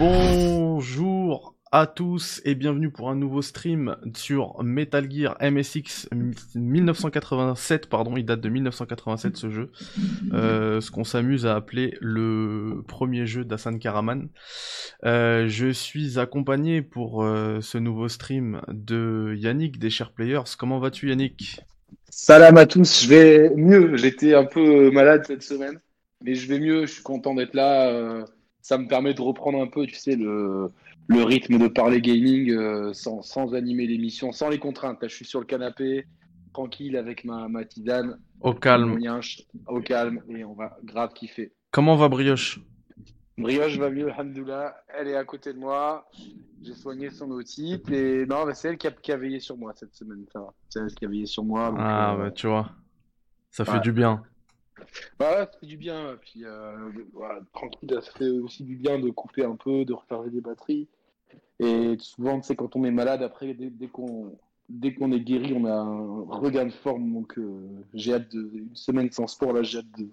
Bonjour à tous et bienvenue pour un nouveau stream sur Metal Gear MSX 1987, pardon, il date de 1987 ce jeu, euh, ce qu'on s'amuse à appeler le premier jeu d'Hassan Karaman. Euh, je suis accompagné pour euh, ce nouveau stream de Yannick des Chers Players. Comment vas-tu Yannick? Salam à tous, je vais mieux, j'étais un peu malade cette semaine, mais je vais mieux, je suis content d'être là, ça me permet de reprendre un peu, tu sais, le le rythme de parler gaming euh, sans, sans, animer l'émission, sans les contraintes. je suis sur le canapé, tranquille avec ma, ma tisane. Au calme. au calme, et on va grave kiffer. Comment va Brioche? Brioche va mieux, alhamdoulilah. Elle est à côté de moi. J'ai soigné son otite. Et non, c'est elle qui a, qui a, veillé sur moi cette semaine. C'est elle qui a veillé sur moi. ah, euh, bah, tu vois. Ça fait du bien. Bah ça fait du bien. Puis, euh, tranquille, ça fait aussi du bien de couper un peu, de recharger des batteries. Et souvent, tu quand on est malade, après, dès, qu'on dès qu'on est guéri, on a un regain de forme. Donc, euh, j'ai hâte de. Une semaine sans sport, là, j'ai hâte de.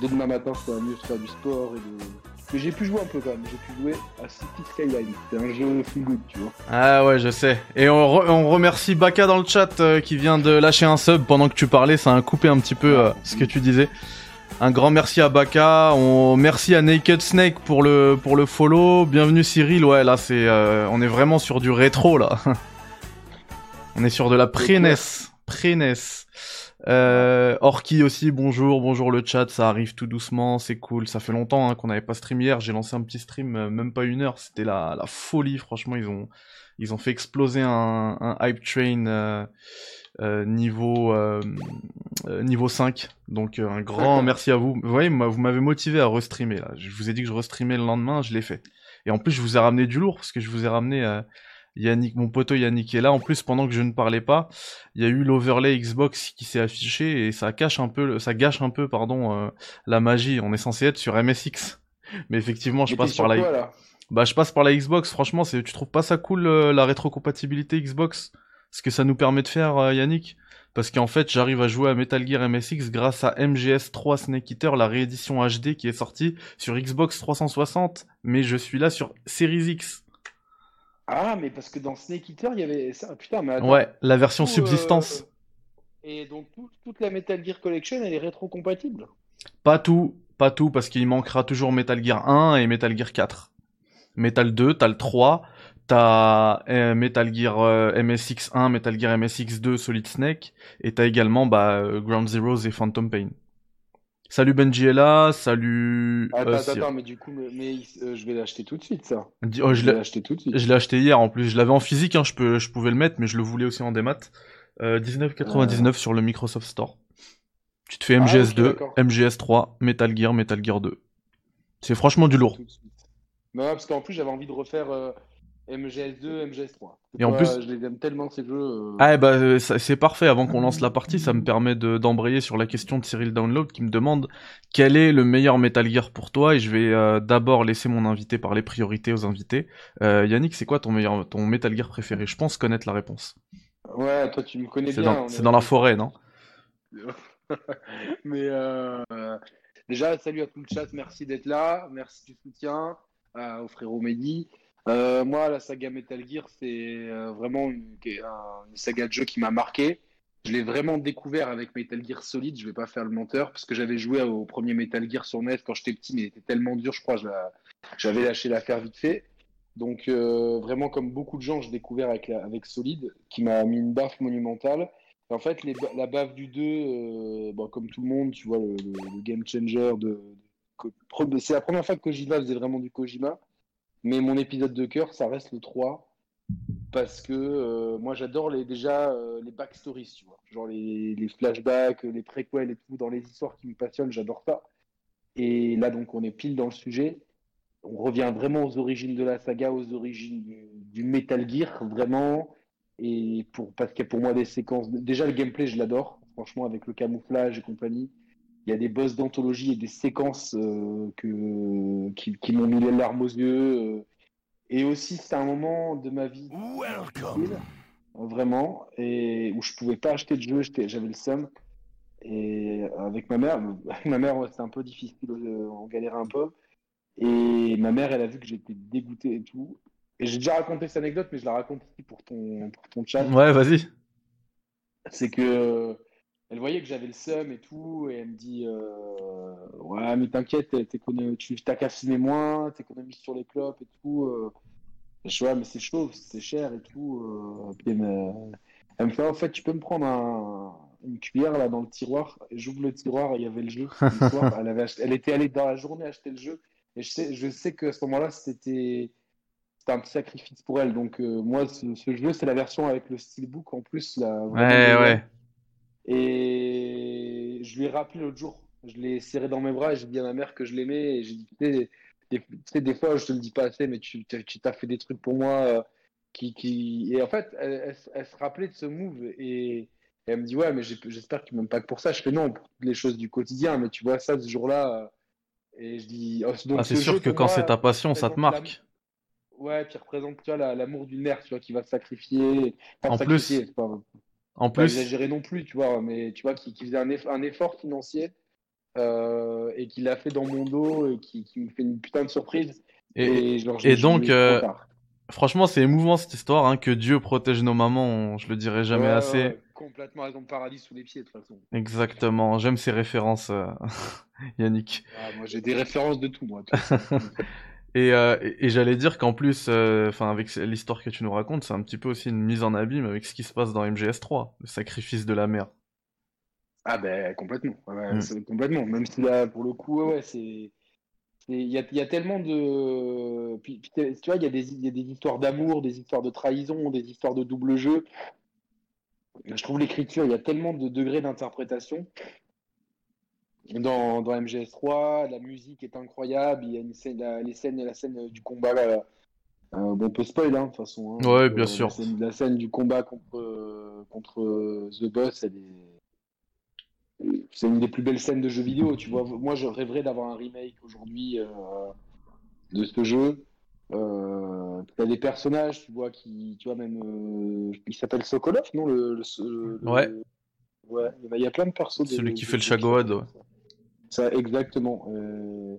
Dès demain matin, ça va mieux faire du sport. Et de... Mais j'ai pu jouer un peu quand même. J'ai pu jouer à City Skyline. C'est un jeu feel good, tu vois. Ah ouais, je sais. Et on, on remercie Baka dans le chat euh, qui vient de lâcher un sub pendant que tu parlais. Ça a coupé un petit peu euh, ce que tu disais. Un grand merci à Baka, on... merci à Naked Snake pour le pour le follow. Bienvenue Cyril, ouais là c'est euh, on est vraiment sur du rétro là. on est sur de la pré-NES, pré euh, Orki aussi, bonjour, bonjour le chat, ça arrive tout doucement, c'est cool, ça fait longtemps hein, qu'on n'avait pas stream hier, j'ai lancé un petit stream, euh, même pas une heure, c'était la, la folie, franchement ils ont ils ont fait exploser un, un hype train euh, euh, niveau euh, niveau 5. Donc un grand merci à vous. Vous voyez, vous m'avez motivé à restreamer là. Je vous ai dit que je restreamais le lendemain, je l'ai fait. Et en plus, je vous ai ramené du lourd parce que je vous ai ramené Yannick, mon poteau Yannick est là. En plus, pendant que je ne parlais pas, il y a eu l'overlay Xbox qui s'est affiché et ça cache un peu, ça gâche un peu, pardon, la magie. On est censé être sur MSX, mais effectivement, je passe par la. Bah, je passe par la Xbox. Franchement, c'est, tu trouves pas ça cool euh, la rétrocompatibilité Xbox? Ce que ça nous permet de faire, euh, Yannick? Parce qu'en fait, j'arrive à jouer à Metal Gear MSX grâce à MGS3 Snake Eater, la réédition HD qui est sortie sur Xbox 360. Mais je suis là sur Series X. Ah, mais parce que dans Snake Eater, il y avait ça. Putain, mais Ouais, la version subsistance. Euh, et donc, toute la Metal Gear Collection, elle est rétrocompatible Pas tout, pas tout, parce qu'il manquera toujours Metal Gear 1 et Metal Gear 4. Metal 2, t'as le 3, t'as euh, Metal Gear euh, MSX 1, Metal Gear MSX 2, Solid Snake, et t'as également bah, euh, Ground Zeroes et Phantom Pain. Salut Benjiela, salut. Attends, attends, mais du coup, mais, je vais l'acheter tout de suite, ça. Oh, je, l'ai acheté tout de suite. Je l'ai acheté hier en plus. Je l'avais en physique, hein, je, peux, je pouvais le mettre, mais je le voulais aussi en démat. 19,99 sur le Microsoft Store. Tu te fais MGS2, ah, MGS3, Metal Gear, Metal Gear 2. C'est franchement du lourd. Non, parce qu'en plus, j'avais envie de refaire euh, MGS2, MGS3. Et en plus, je les aime tellement ces jeux. Euh. Ah, bah, euh, c'est parfait. Avant qu'on lance la partie, ça me permet d'embrayer sur la question de Cyril Download qui me demande quel est le meilleur Metal Gear pour toi? Et je vais d'abord laisser mon invité parler priorité aux invités. Yannick, c'est quoi ton meilleur, ton Metal Gear préféré? Je pense connaître la réponse. Ouais, toi, tu me connais bien. C'est dans la forêt, non? Mais déjà, salut à tout le chat. Merci d'être là. Merci du soutien au frérot Mehdi. Euh, moi, la saga Metal Gear, c'est euh, vraiment une, saga de jeu qui m'a marqué. Je l'ai vraiment découvert avec Metal Gear Solid, je vais pas faire le menteur, parce que j'avais joué au premier Metal Gear sur NES quand j'étais petit, mais il était tellement dur, je crois, j'avais lâché l'affaire vite fait. Donc euh, vraiment, comme beaucoup de gens, j'ai découvert avec, avec Solid, qui m'a mis une baffe monumentale. en fait, la baffe du 2, bon, comme tout le monde, tu vois, le game changer de, c'est la première fois que Kojima faisait vraiment du Kojima. Mais mon épisode de cœur, ça reste le 3. Parce que euh, moi, j'adore les, déjà euh, les backstories, tu vois. Genre les, flashbacks, les préquels et tout, dans les histoires qui me passionnent, j'adore ça. Et là, donc, on est pile dans le sujet. On revient vraiment aux origines de la saga, aux origines du, Metal Gear, vraiment. Et pour, parce qu'il y a pour moi des séquences. Déjà, le gameplay, je l'adore. Franchement, avec le camouflage et compagnie il y a des boss d'anthologie et des séquences euh, que, qui, m'ont mis les larmes aux yeux. Euh. et aussi, c'est un moment de ma vie vraiment, et où je pouvais pas acheter de jeu, j'avais le seum. Et avec ma mère, avec ma mère, c'était un peu difficile, on galérait un peu. Et ma mère, elle a vu que j'étais dégoûté et tout. Et j'ai déjà raconté cette anecdote, mais je la raconte ici pour ton, pour ton chat. Ouais, vas-y. C'est que elle voyait que j'avais le seum et tout, et elle me dit euh, Ouais, mais t'inquiète, tu t'as moins, t'économises sur les clopes et tout. Euh. Je dis Ouais, mais c'est chaud, c'est cher et tout. euh. Elle me, elle me fait En fait, tu peux me prendre un- une cuillère là dans le tiroir. J'ouvre le tiroir, il y avait le jeu. Soir, elle, avait acheté- elle était allée dans la journée acheter le jeu. Et je sais, je sais qu'à ce moment-là, c'était c'était un petit sacrifice pour elle. Donc, euh, moi, ce, ce jeu, c'est la version avec le steelbook en plus. Là, Ouais, ouais. Et je lui ai rappelé l'autre jour. Je l'ai serré dans mes bras et j'ai dit à ma mère que je l'aimais. Et j'ai dit, tu sais, des, fois, je te le dis pas assez, mais tu t'as- fait des trucs pour moi euh, qui, qui... Et en fait, elle, elle se- elle se rappelait de ce move et, et elle me dit, ouais, mais j'espère que tu m'aimes pas que pour ça. Je fais non, pour toutes les choses du quotidien, mais tu vois ça ce jour-là. euh, Et je dis, oh, Ah, c'est ce sûr que quand c'est ta passion, ça te marque. Ouais, puis représente, tu vois, la- l'amour d'une mère, tu vois, qui va se sacrifier. Pas En sacrifier, plus- pas, En pas plus, exagéré non plus, tu vois, mais tu vois, qui, qui faisait un, eff- un effort financier euh, et qui l'a fait dans mon dos et qui, qui me fait une putain de surprise. et, je donc, euh, franchement, c'est émouvant cette histoire, hein, que Dieu protège nos mamans, on- je le dirai jamais Ouais, assez. ouais, complètement raison de paradis sous les pieds, de toute façon. Exactement, j'aime ces références, euh, Yannick. Ah, moi, j'ai des références de tout, moi. Et, euh, et, et j'allais dire qu'en plus, euh, enfin avec l'histoire que tu nous racontes, c'est un petit peu aussi une mise en abîme avec ce qui se passe dans MGS3, le sacrifice de la mère. Ah ben complètement, Ouais, ouais, Mm. complètement. Même si là, pour le coup, ouais, c'est, il y a, y a tellement de, puis, puis t'es- tu vois, il y a des, il y a des histoires d'amour, des histoires de trahison, des histoires de double jeu. Je trouve l'écriture, il y a tellement de degrés d'interprétation. Dans, dans MGS3, la musique est incroyable. Il y a une scène, la, les scènes, la scène du combat. là, euh, bon, on peut spoil, hein, de toute façon. hein. Ouais, bien euh, sûr. La scène, la scène du combat contre, euh, contre The Boss, elle est. C'est une des plus belles scènes de jeux vidéo, tu vois. Moi, je rêverais d'avoir un remake aujourd'hui euh, de ce jeu. Euh, t'as des personnages, tu vois, qui, tu vois, même, il s'appelle Sokolov, non le, le- le- Ouais. Ouais, il y a- plein de persos. Celui qui fait le Shagohod, ouais. Ça, exactement. Euh,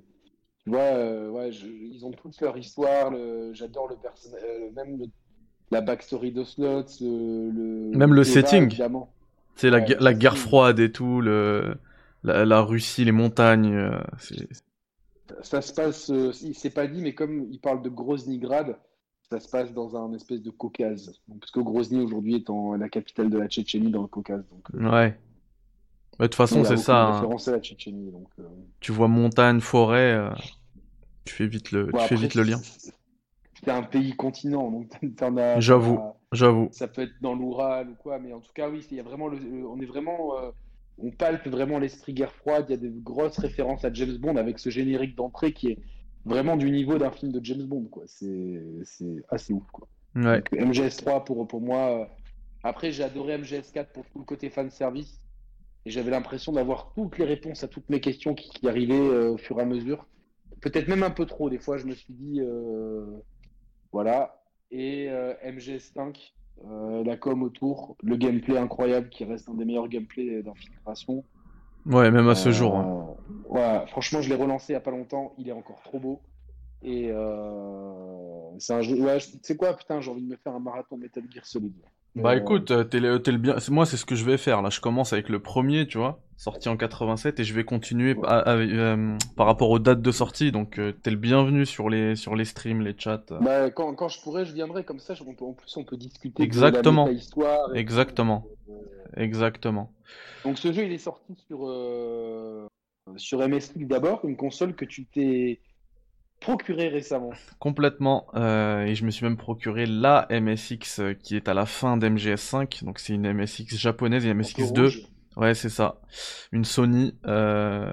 tu vois, euh, ouais, je- ils ont toute leur histoire. le- J'adore le personnage, même le- la backstory d'Oslot, le, le Même le setting. C'est la, Ouais, guerre froide et tout, le, la, la Russie, les montagnes, euh. Ça se passe, euh, il s'est pas dit, mais comme il parle de Groznygrad, ça se passe dans un espèce de Caucase. Donc, parce que Grozny aujourd'hui est en, la capitale de la Tchétchénie dans le Caucase. Donc, euh, Ouais. De toute façon, c'est ça. hein. référence à la Tchétchénie. Donc, euh, Tu vois montagne, forêt, euh, tu fais vite le, tu fais après, vite le lien. c'est- un pays continent, donc t'en as. J'avoue. J'avoue. Ça peut être dans l'Oural ou quoi, mais en tout cas, oui, il y a vraiment le, on est vraiment, euh, on palpe vraiment l'esprit guerre froide. Il y a de grosses références à James Bond avec ce générique d'entrée qui est vraiment du niveau d'un film de James Bond, quoi. C'est, assez ouf, quoi. Ouais. Donc, MGS3 pour, pour moi. Après, j'ai adoré MGS4 pour tout le côté fan service. Et j'avais l'impression d'avoir toutes les réponses à toutes mes questions qui, qui arrivaient euh, au fur et à mesure. Peut-être même un peu trop. Des fois, je me suis dit, euh, voilà. Et euh, MGS5, euh, la com autour, le gameplay incroyable qui reste un des meilleurs gameplays d'infiltration. Ouais, même à ce jour. hein. ouais, franchement, je l'ai relancé il y a pas longtemps. Il est encore trop beau. Et euh, c'est un jeu. Ouais, tu sais quoi, putain, j'ai envie de me faire un marathon Metal Gear Solid. Bah Euh, écoute, euh, t'es le, t'es le bien. Moi, c'est ce que je vais faire. Là, je commence avec le premier, tu vois, sorti en 87, et je vais continuer Ouais. à- à- euh, par rapport aux dates de sortie. Donc, euh, t'es le bienvenu sur les sur les streams, les chats. euh. Bah, quand, quand je pourrai, je viendrai comme ça. on peut- en plus, on peut discuter Exactement. de la histoire. Exactement. Exactement. Donc, ce jeu, il est sorti sur sur MSX d'abord, une console que tu t'es procuré récemment. Complètement. euh, et je me suis même procuré la MSX euh, qui est à la fin d'MGS5. Donc, c'est une MSX japonaise et Un peu MSX2. rouge. Ouais, c'est ça. Une Sony. euh,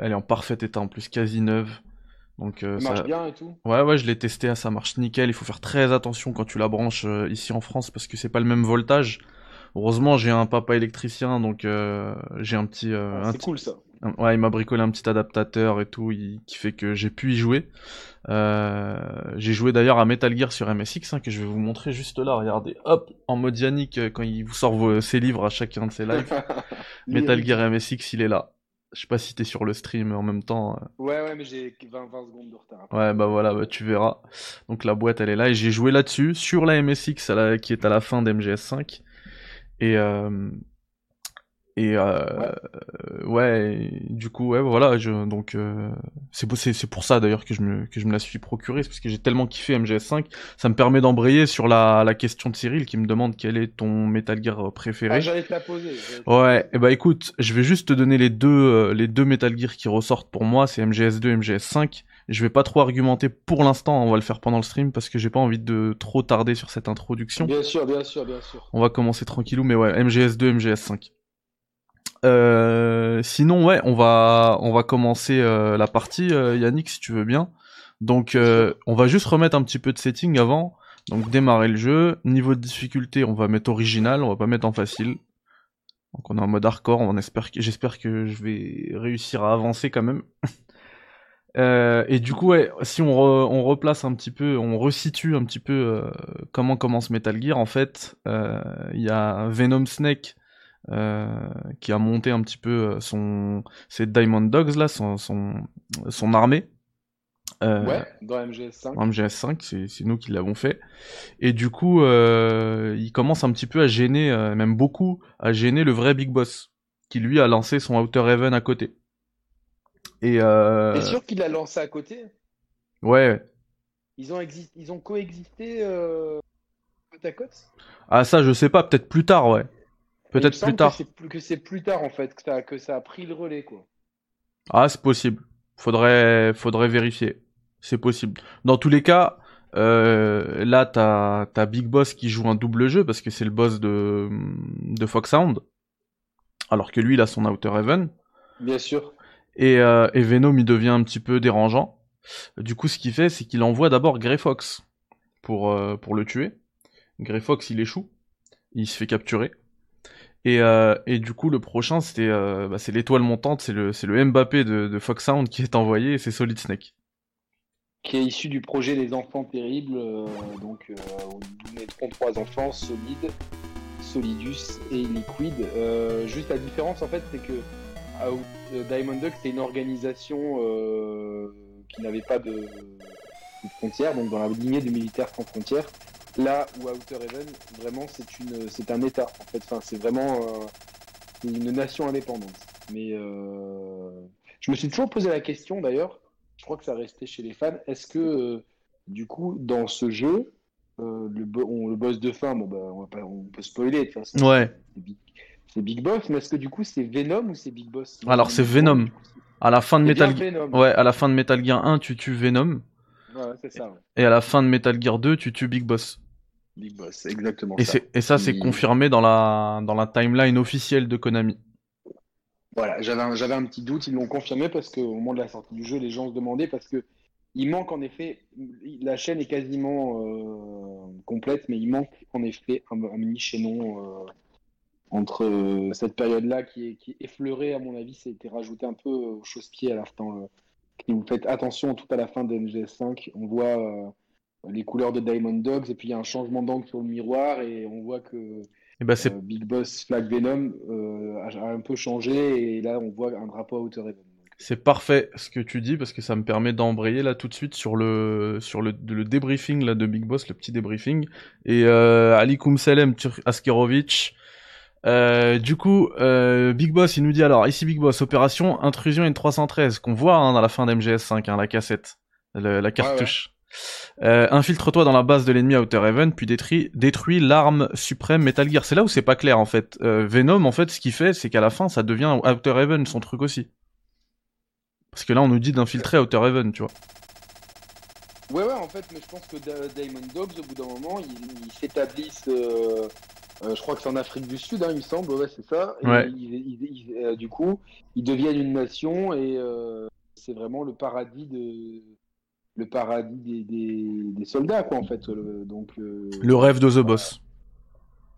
Elle est en parfait état, en plus quasi neuve. Donc, euh, Ça marche bien et tout. Ouais, ouais, je l'ai testé, ça marche nickel. Il faut faire très attention quand tu la branches ici en France parce que c'est pas le même voltage. Heureusement, j'ai un papa électricien, donc j'ai un petit, Ah, c'est cool ça. Ouais, il m'a bricolé un petit adaptateur et tout, il- qui fait que j'ai pu y jouer. Euh, j'ai joué d'ailleurs à Metal Gear sur MSX, hein, que je vais vous montrer juste là. Regardez, hop, en mode Yannick euh, quand il vous sort vos- ses livres à chacun de ses lives. Metal Gear MSX, il est là. Je sais pas si t'es sur le stream en même temps. euh. Ouais, ouais, mais j'ai 20, 20 secondes de retard. Ouais, bah voilà, bah, tu verras. Donc la boîte, elle est là et j'ai joué là-dessus, sur la MSX la- qui est à la fin d'MGS5. Et, euh, et euh, ouais, et du coup, ouais, voilà, je, donc euh, c'est pour- ça d'ailleurs que je me que je me la suis procurée, c'est parce que j'ai tellement kiffé MGS5, ça me permet d'embrayer sur la, la question de Cyril qui me demande quel est ton Metal Gear préféré. Ah, j'allais te la poser. Ouais, et bah écoute, je vais juste te donner les deux, euh, les deux Metal Gear qui ressortent pour moi, c'est MGS2 et MGS5. Je vais pas trop argumenter pour l'instant, on va le faire pendant le stream parce que j'ai pas envie de trop tarder sur cette introduction. Bien sûr, bien sûr, bien sûr. On va commencer tranquillou, mais ouais, MGS2, MGS5. Euh, sinon, ouais, on va, on va commencer euh, la partie, euh, Yannick, si tu veux bien. Donc, on va juste remettre un petit peu de setting avant. Donc, démarrer le jeu. Niveau de difficulté, on va mettre original, on va pas mettre en facile. Donc, on est en mode hardcore. On j'espère que je vais réussir à avancer quand même. Et du coup, ouais, si on, on replace un petit peu, on resitue un petit peu comment commence Metal Gear, en fait, il y a Venom Snake qui a monté un petit peu euh, son, ses Diamond Dogs là, son, son, son armée. Euh, Ouais, dans MGS5. en MGS5, c'est nous qui l'avons fait. Et du coup, euh, il commence un petit peu à gêner, euh, même beaucoup, à gêner le vrai Big Boss, qui lui a lancé son Outer Heaven à côté. Et euh, T'es sûr qu'il l'a lancé à côté? Ouais, Ils ont, ils ont coexisté euh, côte à côte? Ah ça je sais pas, peut-être plus tard, ouais. Peut-être plus tard. Que c'est plus, tard en fait, que ça, que ça a pris le relais quoi. Ah, c'est possible. Faudrait, faudrait vérifier. C'est possible. Dans tous les cas, euh, là, t'as, t'as Big Boss qui joue un double jeu parce que c'est le boss de, de Foxhound. Alors que lui, il a son Outer Heaven. Bien sûr. Et, euh, et Venom, il devient un petit peu dérangeant. Du coup, ce qu'il fait, c'est qu'il envoie d'abord Grey Fox pour, euh, pour le tuer. Grey Fox, il échoue. Il se fait capturer. Et, euh, et du coup, le prochain, c'était, euh, bah, c'est l'étoile montante, c'est le, le Mbappé de, de Foxhound qui est envoyé, et c'est Solid Snake. Qui est issu du projet des enfants terribles. euh, donc, euh, nous mettrons trois enfants, Solid, Solidus et Liquid. Juste la différence en fait, c'est que Diamond Dog, c'est une organisation qui n'avait pas de, de frontières, donc dans la lignée des militaires sans frontières. Là où Outer Heaven, vraiment, c'est une, c'est un État. En fait, enfin, c'est vraiment euh, une nation indépendante. Mais euh, je me suis toujours posé la question, d'ailleurs. Je crois que ça restait chez les fans. Est-ce que, euh, du coup, dans ce jeu, le, bo- on- le boss de fin, bon, bah, on, va pas, on peut spoiler. De toute façon, Ouais. c'est Big, Big Boss, mais est-ce que du coup c'est Venom ou c'est Big Boss? Alors, c'est Venom. À la fin de Metal, Venom. ouais, à la fin de Metal Gear 1, tu tues Venom, Ouais, c'est ça. ouais. et à la fin de Metal Gear 2, tu tues Big Boss. Big Boss, exactement Et ça. c'est, et ça, c'est Il- confirmé dans la, dans la timeline officielle de Konami. Voilà, j'avais un, j'avais un petit doute, ils l'ont confirmé parce qu'au moment de la sortie du jeu, les gens se demandaient parce que il manque en effet, la chaîne est quasiment euh, complète, mais il manque en effet un, un mini chaînon euh, entre euh, cette période-là qui est, qui est effleurée, à mon avis, ça a été rajouté un peu au chausse-pied à la fin. Si vous faites attention, tout à la fin de MGS5, on voit euh, les couleurs de Diamond Dogs et puis il y a un changement d'angle sur le miroir et on voit que Et bah, c'est, euh, Big Boss Flag Venom euh, a, un peu changé et là on voit un drapeau à Heaven. c'est parfait ce que tu dis parce que ça me permet d'embrayer là tout de suite sur le, sur le, le débriefing là de Big Boss, le petit débriefing. Et, euh, Alikum Salem Tur- Askerovic. Euh, du coup, euh, Big Boss, il nous dit alors, ici Big Boss, opération intrusion N313, qu'on voit hein, dans la fin d'MGS5, hein, la cassette, le- la cartouche. Euh, Infiltre-toi dans la base de l'ennemi Outer Heaven, puis détruis, détruis l'arme suprême Metal Gear. C'est là où c'est pas clair en fait. Euh, Venom, en fait, ce qu'il fait, c'est qu'à la fin, ça devient Outer Heaven, son truc aussi. Parce que là, on nous dit d'infiltrer Outer Heaven, tu vois. Ouais, ouais, en fait, mais je pense que Diamond Dogs, au bout d'un moment, ils ils s'établissent. Euh, je crois que c'est en Afrique du Sud, hein, il me semble, ouais, c'est ça. Et Ouais. ils- ils- ils- euh, du coup, ils deviennent une nation et euh, c'est vraiment le paradis de. Le paradis des, des, des soldats, quoi, en fait. le- donc, Le rêve de The Boss.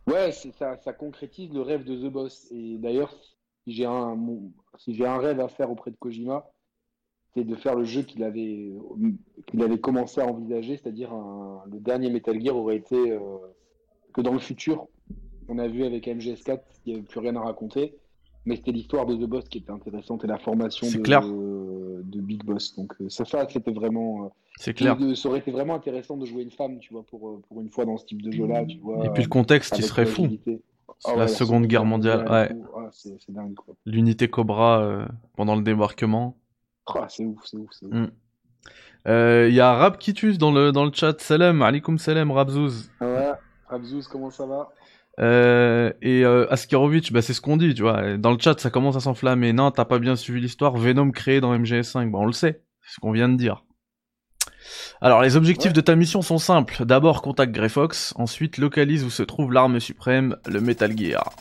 Ouais, ça, ça concrétise le rêve de The Boss. Et d'ailleurs, si j'ai un, mon- si j'ai un rêve à faire auprès de Kojima, c'est de faire le jeu qu'il avait, qu'il avait commencé à envisager, c'est-à-dire le dernier Metal Gear aurait été que dans le futur, on a vu avec MGS4 qu'il n'y avait plus rien à raconter. mais c'était l'histoire de The Boss qui était intéressante et la formation de, clair. de Big Boss. Donc euh, ça, ça c'était vraiment. euh, C'est clair. de- ça aurait été vraiment intéressant de jouer une femme, tu vois, pour, euh, pour une fois dans ce type de jeu-là, tu vois. Et puis le contexte, il serait fou. Ah la ouais, Seconde Guerre mondiale, ouais. Ah. L'unité Cobra euh, pendant le débarquement. Ah, c'est ouf, c'est ouf, c'est ouf. Mm. Euh, Il y a Rab Kitus dans le, dans le chat. Salam, alaikum salam, Rabzouz. Ouais, Rabzouz, comment ça va? Euh, et euh, Askirovic, bah, c'est ce qu'on dit, tu vois. Dans le chat, ça commence à s'enflammer. Non, t'as pas bien suivi l'histoire. Venom créé dans MGS5. Bah, on le sait. C'est ce qu'on vient de dire. Alors, les objectifs Ouais. de ta mission sont simples. D'abord, contacte Grey Fox. Ensuite, localise où se trouve l'arme suprême, le Metal Gear.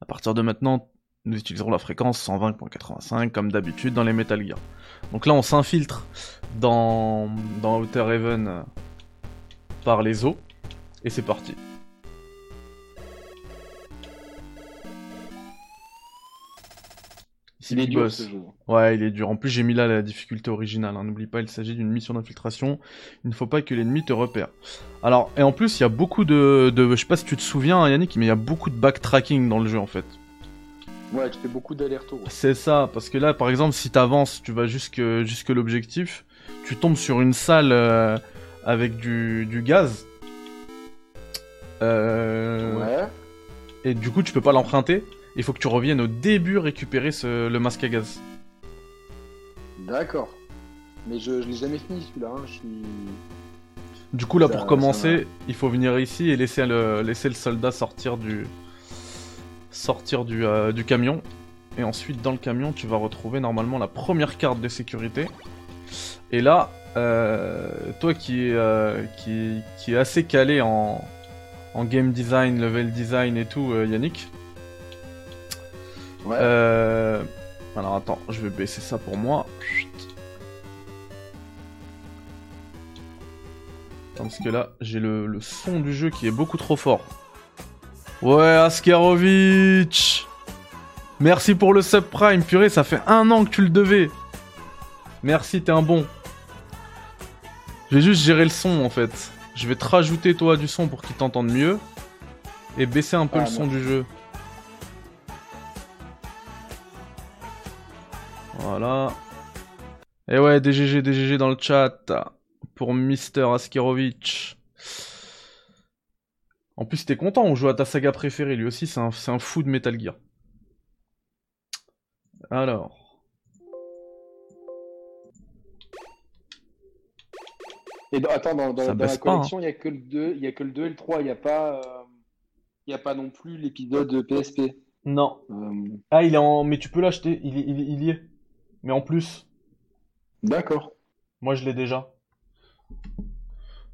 À partir de maintenant, nous utiliserons la fréquence 120.85 comme d'habitude dans les Metal Gear. Donc là, on s'infiltre dans, dans Outer Heaven euh, par les eaux. Et c'est parti. Il est dur Boss. ce jeu. Ouais, il est dur. En plus, j'ai mis là la difficulté originale. hein. N'oublie pas, il s'agit d'une mission d'infiltration. Il ne faut pas que l'ennemi te repère. Alors, et en plus, il y a beaucoup de, de. Je sais pas si tu te souviens, Yannick, mais il y a beaucoup de backtracking dans le jeu en fait. Ouais, tu fais beaucoup d'allers-retours. C'est ça, parce que là, par exemple, si t'avances, tu vas jusque, jusque l'objectif, tu tombes sur une salle euh, avec du, du gaz. Euh, Ouais. Et du coup, tu peux pas l'emprunter. Il faut que tu reviennes au début récupérer ce- le masque à gaz. D'accord. Mais je, je l'ai jamais fini celui-là. hein. Je suis. Du coup, là, Ça- pour commencer, il faut venir ici et laisser le, laisser le soldat sortir du, sortir du, euh, du camion. Et ensuite, dans le camion, tu vas retrouver normalement la première carte de sécurité. Et là, euh, toi qui euh, qui, qui est assez calé en, en game design, level design et tout, euh, Yannick. Ouais. Euh, alors attends, je vais baisser ça pour moi. Chut. Parce que là, j'ai le, le son du jeu qui est beaucoup trop fort. Ouais, Askerovic Merci pour le subprime, purée, ça fait un an que tu le devais. Merci, t'es un bon. Je vais juste gérer le son en fait. Je vais te rajouter toi du son pour qu'il t'entende mieux. Et baisser un peu Ah, le son du jeu. Voilà. Et ouais, DGG, DGG dans le chat. Pour Mister Askirovic. En plus, t'es content, on joue à ta saga préférée. Lui aussi, c'est un, un fou de Metal Gear. Alors. Et dans- attends, dans, la hein. collection, il y a que le 2, il y a que le 2 et le 3, il n'y a pas euh, il a pas non plus l'épisode PSP. Non. Euh, Ah, il est en. Mais tu peux l'acheter, il, il, il y est. Mais en plus, D'accord. moi je l'ai déjà.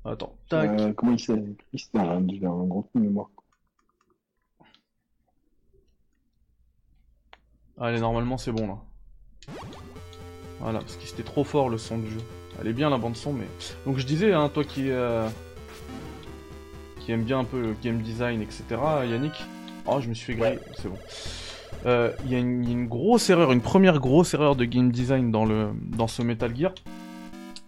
Attends, tac. Euh, comment il s'est C'était un, gros trou de mémoire. Allez, normalement c'est bon là. Voilà, parce que c'était trop fort le son du jeu. Elle est bien la bande son, mais. Donc je disais, hein, toi qui. euh, qui aime bien un peu le game design, etc., Yannick. Oh, je me suis fait griller, c'est bon. Euh, Il y, a une- il y a une grosse erreur, une première grosse erreur de game design dans, le, dans ce Metal Gear.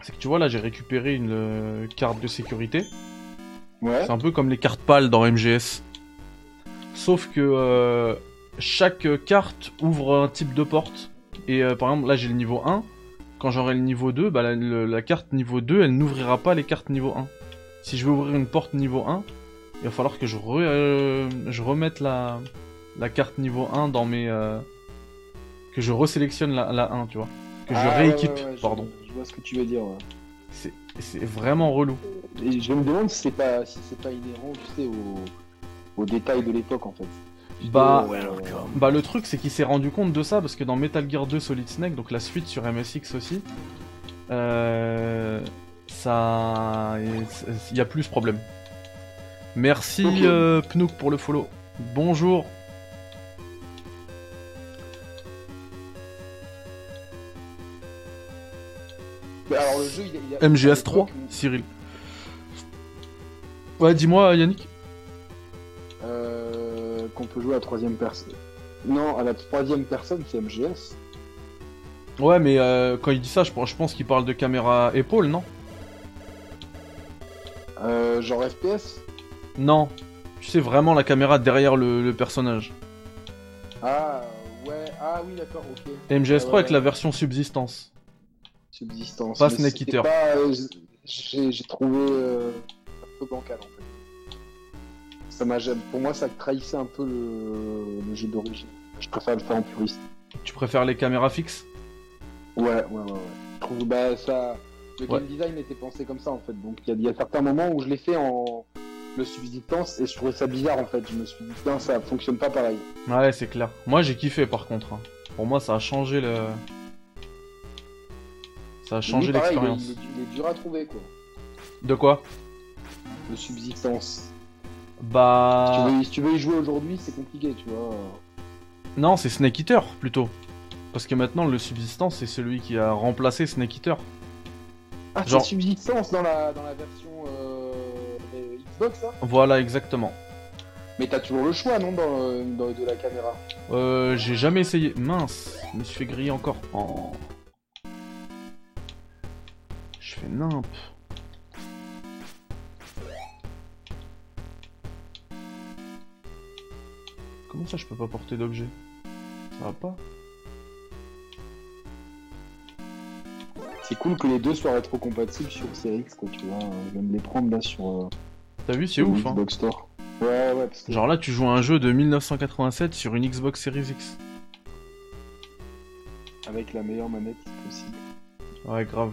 C'est que tu vois, là j'ai récupéré une euh, carte de sécurité. Ouais. C'est un peu comme les cartes pâles dans MGS. Sauf que euh, chaque carte ouvre un type de porte. Et par exemple, là j'ai le niveau 1. Quand j'aurai le niveau 2, bah, la, le- la carte niveau 2, elle n'ouvrira pas les cartes niveau 1. Si je veux ouvrir une porte niveau 1, il va falloir que je, re- je remette la, la carte niveau 1 dans mes... euh, que je resélectionne la, la 1, tu vois. Que je Ah, rééquipe, ouais, ouais, je- pardon. Je, vois ce que tu veux dire. ouais. C'est c'est vraiment relou. Et je me demande si c'est pas, si c'est pas inhérent, tu sais, aux, aux détails de l'époque en fait. Bah, Euh, Bah le truc c'est qu'il s'est rendu compte de ça parce que dans Metal Gear 2 Solid Snake, donc la suite sur MSX aussi, euh, ça, il y a plus ce problème. Merci Ok. euh, Pnouk pour le follow. Bonjour. Alors le jeu, il, a- il a- MGS 3, à l'époque où- Cyril. Ouais, dis-moi Yannick. euh, qu'on peut jouer à la troisième personne. Non, à la troisième personne, c'est MGS. Ouais, mais euh, quand il dit ça, je, pense- je pense qu'il parle de caméra épaule, non? Euh, genre FPS. Non. Tu sais vraiment la caméra derrière le, le personnage. Ah, ouais, Ah oui, d'accord, ok. MGS3 Ah ouais, avec la version subsistance. Subsistance. Pas Snake Eater. euh, J'ai trouvé euh, un peu bancal en fait. Ça m'a Pour moi, ça trahissait un peu le, le jeu d'origine. Je préfère le faire en puriste. Tu préfères les caméras fixes? Ouais, ouais, ouais. ouais. Je trouve bah, ça. Le game design était pensé comme ça en fait. Donc il y, a- il y a certains moments où je l'ai fait en le subsistance et je trouvais ça bizarre en fait. Je me suis dit, putain, ça fonctionne pas pareil. Ouais, c'est clair. Moi, j'ai kiffé par contre. hein. Pour moi, ça a changé le. Ça a changé il l'expérience. Il, est- il est dur à trouver quoi. De quoi Le subsistance. Bah. Si, tu veux, si tu veux y jouer aujourd'hui, c'est compliqué, tu vois. Non, c'est Snake Eater plutôt. Parce que maintenant, le subsistance, c'est celui qui a remplacé Snake Eater. Ah, Genre- c'est subsistance dans la, dans la version euh, euh, Xbox, ça Voilà, exactement. Mais t'as toujours le choix, non, dans, le- dans- de la caméra Euh, j'ai jamais essayé. Mince, je me suis fait griller encore. Oh. Je fais nimp. Comment ça, je peux pas porter d'objet? Ça va pas? C'est cool que les deux soient rétrocompatibles sur Series X, quoi, tu vois. Je viens de les prendre là sur euh, T'as vu, c'est ouf, hein. Xbox Store. Ouais, ouais, parce que Genre là, tu joues à un jeu de 1987 sur une Xbox Series X. avec la meilleure manette possible. Ouais, grave.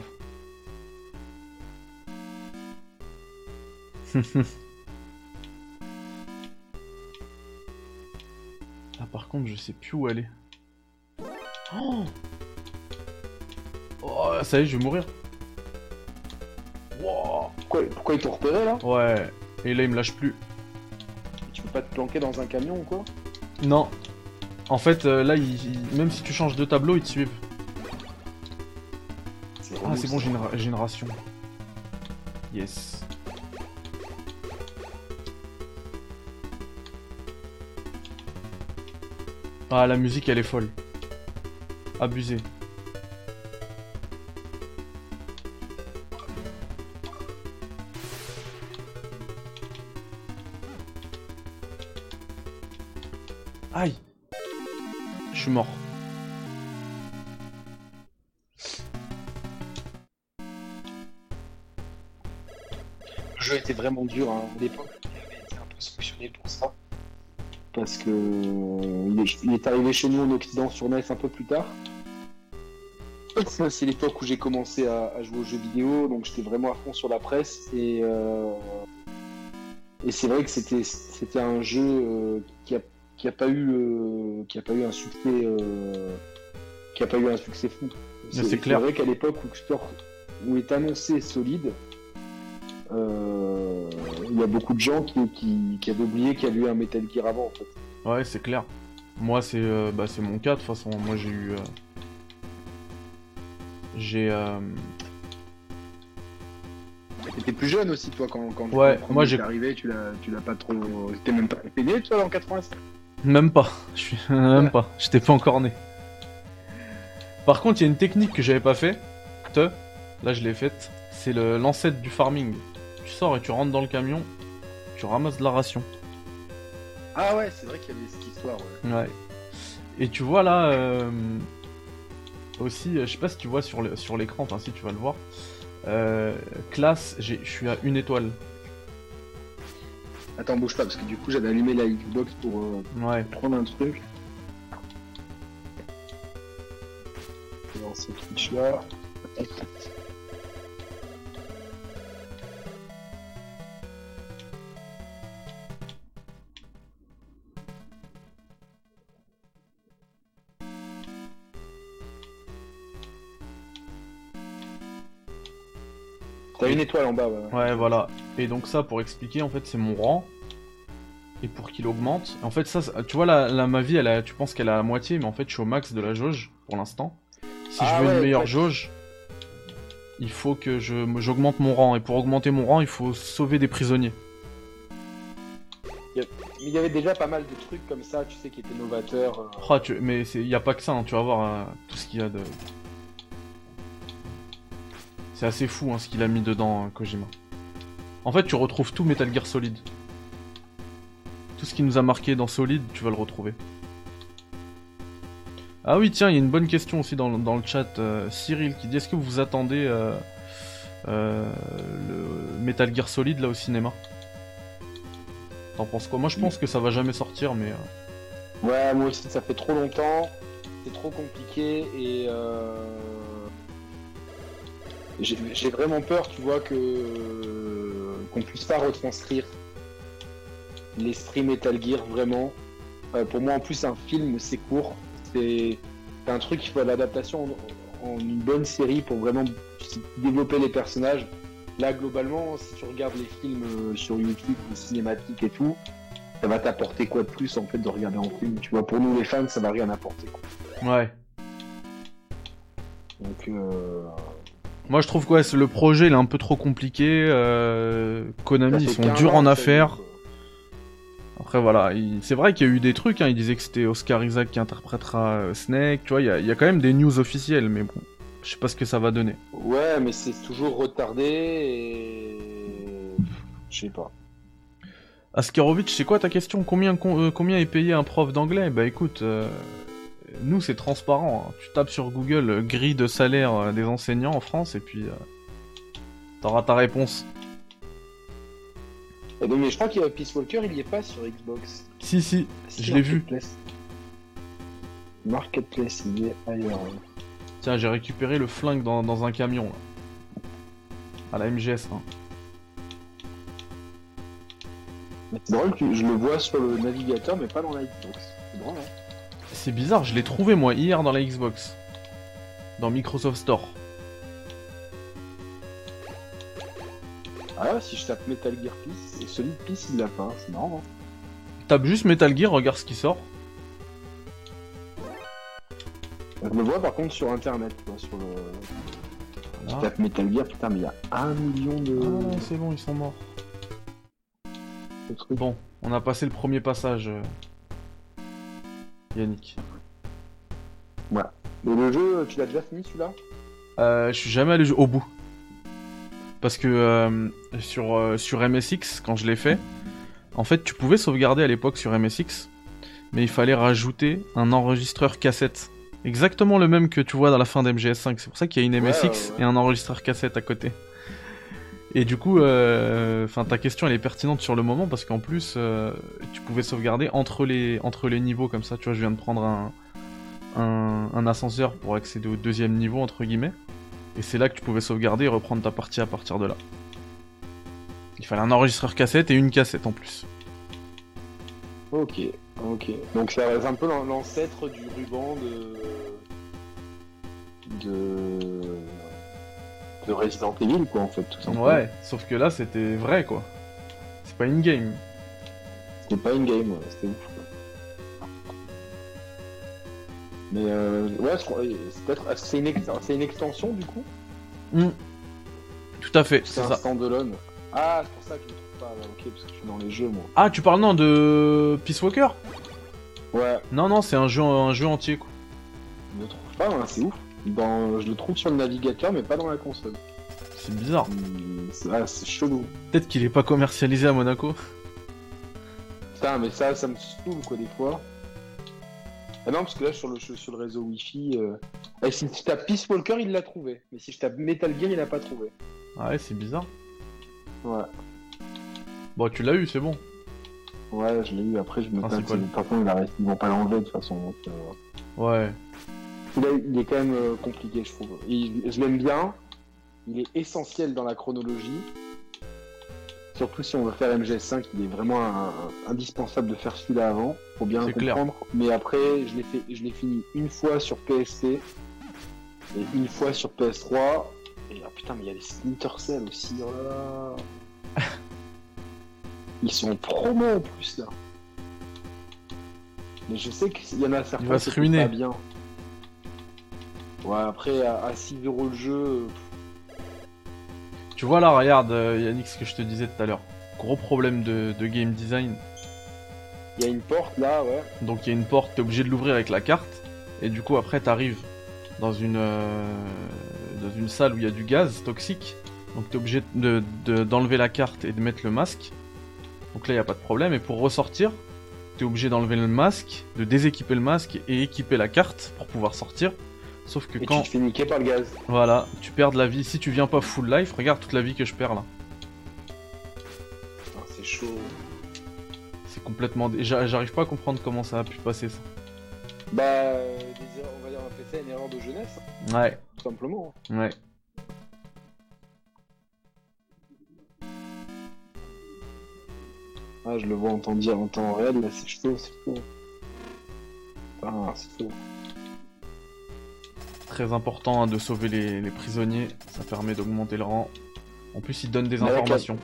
ah, par contre, je sais plus où aller. Oh, Oh, ça y est, je vais mourir. Wow. Pourquoi, pourquoi ils t'ont repéré là? Ouais, et là, il me lâche plus. Tu peux pas te planquer dans un camion ou quoi? Non. En fait, euh, là, il- il- même si tu changes de tableau, ils te suivent. Ah, c'est bon, j'ai une, ra- j'ai une ration. Yes. Ah, la musique, elle est folle. Abusé. Aïe. Je suis mort. Le jeu était vraiment dur hein. à l'époque. Il avait été un peu sanctionné pour ça. Parce que il est, il est arrivé chez nous en Occident sur NES un peu plus tard. C'est l'époque où j'ai commencé à, à jouer aux jeux vidéo, donc j'étais vraiment à fond sur la presse. Et, euh, et c'est vrai que c'était c'était un jeu euh, qui a, qui a pas eu euh, qui a pas eu un succès qui a pas eu un succès fou. C'est clair. vrai qu'à l'époque où, où est annoncé solide, il y a beaucoup de gens qui, qui, qui avaient oublié qu'il y avait eu un Metal Gear avant en fait. Ouais, c'est clair. Moi, c'est euh, bah, mon cas, de toute façon. Moi, j'ai eu... euh, J'ai... euh, T'étais plus jeune aussi toi quand, quand Ouais, le moi, j'ai- arrivé, tu l'as tu pas trop. T'es même pas né toi en 87 Même pas. Je suis... Même Ouais. pas. J'étais pas encore né. Par contre, il y a une technique que j'avais pas fait. Te. Là, je l'ai faite. C'est le l'ancêtre du farming. Tu sors et tu rentres dans le camion. Tu ramasses de la ration. Ah ouais, c'est vrai qu'il y avait cette histoire. Ouais. Ouais. Et tu vois là... euh, Aussi, je sais pas si tu vois sur le- sur l'écran, enfin si tu vas le voir. Euh, classe, je suis à une étoile. Attends, bouge pas parce que du coup j'avais allumé la Xbox pour euh, Ouais. prendre un truc. Dans ce Twitch là. Une étoile en bas, ouais. Ouais, voilà. Et donc ça, pour expliquer, en fait, c'est mon rang. Et pour qu'il augmente. En fait, ça, tu vois, la, la- ma vie, elle a, tu penses qu'elle à la moitié, mais en fait, je suis au max de la jauge pour l'instant. Si Ah je veux ouais, une meilleure ouais. jauge, il faut que j'augmente mon rang. Et pour augmenter mon rang, il faut sauver des prisonniers. Mais il y avait déjà pas mal de trucs comme ça, tu sais, qui étaient novateurs. euh. Ah, tu... Mais il n'y a pas que ça, hein, tu vas voir euh, tout ce qu'il y a de. C'est assez fou hein, ce qu'il a mis dedans, hein, Kojima. En fait, tu retrouves tout Metal Gear Solid. Tout ce qui nous a marqué dans Solid, tu vas le retrouver. Ah oui, tiens, il y a une bonne question aussi dans, le chat. euh, Cyril qui dit est-ce que vous attendez euh, euh, le Metal Gear Solid là au cinéma? T'en penses quoi? Moi je pense que ça va jamais sortir, mais. Ouais, moi aussi, ça fait trop longtemps, c'est trop compliqué et j'ai vraiment peur, tu vois, que qu'on puisse pas retranscrire l'esprit Metal Gear vraiment. Euh, pour moi, en plus, un film, c'est court, c'est un truc, il faut l'adaptation en, en une bonne série pour vraiment développer les personnages. Là, globalement, si tu regardes les films euh, sur YouTube, les cinématiques et tout, ça va t'apporter quoi de plus en fait de regarder en film Tu vois, pour nous les fans, ça va rien apporter. Quoi. Ouais. Donc, euh... Moi je trouve quoi, c'est le projet il est un peu trop compliqué. euh, Konami ils sont 15 durs en que affaires. Après voilà, il- c'est vrai qu'il y a eu des trucs, hein, il disait que c'était Oscar Isaac qui interprétera euh, Snake, tu vois, il y, a- il y a quand même des news officielles, mais bon, je sais pas ce que ça va donner. Ouais, mais c'est toujours retardé et. Je sais pas. Askerovitch, c'est quoi ta question? Combien, con- euh, combien est payé un prof d'anglais? Bah écoute, euh, nous c'est transparent, hein. tu tapes sur Google euh, grille de salaire euh, des enseignants en France et puis euh, t'auras ta réponse. Mais je crois qu'il y a Peace Walker, il y est pas sur Xbox. Si si, Si, Je l'ai vu. Marketplace. Il est ailleurs. tiens j'ai récupéré le flingue dans, dans un camion là. À la MGS. hein. C'est drôle que je le vois sur le navigateur, mais pas dans la Xbox. C'est drôle, hein C'est bizarre, je l'ai trouvé moi hier dans la Xbox. Dans Microsoft Store. Ah, si je tape Metal Gear Peace, et Solid Peace, il l'a pas. C'est marrant. hein. Tape juste Metal Gear, regarde ce qui sort. Je le vois par contre sur internet, quoi, sur le. Je Voilà. tape Metal Gear, putain, mais il y a un million de, Ah, c'est bon, ils sont morts. Bon, on a passé le premier passage. Yannick. Mais le jeu, tu l'as déjà fini celui-là? Euh, je suis jamais allé au bout. Parce que euh, sur, euh, sur MSX, quand je l'ai fait, en fait, tu pouvais sauvegarder à l'époque sur MSX, mais il fallait rajouter un enregistreur cassette. Exactement le même que tu vois dans la fin d'MGS5. C'est pour ça qu'il y a une Ouais, MSX ouais, ouais. et un enregistreur cassette à côté. Et du coup, euh, enfin, ta question elle est pertinente sur le moment parce qu'en plus, euh, tu pouvais sauvegarder entre les, entre les niveaux comme ça. Tu vois, je viens de prendre un, un, un ascenseur pour accéder au deuxième niveau entre guillemets. Et c'est là que tu pouvais sauvegarder et reprendre ta partie à partir de là. Il fallait un enregistreur cassette et une cassette en plus. Ok, ok. Donc c'est un peu l'an- l'ancêtre du ruban de. de. De Resident Evil, quoi, en fait, tout simplement. Ouais, sauf que là c'était vrai quoi. C'est pas une game. C'était pas une game, ouais, c'était ouf. quoi. Mais euh, ouais, crois- c'est peut-être. que C'est une, ex- une extension du coup? Tout à fait, C'est ça. standalone. Ah, c'est pour ça que je le trouve pas, là, ok, parce que je suis dans les jeux, moi. Ah, tu parles non de Peace Walker? Ouais, Non, non, c'est un jeu, un jeu entier quoi. je le trouve pas, hein, c'est ouf. Dans... Je le trouve sur le navigateur, mais pas dans la console. C'est bizarre. C'est ah, c'est chelou. Peut-être qu'il est pas commercialisé à Monaco. Putain, mais ça, ça me saoule quoi des fois. Ah non, parce que là, sur le, sur le réseau Wi-Fi, euh... eh, si je tape Peace Walker, il l'a trouvé. Mais si je tape Metal Gear, il l'a pas trouvé. Ah ouais, c'est bizarre. Ouais, Bon, tu l'as eu, c'est bon. ouais, je l'ai eu. Après, je me tâte. Principal. De toute façon, il a... ils vont pas l'enlever de toute façon. donc, euh, Ouais. Il, a- il est quand même euh, compliqué, je trouve. Il- je l'aime bien. Il est essentiel dans la chronologie. Surtout si on veut faire MGS5, il est vraiment un- un- indispensable de faire celui-là avant, pour bien clair. comprendre. Mais après, je l'ai fait, je l'ai fini une fois sur PSP et une fois sur PS3. Et ah putain, mais il y a les Splinter Cell aussi. Oh là là. Ils sont en promo en plus là. Mais je sais qu'il y en a certains qui ruiner. pas bien. Ouais, après à, à 6 euros le jeu, Tu vois là, regarde euh, Yannick, ce que je te disais tout à l'heure. Gros problème de, de game design. il y a une porte là, ouais. Donc il y a une porte, t'es obligé de l'ouvrir avec la carte. Et du coup après t'arrives dans une euh, dans une salle où il y a du gaz toxique. Donc t'es obligé de- de- d'enlever la carte et de mettre le masque. Donc là il y a pas de problème. Et pour ressortir, t'es obligé d'enlever le masque, de déséquiper le masque et équiper la carte pour pouvoir sortir. Sauf que Et quand tu te fais niquer par le gaz. voilà, tu perds de la vie. Si tu viens pas full life, regarde toute la vie que je perds là. Ah, c'est chaud. C'est complètement. J'arrive pas à comprendre comment ça a pu passer ça. Bah, on va dire, on appelle ça une erreur de jeunesse, Ouais, tout simplement. ouais. Ah, je le vois en temps, dire, en temps réel, là, c'est chaud, c'est chaud. Ah, c'est chaud. Très important hein, de sauver les, les prisonniers. Ça permet d'augmenter le rang. En plus, ils donnent des Mais la informations.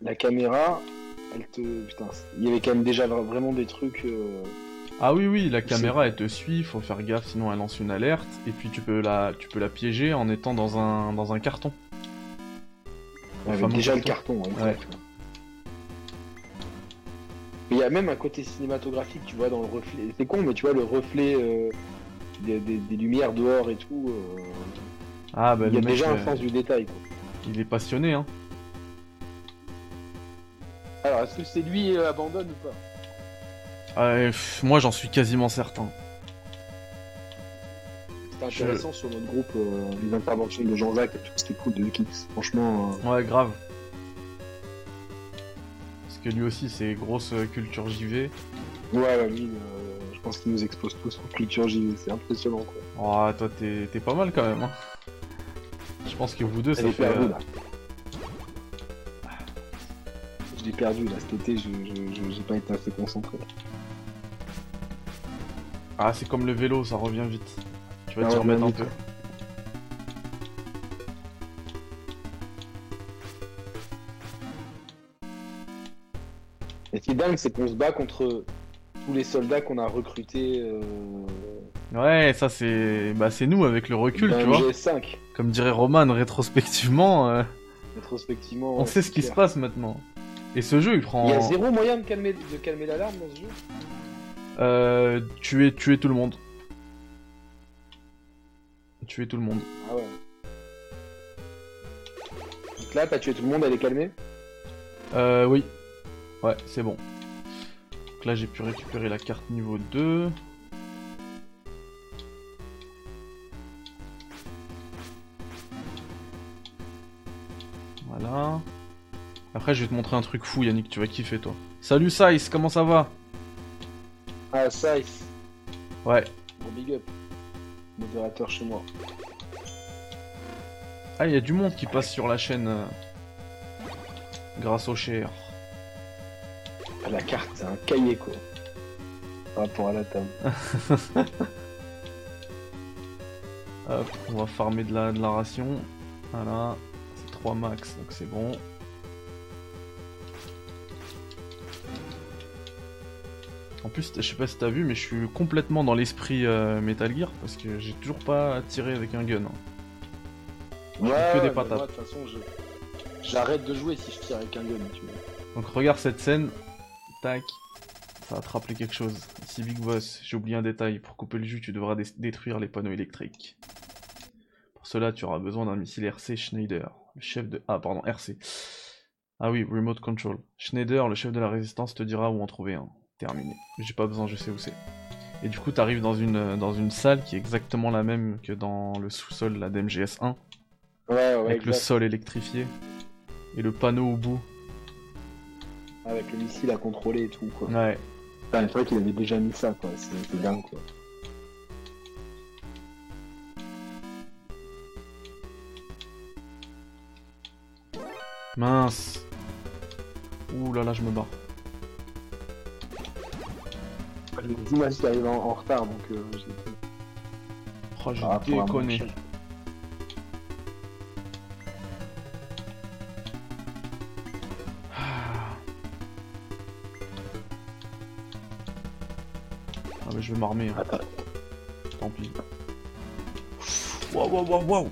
La caméra, elle te. Putain, il y avait quand même déjà vra- vraiment des trucs. euh, Ah oui, oui, la caméra elle te suit. Faut faire gaffe, sinon elle lance une alerte. Et puis tu peux la, tu peux la piéger en étant dans un, dans un carton. Avec fameux déjà le carton. carton. Ouais. il y a même un côté cinématographique, tu vois, dans le reflet. C'est con, mais tu vois, le reflet euh, des, des- des lumières dehors et tout. euh, Ah bah il y le a mec, déjà un euh, sens du détail. Quoi. il est passionné, hein. Alors, est-ce que c'est lui euh, abandonne ou pas? Pff, moi j'en suis quasiment certain. C'était intéressant sur notre groupe, euh, les interventions de Jean-Jacques et tout, c'était cool de Kix. Franchement, euh, Ouais, grave. Parce que lui aussi c'est grosse euh, culture JV. ouais, lui, euh, pense qu'il nous expose tous en culture JV, c'est impressionnant quoi. Oh, toi t'es t'es pas mal quand même. Hein. Je pense que vous deux ça fait. perdue euh, là. Je l'ai perdu là cet été, je, je, je- j'ai pas été assez concentré. Ah, c'est comme le vélo, ça revient vite. Tu vas t'y remettre un vite. peu. Et ce qui est dingue, c'est qu'on se bat contre tous les soldats qu'on a recrutés euh, Ouais, ça c'est bah c'est nous avec le recul, tu vois. GS5, Comme dirait Roman rétrospectivement, euh, rétrospectivement. on sait ce qui se passe maintenant. Et ce jeu, il prend Il y a zéro moyen de calmer, de calmer l'alarme dans ce jeu? euh, tuer tuer tout le monde. Tuer tout le monde. Ah ouais. Donc là, t'as tué tout le monde, elle est calmée? Euh oui. Ouais, c'est bon. Donc là, j'ai pu récupérer la carte niveau 2. Voilà. Après, je vais te montrer un truc fou, Yannick, tu vas kiffer, toi. Salut, Sice, comment ça va? Ah, Sice, Ouais. bon big up. Modérateur chez moi. Ah, il y a du monde qui passe sur la chaîne euh, grâce au share. La carte, c'est un cahier quoi. Par rapport à la table. Hop, on va farmer de la, de la ration. Voilà, c'est 3 max, donc c'est bon. En plus, je sais pas si t'as vu, mais je suis complètement dans l'esprit euh, Metal Gear parce que j'ai toujours pas tiré avec un gun. hein. Je fais que des patates. de toute façon, je... j'arrête de jouer si je tire avec un gun, tu vois. Donc regarde cette scène. Tac. Ça va te rappeler quelque chose. Ici Big Boss, j'ai oublié un détail. Pour couper le jus, tu devras dé- détruire les panneaux électriques. Pour cela, tu auras besoin d'un missile RC Schneider. Le chef de... Ah, pardon, RC. Ah oui, Remote Control. Schneider, le chef de la résistance, te dira où en trouver un. Terminé. J'ai pas besoin, je sais où c'est. Et du coup, t'arrives dans une, euh, dans une salle qui est exactement la même que dans le sous-sol là, d'MGS1, Ouais, ouais, avec le sol électrifié. Et le panneau au bout. Avec le missile à contrôler et tout, quoi. Ouais. Putain, c'est vrai qu'il avait déjà mis ça, quoi. C'est dingue, quoi. Mince. Ouh là là, je me barre. Les images qui arrivent en, en retard, donc euh, j'ai Oh, j'ai déconné. Je vais m'armer, hein. Attends. tant pis. Waouh waouh waouh waouh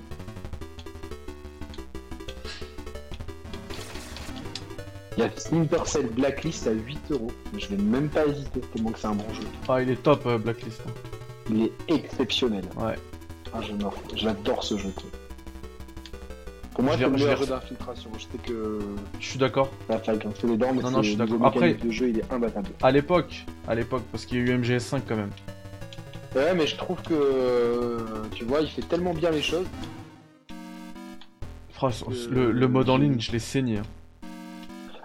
Il y a Splinter Cell Blacklist à 8 euros. Je vais même pas hésiter, tellement que c'est un bon jeu. Ah il est top euh, Blacklist. Il est exceptionnel. Ouais. Ah, j'adore. J'adore ce jeu. Pour moi, c'est le meilleur d'infiltration. Je sais que Je suis d'accord. les dents, mais Non, non, je suis d'accord. Après- de jeu, il est imbattable. À l'époque, à l'époque, parce qu'il y a eu MGS5 quand même. Ouais, mais je trouve que, euh, tu vois, il fait tellement bien les choses. Franchement, Euh, le, le mode en ligne, je l'ai saigné. hein.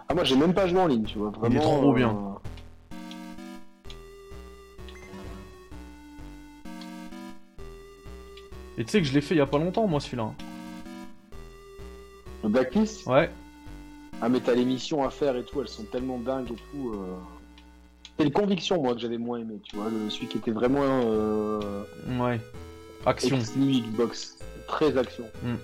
Ah, moi, j'ai même pas joué en ligne, tu vois. Vraiment, Il est trop euh, bien. Et tu sais que je l'ai fait il y a pas longtemps, moi, celui-là. Le Blacklist Ouais. Ah, mais t'as les missions à faire et tout, elles sont tellement dingues et tout. Euh... C'est le conviction, moi, que j'avais moins aimé, tu vois. Le, celui qui était vraiment euh... Ouais. Action. exclu Xbox. Très action. Hmm.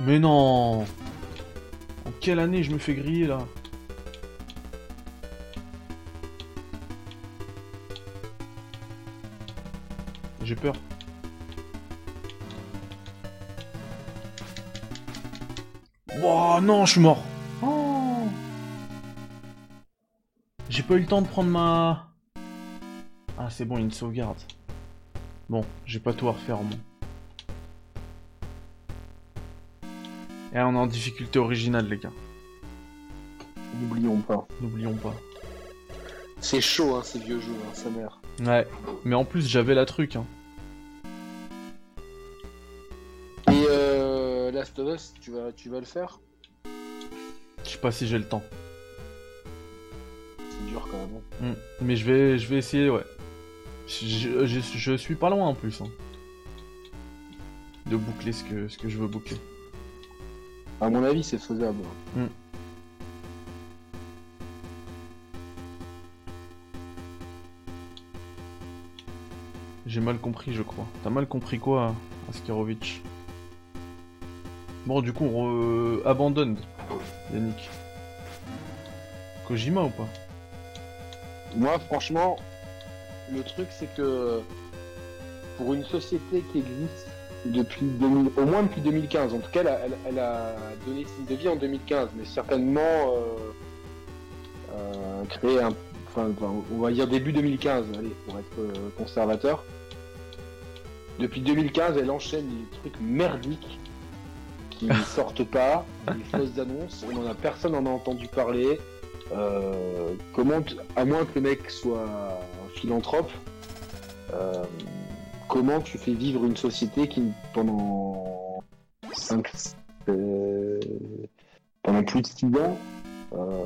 Mais non quelle année je me fais griller là J'ai peur. Oh non, je suis mort. Oh. J'ai pas eu le temps de prendre ma... Ah c'est bon, il y a une sauvegarde. Bon, j'ai pas tout à refaire moi. Et on est en difficulté originale les gars. N'oublions pas. N'oublions pas. C'est chaud, hein, ces vieux jeux, hein, sa mère. Ouais. Mais en plus j'avais la truc. Hein. Et euh, Last of Us, tu vas, tu vas le faire? Je sais pas si j'ai le temps. C'est dur quand même. hein. Hmm. Mais je vais, je vais essayer, ouais. Je, je- je suis pas loin en plus. hein. De boucler ce que, ce que je veux boucler. À mon avis, c'est faisable. J'ai mal compris, je crois. T'as mal compris quoi, Askarovitch Bon, du coup, on re- abandonne, Yannick. Kojima ou pas? Moi, franchement, le truc, c'est que pour une société qui existe depuis 2000, au moins depuis 2015, en tout cas, elle a, elle- elle a donné signe de vie en 2015, mais certainement euh, euh, créé un, enfin, on va dire début 2015, allez, pour être euh, conservateur. Depuis 2015, elle enchaîne des trucs merdiques qui ne sortent pas, des fausses annonces. On en a personne en a entendu parler. Euh, comment, à moins que le mec soit un philanthrope, euh, comment tu fais vivre une société qui pendant 5 pendant plus de 6 ans euh,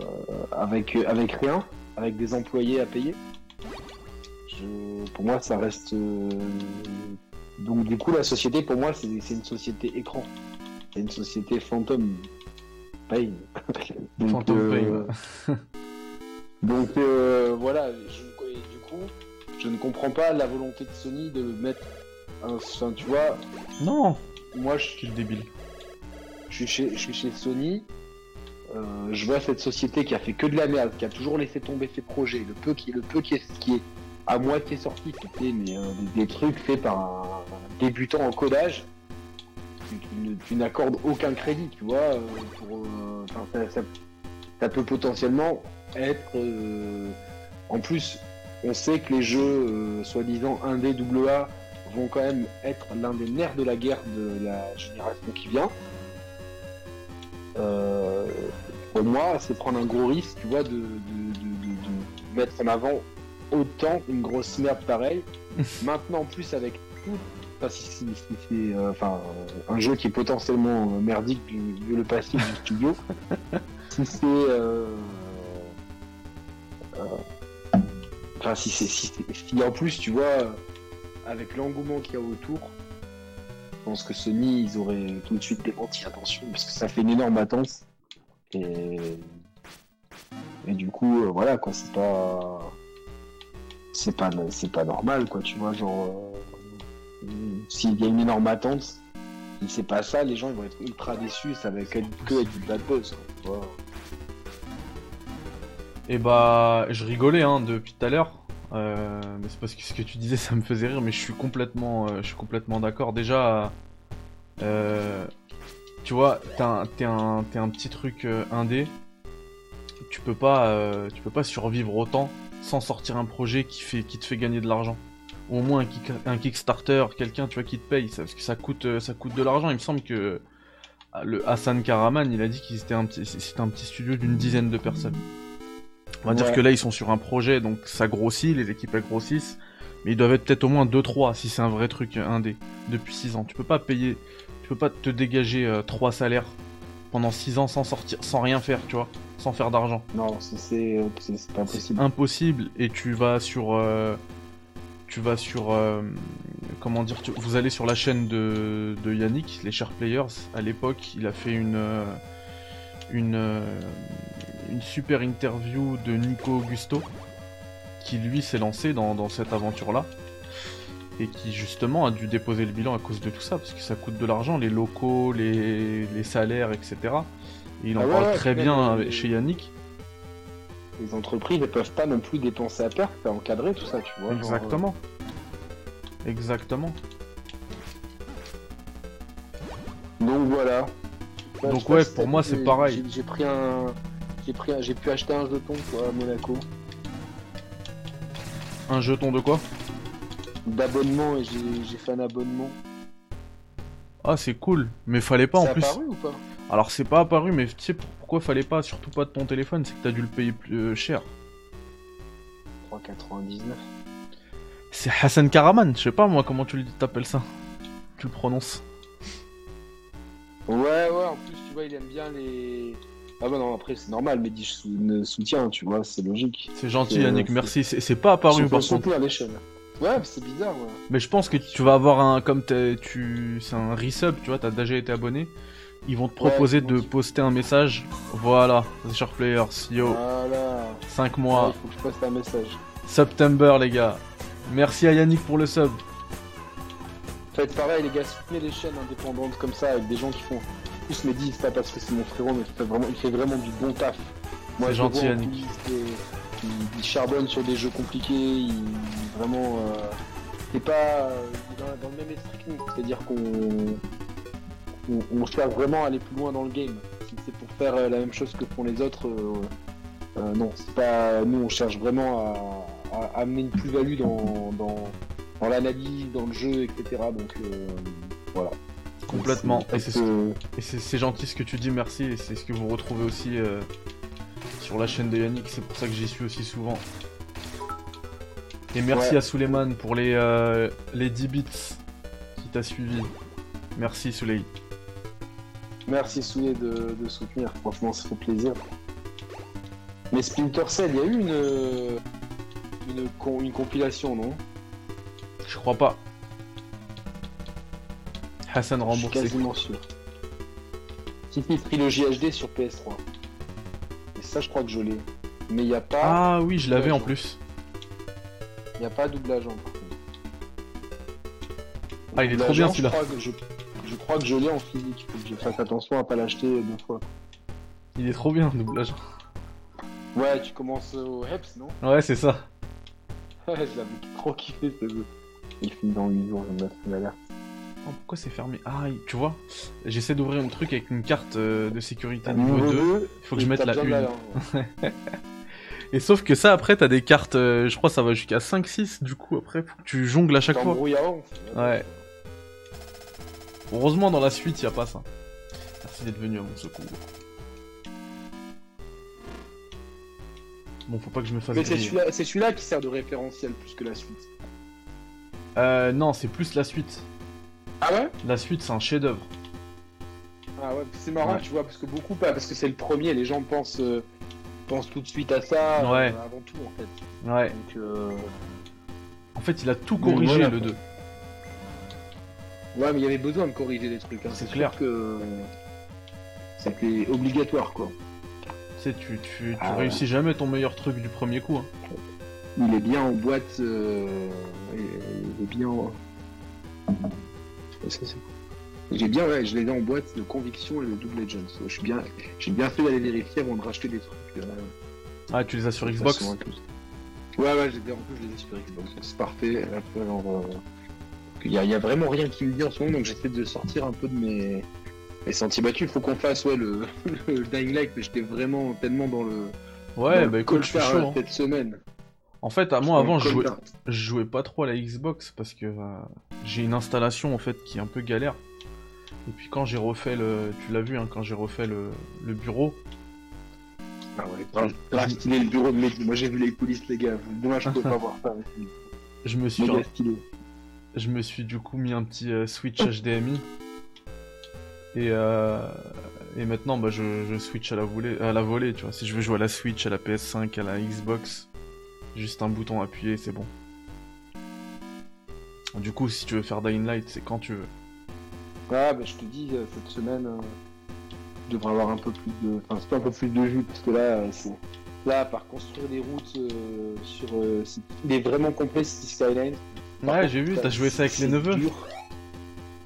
avec avec rien, avec des employés à payer. Je- pour moi, ça reste euh, donc du coup la société pour moi c'est une société écran, c'est une société fantôme. Pain. Donc, Phantom euh, Pain, donc euh, voilà, je, et du coup, je ne comprends pas la volonté de Sony de mettre un. Enfin, tu vois, Non moi je, Quel débile. je suis chez, je suis chez Sony, euh, je vois cette société qui a fait que de la merde, qui a toujours laissé tomber ses projets, le peu qui, le peu qui est, qui est à moitié sorti, c'était mais, euh, des, des trucs faits par un, un débutant en codage. Tu, tu n'accordes aucun crédit, tu vois. euh, pour, ça, ça- ça peut potentiellement être. en plus, on sait que les jeux euh, soi-disant 1D AA vont quand même être l'un des nerfs de la guerre de la génération qui vient. Euh, pour moi, c'est prendre un gros risque, tu vois, de, de, de- de- de mettre en avant autant une grosse merde pareille. Maintenant, en plus, avec tout, enfin, si, si- si c'est euh, enfin, un jeu qui est potentiellement merdique vu, le passif du studio, si c'est. euh, Enfin, si c'est. Si, en plus, tu vois, avec l'engouement qu'il y a autour, je pense que Sony, ils auraient tout de suite démenti, attention, parce que ça fait une énorme attente. Et, et du coup, euh, voilà, quoi, c'est pas. C'est pas, c'est pas normal, quoi, tu vois, genre. euh, S'il y a une énorme attente, si c'est pas ça, les gens ils vont être ultra déçus, ça va être que, être du bad buzz, quoi, tu vois. Et bah, je rigolais hein, depuis tout à l'heure. Euh, mais c'est parce que ce que tu disais, ça me faisait rire. Mais je suis complètement, euh, je suis complètement d'accord. Déjà, euh, tu vois, t'es un, un, un petit truc euh, indé. Tu peux pas, euh, tu peux pas survivre autant sans sortir un projet qui fait, qui te fait gagner de l'argent. Ou au moins un, kick- un Kickstarter, quelqu'un, tu vois, qui te paye, parce que ça coûte, euh, ça coûte de l'argent. Il me semble que le Hassan Karaman, il a dit qu'il était un petit, c'était un petit studio d'une dizaine de personnes. On va dire que là, ils sont sur un projet, donc ça grossit, les équipes elles grossissent. Mais ils doivent être peut-être au moins 2-3 si c'est un vrai truc indé depuis 6 ans. Tu peux pas payer, tu peux pas te dégager 3 salaires pendant 6 ans sans sortir, sans rien faire, tu vois, sans faire d'argent. Non, c'est- pas possible. impossible et tu vas sur, euh, tu vas sur, euh, comment dire, tu- vous allez sur la chaîne de, de Yannick, les Share Players. À l'époque, il a fait une, euh, une, euh, une super interview de Nico Augusto qui lui s'est lancé dans, dans cette aventure-là et qui justement a dû déposer le bilan à cause de tout ça parce que ça coûte de l'argent, les locaux, les, les salaires, etc. Et il en Ah ouais, parle ouais, très bien chez Yannick. Les entreprises ne peuvent pas non plus dépenser à perte, faire encadrer tout ça, tu vois. genre, Exactement. Exactement. euh, Donc voilà. Donc Ouais, pour moi, c'est pareil. j'ai- pris un. J'ai pris j'ai pu acheter un jeton quoi, à Monaco Un jeton de quoi? D'abonnement et j'ai fait un abonnement. Ah, c'est cool. Mais fallait pas en C'est plus. apparu ou pas? Alors, c'est pas apparu, mais tu sais pourquoi fallait pas, surtout pas de ton téléphone, c'est que t'as dû le payer plus euh, cher. 3,99. C'est Hassan Karaman, je sais pas moi comment tu le- t'appelles ça? Tu le prononces. Ouais, ouais, en plus, tu vois, il aime bien les. Ah bah non, après, c'est normal, mais je sou- ne soutient, tu vois, c'est logique. C'est gentil Yannick, merci. C'est c'est pas apparu par contre. les chaînes. Ouais, mais c'est bizarre, ouais. Mais je pense que tu vas avoir un. Comme t'es- tu. C'est un resub, tu vois, t'as déjà été abonné. Ils vont te proposer Ouais, de bon. poster un message. Voilà, The Shark Players, yo, Voilà. 5 Ouais, mois, il faut que je poste un message. September les gars. Merci à Yannick pour le sub. Faites pareil, les gars, soutenez les chaînes indépendantes comme ça, avec des gens qui font. Plus, me disent pas parce que c'est mon frérot, mais il fait vraiment, il fait vraiment du bon taf. C'est je le gentil, vois Yannick. Il, il charbonne sur des jeux compliqués, il vraiment. Euh, c'est pas euh, dans, dans le même esprit que nous, c'est-à-dire qu'on on, on cherche vraiment à aller plus loin dans le game. Si c'est pour faire euh, la même chose que font les autres, euh, euh, non, c'est pas. Nous, on cherche vraiment à, à amener une plus-value dans, dans, dans l'analyse, dans le jeu, etc. Donc euh, voilà. Complètement. Et c'est gentil ce que tu dis, merci. Et c'est ce que vous retrouvez aussi euh, sur la chaîne de Yannick. C'est pour ça que j'y suis aussi souvent. Et merci Ouais. à Suleiman pour les, euh, les 10 bits qui t'a suivi. Merci Souley. Merci Soulé de, de soutenir, franchement ça fait plaisir. Mais Splinter Cell, il y a eu une, une compilation, non? Je crois pas. Hassan Je suis remboursé. quasiment sûr. Si si, trilogie HD sur PS3. Et ça je crois que je l'ai. Mais il n'y a pas Ah oui, je l'avais en Ouais, plus. il y a pas double agent par contre. Ah, il est trop bien, celui-là. Je crois que je, je crois que je l'ai en physique. Faut que je fasse attention à pas l'acheter deux fois. Il est trop bien, doublage. Ouais, tu commences au Heps, non? Ouais, c'est ça. Ouais, je l'avais trop kiffé ce jeu. Il finit dans 8 jours, je me une alerte. Oh, pourquoi c'est fermé? Ah, tu vois, j'essaie d'ouvrir un truc avec une carte euh, de sécurité Ah, niveau 2. deux, Il faut que je et mette la besoin de 1. langue. Et sauf que ça, après, t'as des cartes, euh, je crois que ça va jusqu'à 5-6, du coup, après, faut que tu jongles à chaque fois. Ouais. Heureusement, dans la suite, y a pas ça. Merci d'être venu à mon secours. Bon, faut pas que je me fasse Mais c'est griller. celui-là c'est celui-là qui sert de référentiel plus que la suite. Euh, non, c'est plus la suite. Ah ouais? La suite, c'est un chef-d'œuvre. Ah ouais, c'est marrant, Ouais. tu vois, parce que beaucoup pas, parce que c'est le premier, les gens pensent, euh, pensent tout de suite à ça euh, Ouais. avant tout en fait. Ouais. Donc, euh... En fait, il a tout corrigé, voilà, le quoi. 2. ouais, mais il y avait besoin de corriger des trucs. Hein. C'est sûr clair. que c'était obligatoire quoi. Tu sais, tu, tu, tu Ah ouais. réussis jamais ton meilleur truc du premier coup. Hein. Il est bien en boîte, euh, il est bien. c'est- J'ai bien, ouais, je l'ai en boîte de conviction et de Double Legends. Je suis bien, j'ai bien fait d'aller vérifier avant de racheter des trucs. euh, Ah, tu les as sur Xbox façon. Ouais, ouais, en plus je les ai sur Xbox. C'est parfait. Alors, euh, il y, a- il y a vraiment rien qui me dit en ce moment, donc j'essaie de sortir un peu de mes, Et senti battu, il faut qu'on fasse ouais, le, le Dying Light, mais j'étais vraiment tellement dans le. Ouais, dans bah le écoute, je suis chaud. hein. cette semaine. En fait, à moi, avant, je jouais, coltard. je jouais pas trop à la Xbox parce que euh, j'ai une installation en fait qui est un peu galère. Et puis quand j'ai refait le, tu l'as vu, hein, quand j'ai refait le, le bureau, Ah ouais, le bureau de. Moi j'ai vu les coulisses, les gars. Dommage, je peux pas voir ça. mais je me suis, je me suis du coup mis un petit euh, Switch HDMI. Et, euh, et maintenant, bah, je, je switch à la, volée, à la volée, tu vois. Si je veux jouer à la Switch, à la PS5, à la Xbox, juste un bouton appuyé, c'est bon. Du coup, si tu veux faire Dying Light, c'est quand tu veux. Ah, bah je te dis, euh, cette semaine, euh, je devrais avoir un peu plus de. Enfin, c'est pas un peu plus de jus, parce que là, euh, c'est. Là, par construire des routes euh, sur. il est vraiment complet, City Skyline. Par Ouais, j'ai vu, t'as joué ça avec les neveux. dur.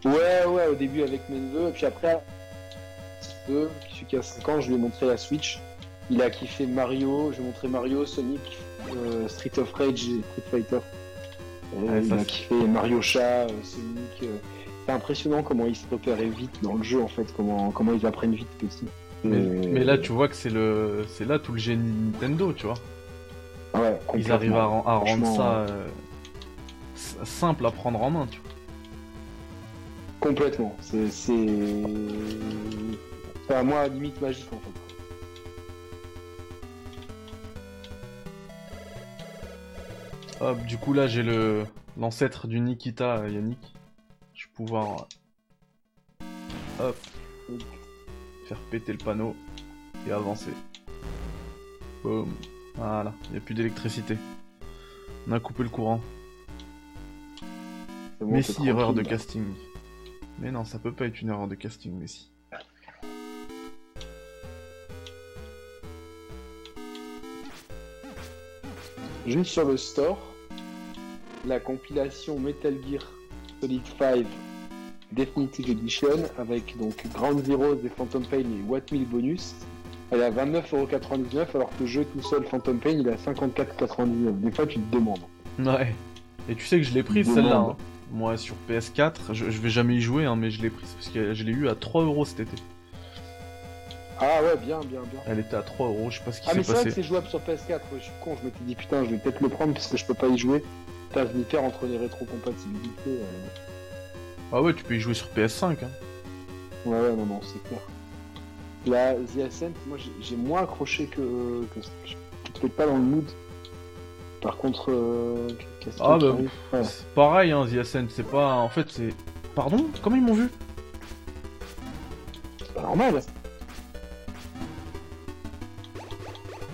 Ouais, ouais, au début avec mes neveux, et puis après, celui qui a 5 ans, je lui ai montré la Switch. Il a kiffé Mario, je lui ai montré Mario, Sonic, euh, Street of Rage et Street Fighter. Euh, Ouais, il a kiffé Mario Chat, euh, Sonic. C'est impressionnant comment ils se repéraient vite dans le jeu en fait, comment, comment ils apprennent vite aussi. Mais, là, tu vois que c'est le, c'est là tout le génie Nintendo, tu vois. Ouais, Ils arrivent à, ren- à rendre ça euh, simple à prendre en main, tu vois. Complètement. C'est. c'est... Enfin, moi, limite magique en fait. Hop, du coup là j'ai le l'ancêtre du Nikita euh, Yannick. Je vais pouvoir euh, hop faire péter le panneau et avancer. Boum. Voilà, il n'y a plus d'électricité. On a coupé le courant. C'est bon, mais c'est si, erreur de casting. Mais non, ça peut pas être une erreur de casting, mais Juste sur le store, la compilation Metal Gear Solid 5 Definitive Edition avec donc Ground Zero et Phantom Pain et What Mill bonus, elle est à 29,99€ alors que le jeu tout seul Phantom Pain il est à 54,99€. Des fois tu te demandes. Ouais. Et tu sais que je l'ai prise celle-là. hein. Moi sur PS4, je, je vais jamais y jouer, hein, mais je l'ai prise parce que je l'ai eu à 3€ cet été. Ah ouais, bien, bien, bien. Elle était à 3€, je sais pas ce qui Ah mais s'est c'est vrai que passé. c'est jouable sur PS4, ouais, je suis con, je m'étais dit putain je vais peut-être le prendre parce que je peux pas y jouer. Je vais faire entre les rétrocompatibilités. euh. Ah ouais, tu peux y jouer sur PS5. Hein. Ouais, ouais, non, non, c'est clair. La The Ascent, moi j'ai- moins accroché que, que. Je suis peut-être pas dans le mood. Par contre, euh, qu'est-ce Ah bah, Ouais. C'est pareil, hein, The Ascent, c'est pas. En fait, c'est. Pardon? Comment ils m'ont vu? C'est pas normal.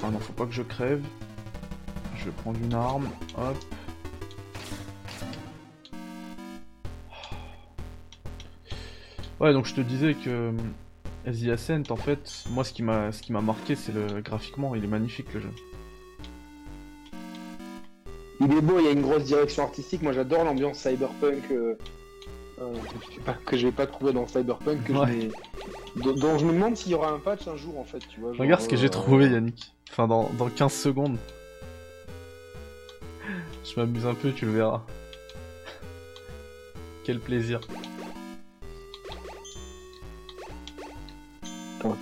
Ah non, faut pas que je crève. Je vais prendre une arme. Hop. Ouais, donc je te disais que euh, The Ascent, en fait, moi ce qui m'a ce qui m'a marqué, c'est le graphiquement, il est magnifique le jeu. Il est beau, il y a une grosse direction artistique. Moi j'adore l'ambiance cyberpunk euh, euh, que, je sais pas- trouver dans cyberpunk. Que Ouais. dont, dont je me demande s'il y aura un patch un jour en fait. Tu vois, genre, Regarde ce que j'ai euh, trouvé, Yannick. Enfin, dans, dans 15 secondes. Je m'amuse un peu, tu le verras. Quel plaisir.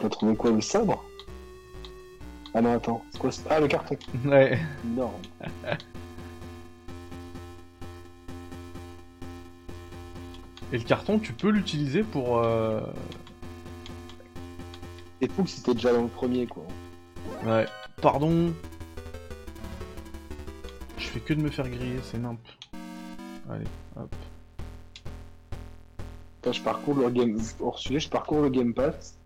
T'as trouvé quoi Le sabre? Ah non, attends. C'est quoi Ah, le carton. Ouais. Non. Et le carton, tu peux l'utiliser pour. euh, C'est fou que c'était déjà dans le premier quoi. Ouais. Pardon. Je fais que de me faire griller, c'est nimp. Allez, hop. Attends, je parcours le game. Hors sujet, je parcours le Game Pass.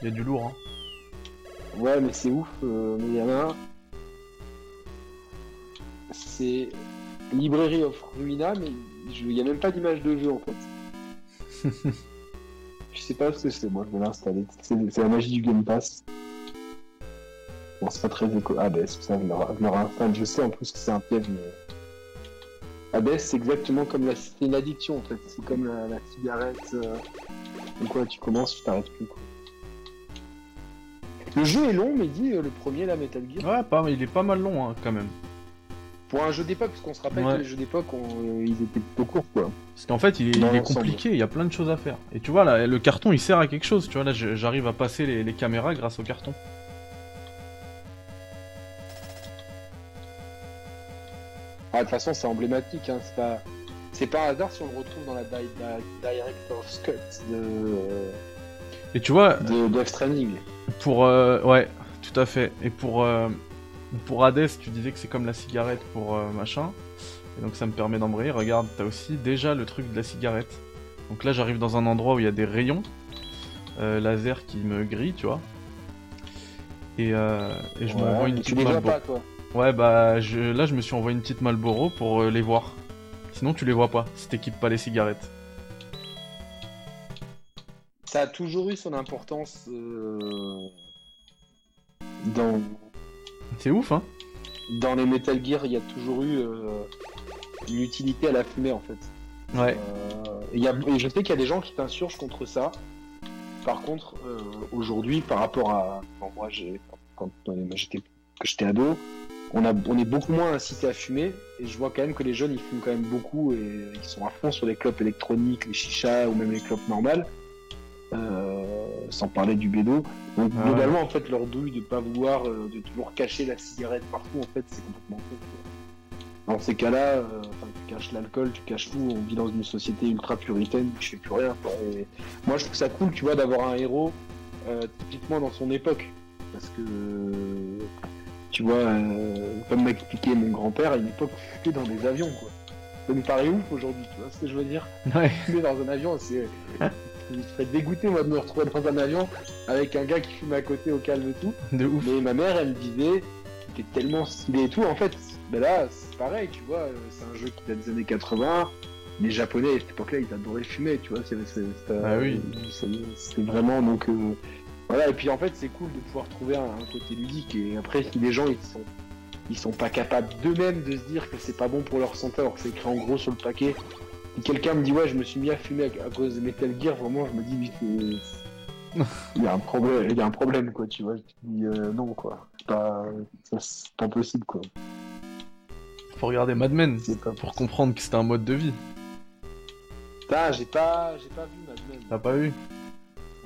Il y a du lourd, hein. Ouais, mais c'est ouf. euh, mais il y en a un. C'est Librairie of Ruina, mais il n'y a même pas d'image de jeu en fait. je sais pas ce que c'est, moi je vais l'installer. C'est la magie du Game Pass. Bon, c'est pas très éco. ABS, ça, je leur, je leur installe. Je sais en plus que c'est un piège, mais. ABS, c'est exactement comme la. C'est une addiction en fait. C'est comme la, la cigarette. Euh... Donc, quoi, tu commences, tu t'arrêtes plus quoi. Le jeu est long, mais dit euh, le premier, la Metal Gear. Ouais, pas, il est pas mal long, hein, quand même. Pour un jeu d'époque, parce qu'on se rappelle Ouais. que les jeux d'époque, on- ils étaient plutôt courts, quoi. Parce qu'en fait, il est, il compliqué, il y a plein de choses à faire. Et tu vois, là, le carton, il sert à quelque chose. Tu vois, là, j'arrive à passer les, les caméras grâce au carton. Ah, de toute façon, c'est emblématique, hein. C'est pas... C'est pas un hasard si on le retrouve dans la di- di- Director's Cut de, Et tu vois, de Death Stranding. pour... euh, ouais, tout à fait. Et pour... euh, pour Hades, tu disais que c'est comme la cigarette pour euh, machin. Et donc ça me permet d'embrayer. Regarde, t'as aussi déjà le truc de la cigarette. Donc là, j'arrive dans un endroit où il y a des rayons euh, laser qui me grillent, tu vois. Et, euh, et je Ouais, m'envoie une petite les vois Marlboro. pas, toi. Ouais, bah je, là, je me suis envoyé une petite Malboro pour les voir. Sinon, tu les vois pas si t'équipes pas les cigarettes. Ça a toujours eu son importance dans, C'est ouf, hein dans les Metal Gear. Il y a toujours eu euh, une utilité à la fumée, en fait. Ouais. Euh, y a, et je sais qu'il y a des gens qui t'insurgent contre ça. Par contre, euh, aujourd'hui, par rapport à moi j'ai quand j'étais j'étais ado, on a on est beaucoup moins incité à fumer et je vois quand même que les jeunes ils fument quand même beaucoup et ils sont à fond sur les clopes électroniques, les chichas ou même les clopes normales. Euh, sans parler du bédo. Donc Ah globalement en fait leur douille de pas vouloir euh, de toujours cacher la cigarette partout en fait c'est complètement faux. Dans ces cas-là, euh, tu caches l'alcool, tu caches tout, on vit dans une société ultra puritaine, tu fais plus rien. Et moi, je trouve ça cool, tu vois, d'avoir un héros euh, typiquement dans son époque. Parce que, tu vois, euh, comme m'a expliqué mon grand-père, à une époque, on dans des avions, quoi. Ça nous paraît ouf aujourd'hui, tu vois ce que je veux dire? Ouais. Dans un avion, c'est... Je serais dégoûté, moi, de me retrouver dans un avion avec un gars qui fume à côté au calme et tout. De ouf. Mais ma mère, elle me disait, t'es tellement stylé et tout. En fait, ben là, c'est pareil, tu vois, euh, c'est un jeu qui date des années 80. Les Japonais, à cette époque-là, ils adoraient fumer, tu vois. C'est, c'est, c'est- Ah oui. c'est- c'est vraiment donc. euh, voilà, et puis en fait, c'est cool de pouvoir trouver un, un côté ludique. Et après, si les gens, ils sont. Ils sont pas capables d'eux-mêmes de se dire que c'est pas bon pour leur santé, alors que c'est écrit en gros sur le paquet. Si quelqu'un me dit ouais je me suis mis à fumer à, cause de Metal Gear, vraiment je me dis c'est- il y a un problème, il y a un problème quoi, tu vois. Je te dis euh, non quoi, c'est pas, c'est pas possible quoi. Faut regarder Mad Men pas pour comprendre que c'était un mode de vie. Putain, j'ai pas, j'ai pas vu Mad Men. T'as pas vu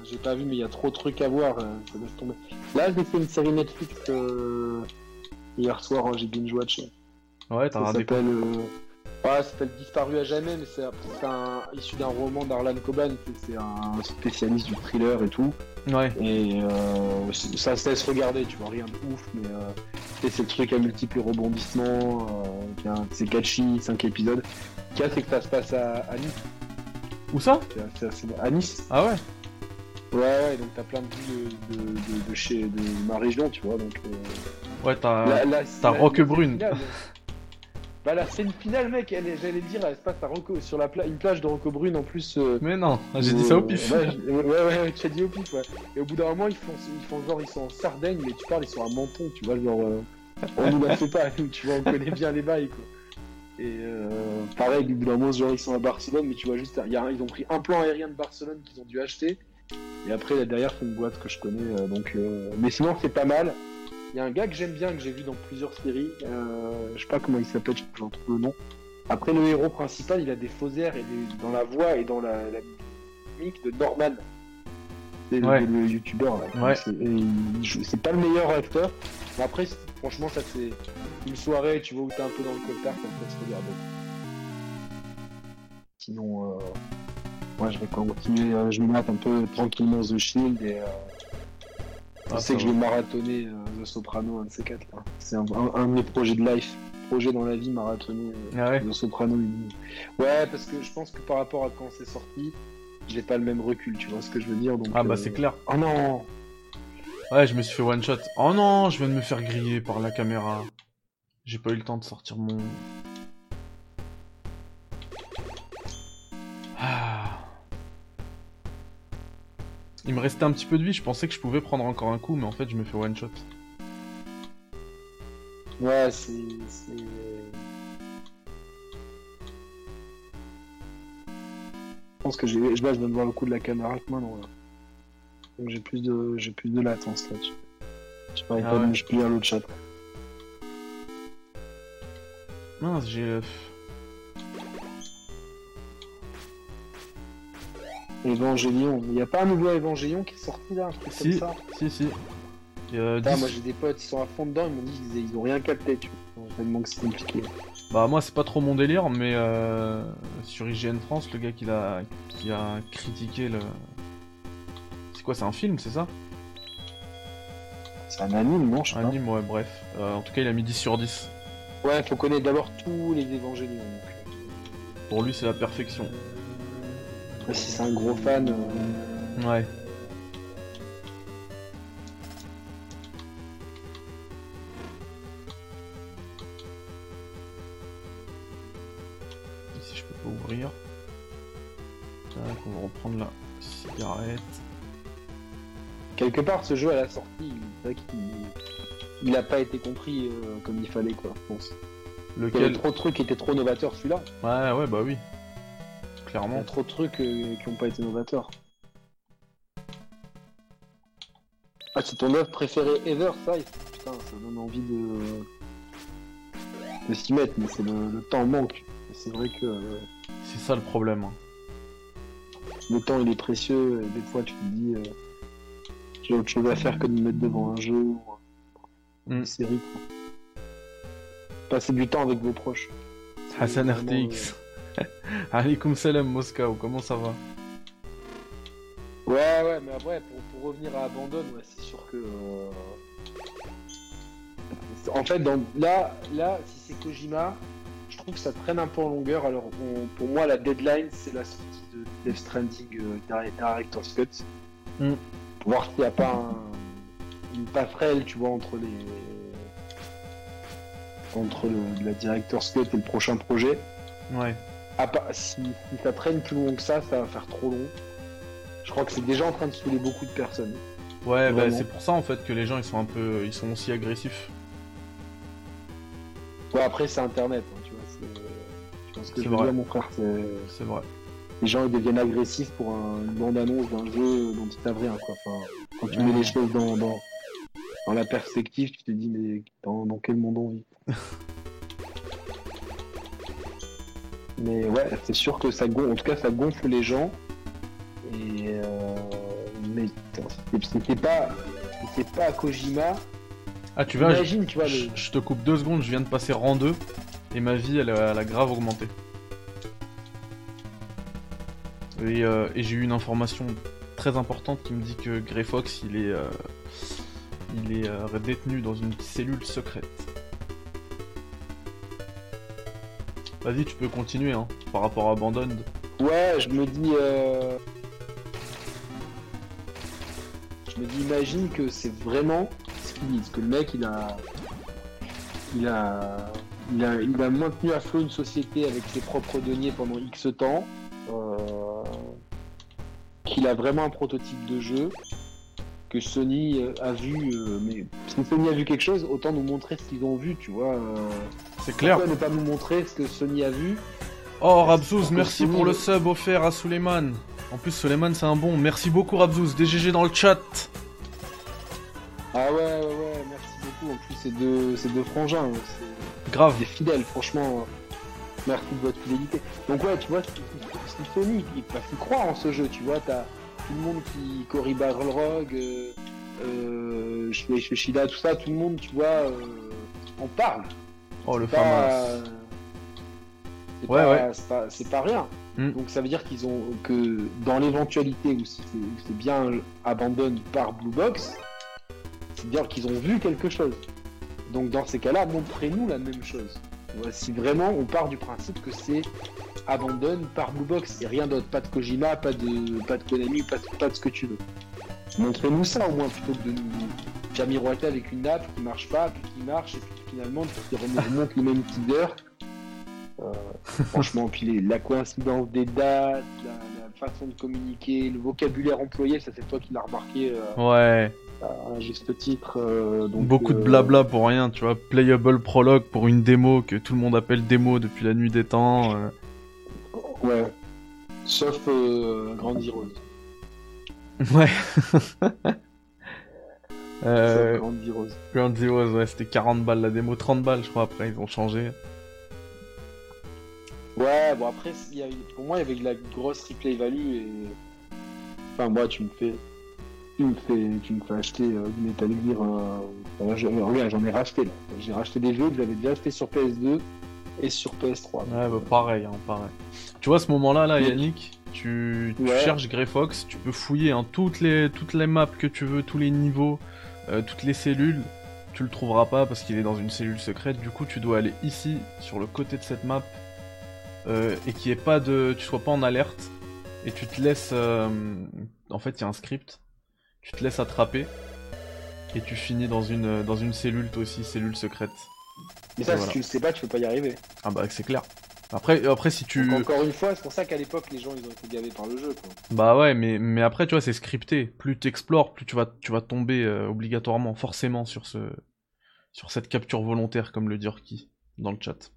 J'ai pas vu, mais il y a trop de trucs à voir. euh, ça laisse tomber. Là, j'ai fait une série Netflix euh, hier soir, hein, j'ai binge watché. Ouais, t'as regardé s'appelle, euh, ouais, ça s'appelle Disparu à jamais, mais c'est issu d'un roman d'Arlan Coban. C'est un spécialiste du thriller et tout. Ouais. Et euh, ça se laisse regarder, tu vois, rien de ouf, mais euh, c'est le truc à multiples rebondissements, euh, c'est catchy, 5 épisodes. Qu'il c'est que ça se passe à, à Nice. Où ça? Assez- à Nice. Ah ouais? Ouais, ouais, donc t'as plein de vues de, de, de, de chez de ma région, tu vois, donc. euh, Ouais, t'as. Roquebrune. Bah la scène finale, mec, elle est- j'allais dire, elle se passe à Roco, sur la pla- une plage de Roquebrune en plus. euh, Mais non, j'ai dit ça au pif. Ouais, ouais, ouais, ouais, tu as dit au pif, ouais. Et au bout d'un moment, ils font, ils font genre, ils sont en Sardaigne, mais tu parles, ils sont à Menton, tu vois, genre, euh, on nous la fait pas, nous, tu vois, on connaît bien les bails, quoi. Et euh, pareil, au bout d'un moment, genre, ils sont à Barcelone, mais tu vois, juste, il y a un- ils ont pris un plan aérien de Barcelone qu'ils ont dû acheter, et après, là derrière, c'est une boîte que je connais, euh, donc, euh, mais sinon, c'est pas mal. Il y a un gars que j'aime bien, que j'ai vu dans plusieurs séries, euh, je sais pas comment il s'appelle, je j'en trouve le nom. Après, le héros principal, il a des faux airs et des- dans la voix et dans la, la mimique de Norman. C'est le- Ouais. le, youtubeur là. Ouais. C'est pas le meilleur acteur. Mais après, franchement, ça c'est une soirée, tu vois, où t'es un peu dans le coltard, ça te laisse regarder. Sinon, euh, moi je vais continuer, euh, je me mate un peu tranquillement The Shield et euh, je Ah, sais ça que je va. vais marathonner euh, The Soprano, un de ces quatre là. C'est un, un- de mes projets de life, projet dans la vie, marathonner euh, Ah ouais The Soprano. Ouais, parce que je pense que par rapport à quand c'est sorti, j'ai pas le même recul, tu vois ce que je veux dire. Donc, Ah bah euh, c'est clair. Oh non Ouais, je me suis fait one shot. Oh non, je viens de me faire griller par la caméra. J'ai pas eu le temps de sortir mon. Ah. Il me restait un petit peu de vie, je pensais que je pouvais prendre encore un coup, mais en fait je me fais one shot. Ouais, c'est. c'est- Je pense que j'ai, je, là, je viens de voir le coup de la caméra que maintenant. Là. Donc j'ai plus de, j'ai plus de latence là-dessus. Je pas, Ah pas ouais. je peux lire le chat. Mince, j'ai. Evangelion. Il n'y a pas un nouveau Evangelion qui est sorti là, un truc Si, comme ça si, si. Euh, Putain, 10 Moi j'ai des potes, ils sont à fond dedans, ils m'ont dit qu'ils ils ont rien capté, tu vois. Tellement que c'est compliqué. Bah moi c'est pas trop mon délire, mais euh, sur IGN France, le gars qui a, qui a critiqué le... C'est quoi, c'est un film, c'est ça? C'est un anime, non je Un anime, ouais, bref. Euh, en tout cas, il a mis 10 sur 10. Ouais, faut connaître d'abord tous les Evangelions. donc. Pour lui, c'est la perfection. Si c'est un gros fan, euh, Ouais. Ici, je peux pas ouvrir. Tac, on va reprendre la cigarette. quelque part ce jeu à la sortie, c'est vrai qu'il il a pas été compris euh, comme il fallait quoi, je pense. Il y avait Lequel trop de trucs qui étaient trop novateurs celui-là. Ouais, ouais, bah oui. Il y a trop de trucs euh, qui ont pas été novateurs. Ah, c'est ton œuvre préférée ever, ça Putain, ça donne envie de, de s'y mettre, mais c'est le, le temps manque. C'est vrai que euh, C'est ça le problème. hein. le temps il est précieux et des fois tu te dis euh, j'ai autre chose à faire que de me mettre devant un jeu ou Mm. une série. Quoi. Passer du temps avec vos proches. C'est Hassan RTX. Alaikum salam Moscow, comment ça va? Ouais, ouais, mais après, pour, pour revenir à Abandon, ouais, c'est sûr que. euh, En fait, dans... là, là, si c'est Kojima, je trouve que ça traîne un peu en longueur. Alors, on- pour moi, la deadline, c'est la sortie de Death Stranding euh, Direct- Director's Cut. Mm. Pour voir s'il n'y a pas un- une passerelle, tu vois, entre les. entre le- la Director's Cut et le prochain projet. Ouais. À part- si, si ça traîne plus long que ça, ça va faire trop long. Je crois que c'est déjà en train de saouler beaucoup de personnes. Ouais, bah c'est pour ça en fait que les gens ils sont un peu. Ils sont aussi agressifs. Ouais, après, c'est Internet, hein, tu vois. vois ce que je vrai. dire, mon frère c'est- vrai. Les gens ils deviennent agressifs pour un- une bande-annonce d'un jeu dont ils savent rien, quoi. Enfin, quand tu mets les choses dans, dans, dans la perspective, tu te dis, mais dans, dans quel monde on vit Mais ouais, c'est sûr que ça gonfle, en tout cas, ça gonfle les gens. Et euh, mais c'était- pas, c'était pas Kojima. Ah, tu vois, je, Imagine, tu vois, le... je- je te coupe deux secondes, je viens de passer rang 2 et ma vie elle, a- elle a grave augmenté. Et, euh, et j'ai eu une information très importante qui me dit que Grey Fox il est, euh, il est euh, détenu dans une cellule secrète. Vas-y, tu peux continuer hein, par rapport à Abandoned. Ouais, je me dis. euh, Je me dis, imagine que c'est vraiment ce qu'ils disent, que le mec il a. Il a. Il a, il a maintenu à flot une société avec ses propres deniers pendant X temps. euh, Qu'il a vraiment un prototype de jeu. Que Sony euh, a vu. euh, mais si Sony a vu quelque chose, autant nous montrer ce qu'ils ont vu, tu vois. euh, C'est clair. Pourquoi ne pas nous montrer ce que Sony a vu Oh Rabzouz, merci pour le sub offert à Suleiman. En plus, Suleiman c'est un bon. Merci beaucoup Rabzouz, DGG dans le chat. Ah ouais, ouais, ouais, merci beaucoup. En plus, c'est deux, c'est deux frangins. C'est Grave. des fidèles, franchement. Merci de votre fidélité. Donc ouais, tu vois, si- si Sony, il va croire en ce jeu, tu vois, t'as tout le monde qui... Cory Barlog, euh, euh, Sh- Shida, tout ça, tout le monde, tu vois, euh, en parle. Oh le euh, c'est Ouais, pas- ouais. c'est pas, rien. Mm. Donc ça veut dire qu'ils ont que dans l'éventualité où c'est bien abandonné par Blue Box, c'est-à-dire qu'ils ont vu quelque chose. Donc dans ces cas-là, montrez-nous la même chose. Si vraiment on part du principe que c'est abandonné par Blue Box et rien d'autre, pas de Kojima, pas de pas de Konami, pas de, pas de ce que tu veux. Montrez-nous ça au moins plutôt que de nous faire miroiter avec une nappe qui marche pas, puis qui marche et puis finalement qui remonte le même teaser. Euh, franchement, puis les- la coïncidence des dates, la, la façon de communiquer, le vocabulaire employé, ça c'est toi qui l'as remarqué euh, Ouais. à un juste titre. euh, donc, Beaucoup de euh, blabla pour rien, tu vois. Playable prologue pour une démo que tout le monde appelle démo depuis la nuit des temps. Ouais. Sauf Grand Heroes. Ouais. Euh, Grand Heroes. Ground Zeroes, ouais, c'était 40 balles la démo, 30 balles je crois après, ils ont changé. Ouais, bon après, y pour moi, il y avait de la grosse replay value et. Enfin, moi, tu me fais. Tu me fais, tu me fais acheter euh, du Metal Gear. euh, enfin, j'en ai racheté là. J'ai racheté des jeux que j'avais déjà achetés sur PS2 et sur PS3. Ouais, bah pareil, hein, pareil. Tu vois, à ce moment-là, là, Yannick, tu, tu Ouais. cherches Grey Fox, tu peux fouiller hein, toutes, les, toutes les maps que tu veux, tous les niveaux, euh, toutes les cellules. Tu le trouveras pas parce qu'il est dans une cellule secrète. Du coup, tu dois aller ici, sur le côté de cette map, euh, et qu'il y ait pas de, tu sois pas en alerte, et tu te laisses. euh, en fait, il y a un script. Tu te laisses attraper, et tu finis dans une, dans une cellule, toi aussi, cellule secrète. Mais ça, si tu le sais pas, tu peux pas y arriver. Ah bah, c'est clair. Après, après, si tu. Donc, encore une fois, c'est pour ça qu'à l'époque, les gens ils ont été gavés par le jeu. Quoi. Bah ouais, mais, mais après, tu vois, c'est scripté. Plus t'explores, plus tu vas, tu vas tomber euh, obligatoirement, forcément, sur ce, sur cette capture volontaire, comme le dit Orki dans le chat.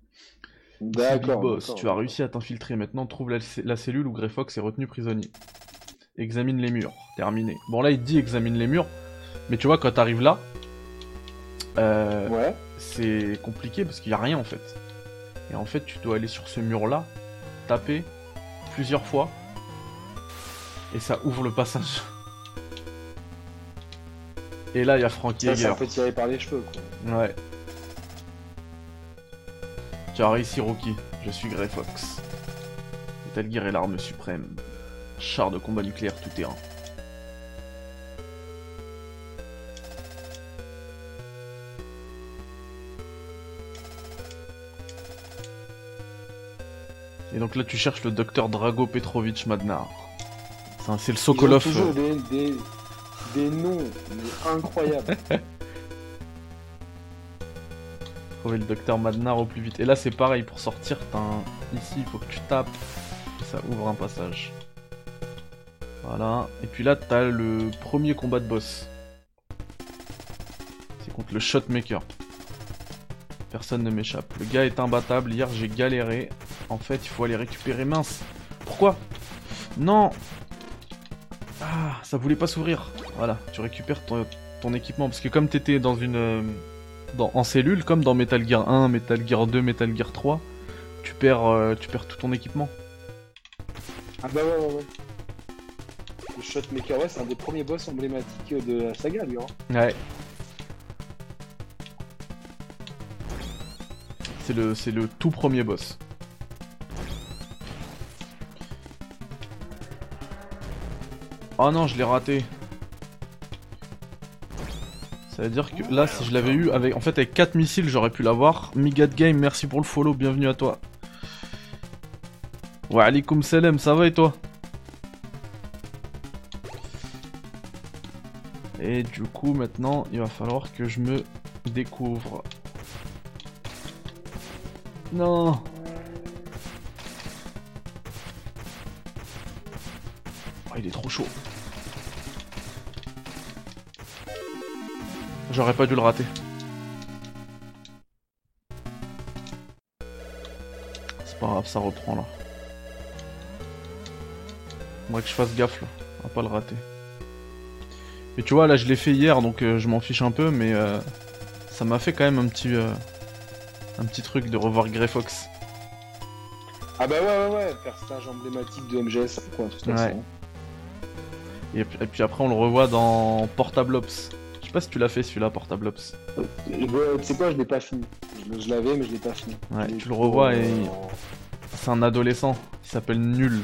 D'accord. Boss, tu as réussi à t'infiltrer. Maintenant, trouve la, la cellule où Grey Fox est retenu prisonnier. Examine les murs. Terminé. Bon, là, il dit examine les murs. Mais tu vois, quand t'arrives là, euh, Ouais. c'est compliqué parce qu'il y a rien en fait. Et en fait, tu dois aller sur ce mur-là, taper plusieurs fois, et ça ouvre le passage. Et là, il y a Frankie Ça, c'est un peu tiré par les cheveux. Quoi. Ouais. Tu as réussi, Rocky. Je suis Grey Fox. Metal Gear est l'arme suprême. Char de combat nucléaire tout terrain. Et donc là, tu cherches le docteur Drago Petrovich Madnar. C'est le Ils ont Sokolov. toujours euh, des, des, des noms mais incroyables. Trouver le docteur Madnar au plus vite. Et là, c'est pareil, pour sortir, un... ici, il faut que tu tapes. Et ça ouvre un passage. Voilà. Et puis là, t'as le premier combat de boss. C'est contre le Shotmaker. Personne ne m'échappe. Le gars est imbattable. Hier, j'ai galéré. En fait, il faut aller récupérer. Mince. Pourquoi? Non Ah, ça voulait pas s'ouvrir. Voilà, tu récupères ton, ton équipement. Parce que comme t'étais dans une... euh, dans- en cellule, comme dans Metal Gear 1, Metal Gear 2, Metal Gear 3, tu perds, euh, tu perds tout ton équipement. Ah bah ouais, ouais, ouais. Le Shotmaker, ouais, c'est un des premiers boss emblématiques de la saga, lui. Hein. Ouais. C'est le, c'est le tout premier boss. Oh non, je l'ai raté. Ça veut dire que là, si je l'avais eu avec, en fait, avec 4 missiles, j'aurais pu l'avoir. Migat Game, merci pour le follow, bienvenue à toi. Wa alaikum salam, ça va et toi? Et du coup, maintenant, il va falloir que je me découvre. Non Oh, il est trop chaud. J'aurais pas dû le rater. C'est pas grave, ça reprend là. Faudrait que je fasse gaffe là, à pas le rater. Mais tu vois, là je l'ai fait hier donc euh, je m'en fiche un peu, mais euh, ça m'a fait quand même un petit, euh, un petit truc de revoir Grey Fox. Ah bah ouais, ouais, ouais, personnage emblématique de MGS, quoi, de toute Ouais. façon. Et, et puis après on le revoit dans Portable Ops. Je sais pas si tu l'as fait celui-là, Portable Ops. Tu sais quoi, je l'ai pas fini. Je, je l'avais, mais je l'ai pas fini. Ouais, tu le revois et- C'est un adolescent, il s'appelle Nul.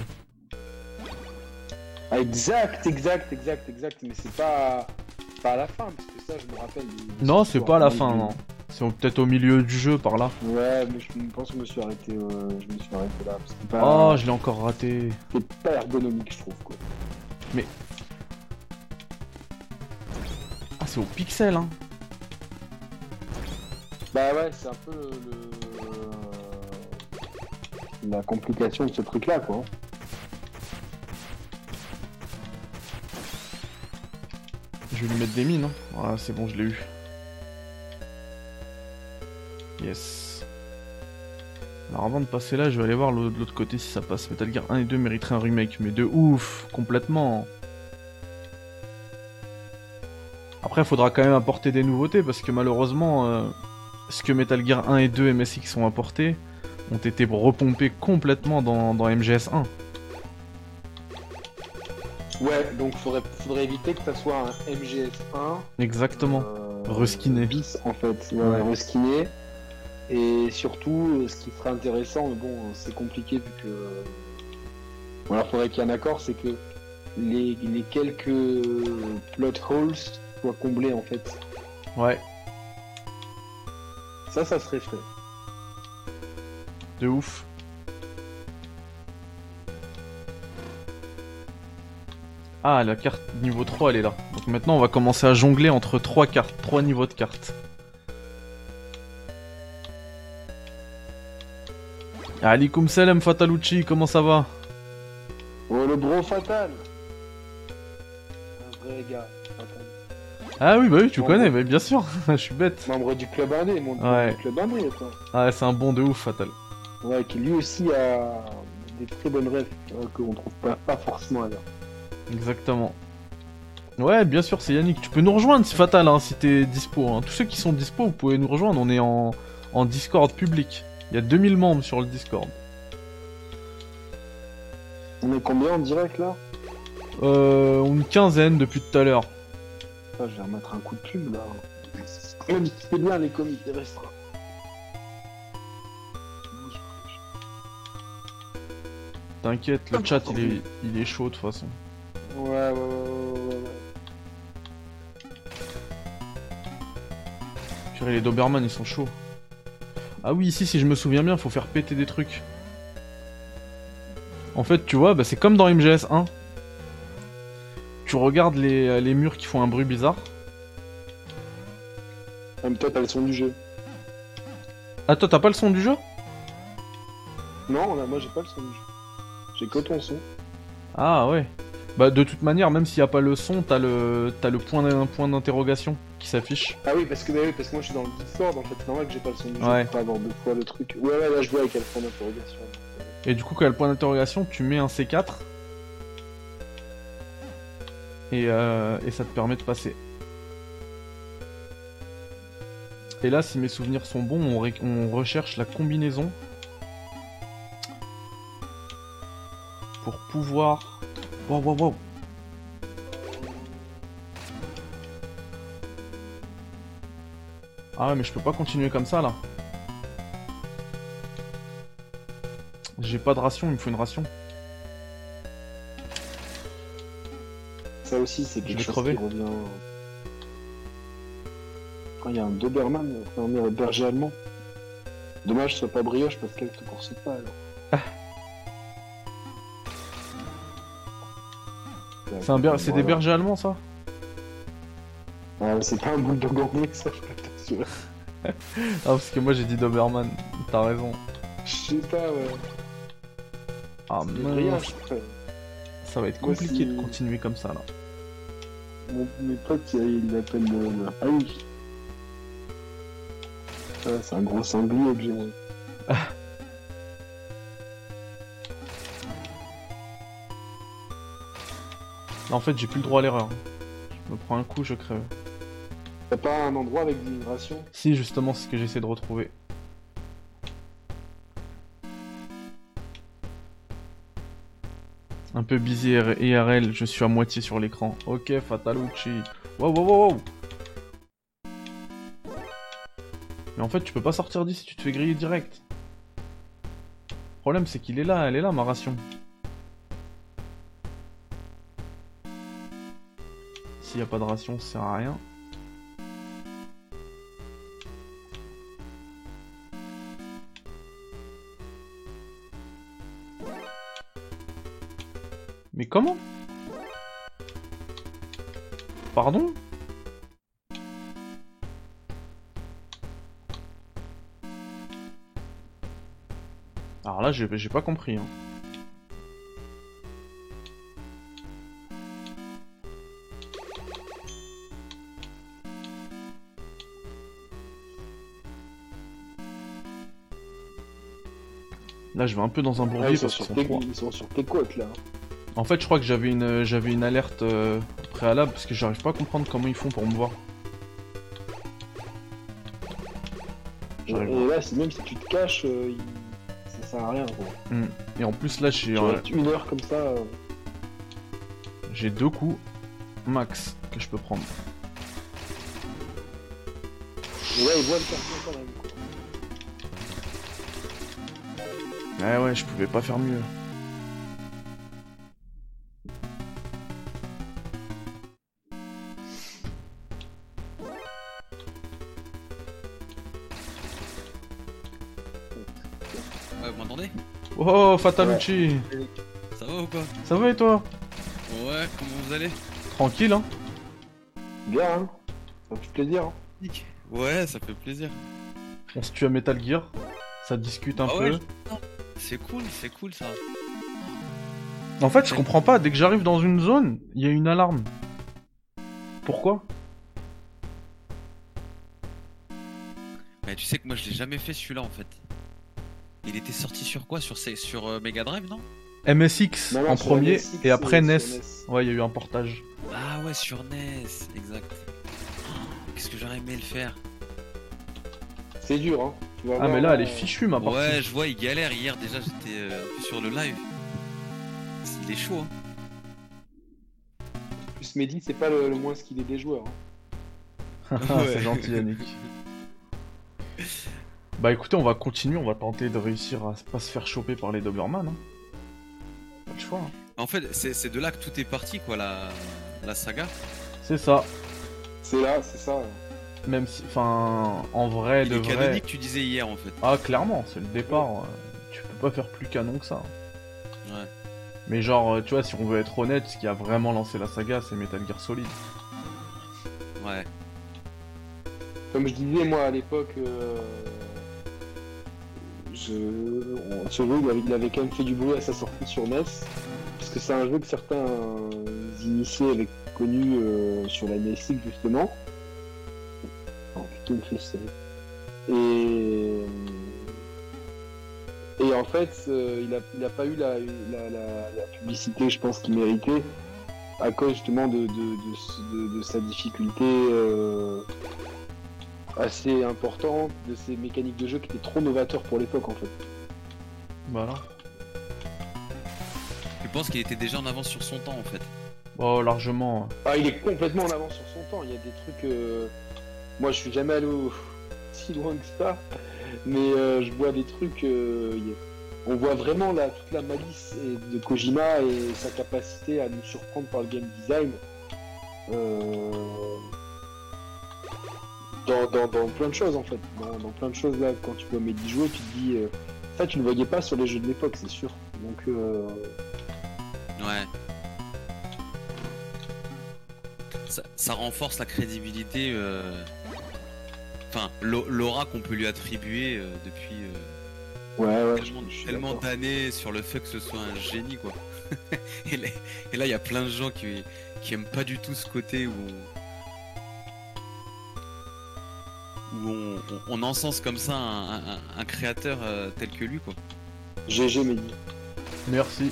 Ah, exact, exact, exact, exact, mais c'est pas... pas à la fin, parce que ça, je me rappelle. de- Non, c'est pas à la fin, non. C'est peut-être au milieu du jeu par là. Ouais, mais je pense que je me suis arrêté, euh, je me suis arrêté là. parce que C'est Oh, je l'ai encore raté. c'est pas ergonomique, je trouve, quoi. Ah, c'est au pixel, hein. Bah ouais, c'est un peu le, le- la complication de ce truc-là, quoi. Je vais lui mettre des mines, hein. Voilà, c'est bon, je l'ai eu. Yes. Alors avant de passer là, je vais aller voir de l'autre côté si ça passe. Metal Gear 1 et 2 mériteraient un remake, mais de ouf, complètement. Après, il faudra quand même apporter des nouveautés, parce que malheureusement, euh, ce que Metal Gear 1 et 2 et MSX ont apporté, ont été repompés complètement dans, dans MGS1. Ouais, donc faudrait, faudrait éviter que ça soit un MGS1. Exactement. euh, Reskiné. Bis en fait, ouais, Ouais. reskiné. Et surtout, euh, ce qui serait intéressant, mais bon, c'est compliqué vu que. Voilà, faudrait qu'il y ait un accord, c'est que les, les quelques plot holes soient comblés en fait. Ouais, Ça, ça serait frais. de ouf. Ah, la carte niveau 3, elle est là. Donc maintenant, on va commencer à jongler entre trois cartes, trois niveaux de cartes. Alikum salam Fatalucci, comment ça va? Oh, le bro fatal Un vrai gars. Ah oui, bah oui, tu connais, mais bien sûr, je suis bête. Membre du club indé, mon Ouais. du club indé, quoi. Ah, c'est un bon de ouf, Fatal. Ouais, qui lui aussi a des très bonnes rêves euh, qu'on trouve pas, pas forcément ailleurs. Exactement. Ouais, bien sûr, c'est Yannick. Tu peux nous rejoindre si Fatal, hein, si t'es dispo. hein. Tous ceux qui sont dispo, vous pouvez nous rejoindre. On est en, en Discord public. Il y a 2000 membres sur le Discord. On est combien en direct là? Euh, une quinzaine depuis tout à l'heure. Ah, Je vais remettre un coup de pub là. Même si c'est bien les comités restreints. T'inquiète, le chat il est, il est chaud de toute façon. Ouais, ouais, ouais, ouais, ouais. Purée, les Doberman ils sont chauds. Ah oui, ici, si je me souviens bien, faut faire péter des trucs. En fait, tu vois, bah, c'est comme dans MGS1. Tu regardes les, les murs qui font un bruit bizarre. En même temps, t'as le son du jeu. Ah, toi, t'as pas le son du jeu? Non, là, moi j'ai pas le son du jeu. J'ai que ton son. Ah ouais. Bah de toute manière, même s'il n'y a pas le son, t'as le t'as le point point d'interrogation qui s'affiche. Ah oui, parce que, bah oui, parce que moi je suis dans le Discord en fait, c'est normal que j'ai pas le son du Ouais. jeu pour pas avoir deux fois le truc. Ouais, ouais, là je vois avec quel point d'interrogation. Et du coup, quand il y a le point d'interrogation, tu mets un C4 et euh, et ça te permet de passer. Et là, si mes souvenirs sont bons, on, recherche la combinaison pour pouvoir. Wow, wow, wow. Ah ouais, mais je peux pas continuer comme ça là. J'ai pas de ration, il me faut une ration. Ça aussi, c'est quelque chose crever. qui revient. Quand il y a un Doberman, enfin, on est un berger allemand. Dommage, ce soit pas brioche parce qu'elle te course pas alors. C'est un ber- c'est des bergers allemands ça? Ah, c'est pas un bulldog anglais, ça, je peux t'assurer. Ah parce que moi j'ai dit Doberman, t'as raison. Je sais pas, ouais. Ah mince, ça va être compliqué de continuer comme ça là. Mon, mes potes, ils l'appellent le, le... Ah c'est un gros sanglier. Là, en fait j'ai plus le droit à l'erreur. Je me prends un coup, je crève. T'as pas un endroit avec d'immigration Si justement c'est ce que j'essaie de retrouver. Un peu busy IRL, je suis à moitié sur l'écran. Ok, Fatalucci. Wow, wow, wow, wow. Mais en fait, tu peux pas sortir d'ici, tu te fais griller direct. Le problème, c'est qu'il est là, elle est là, ma ration. S'il y a pas de ration, ça sert à rien. Mais comment? Pardon? Alors là, j'ai pas compris. Hein. Là, je vais un peu dans un Ah, bourbier sont parce qu'ils sont trois. ils sont sur tes côtes là. En fait, je crois que j'avais une, j'avais une alerte euh, préalable parce que j'arrive pas à comprendre comment ils font pour me voir. Et, là, c'est même si tu te caches, euh, ils... sert à rien. Quoi. Hmm. Et en plus, là, j'ai Tu euh, une heure comme ça. euh, j'ai deux coups max que je peux prendre. et ouais, il voit le perso quand même. Quoi. Ouais, ouais, je pouvais pas faire mieux. Oh, Fatalucci Ça va ou quoi Ça va et toi Ouais, comment vous allez Tranquille, hein Bien, hein Ça fait plaisir. Hein. Nick. Ouais, ça fait plaisir. On se tue à Metal Gear. Ça discute un Ah peu. ouais, C'est cool, c'est cool ça. En fait, je comprends pas. Dès que j'arrive dans une zone, il y a une alarme. Pourquoi Mais tu sais que moi je l'ai jamais fait celui-là en fait. Il était sorti sur quoi? Sur, ces- sur euh, Mega Drive, non? MSX Non, non, en premier et après euh, NES. Ouais, il y a eu un portage. Ah ouais, sur NES, exact. Oh, Qu'est-ce que j'aurais aimé le faire? C'est dur, hein. Tu vas Ah, voir, mais là, elle est euh, fichue ma partie. Ouais, je vois, il galère. Hier déjà, j'étais euh, un peu sur le live. Il est chaud, hein. En plus, Mehdi, c'est pas le, le moins qu'il est des joueurs. hein. C'est Ouais. gentil, Yannick. Bah écoutez, on va continuer. On va tenter de réussir à pas se faire choper par les Doberman. Hein. Pas le choix. hein. En fait, c'est de là que tout est parti, quoi, la, la saga. C'est ça. C'est là, c'est ça. Même si, enfin, en vrai, Il de est vrai. canonique, tu disais hier, en fait. Ah, clairement, c'est le départ. euh, Tu peux pas faire plus canon que ça. Ouais. Mais genre, euh, tu vois, si on veut être honnête, ce qui a vraiment lancé la saga, c'est Metal Gear Solid. Ouais. Comme je disais, moi, à l'époque, euh, ce jeu, il avait, quand même fait du bruit à sa sortie sur NES. Parce que c'est un jeu que certains initiés avaient connu euh, sur la NSX, justement. Oh, putain, tristesse. Et... Et en fait, euh, il, a, il a pas eu la, publicité, je pense, qu'il méritait, à cause justement de sa difficulté euh, assez importante, de ses mécaniques de jeu qui étaient trop novateurs pour l'époque en fait. Voilà. Je pense qu'il était déjà en avance sur son temps, en fait. Oh, largement. Ah, il est complètement en avance sur son temps. Il y a des trucs. euh, Moi, je suis jamais allé au- si loin que ça, mais euh, je vois des trucs. euh, On voit vraiment là toute la malice de Kojima et sa capacité à nous surprendre par le game design. euh, Dans, dans, dans plein de choses en fait. Dans, dans plein de choses là, quand tu vois Mehdi jouer, tu te dis. euh, Ça, tu ne voyais pas sur les jeux de l'époque, c'est sûr. Donc. euh, Ouais. Ça, ça renforce la crédibilité, euh, enfin, l'au- l'aura qu'on peut lui attribuer euh, depuis Ouais, ouais. tellement, d'années sur le fait que ce soit un génie, quoi. et, là, et là, il y a plein de gens qui, qui aiment pas du tout ce côté où, où on, on- on encense comme ça un, un- un créateur euh, tel que lui, quoi. GG Mehdi. Merci.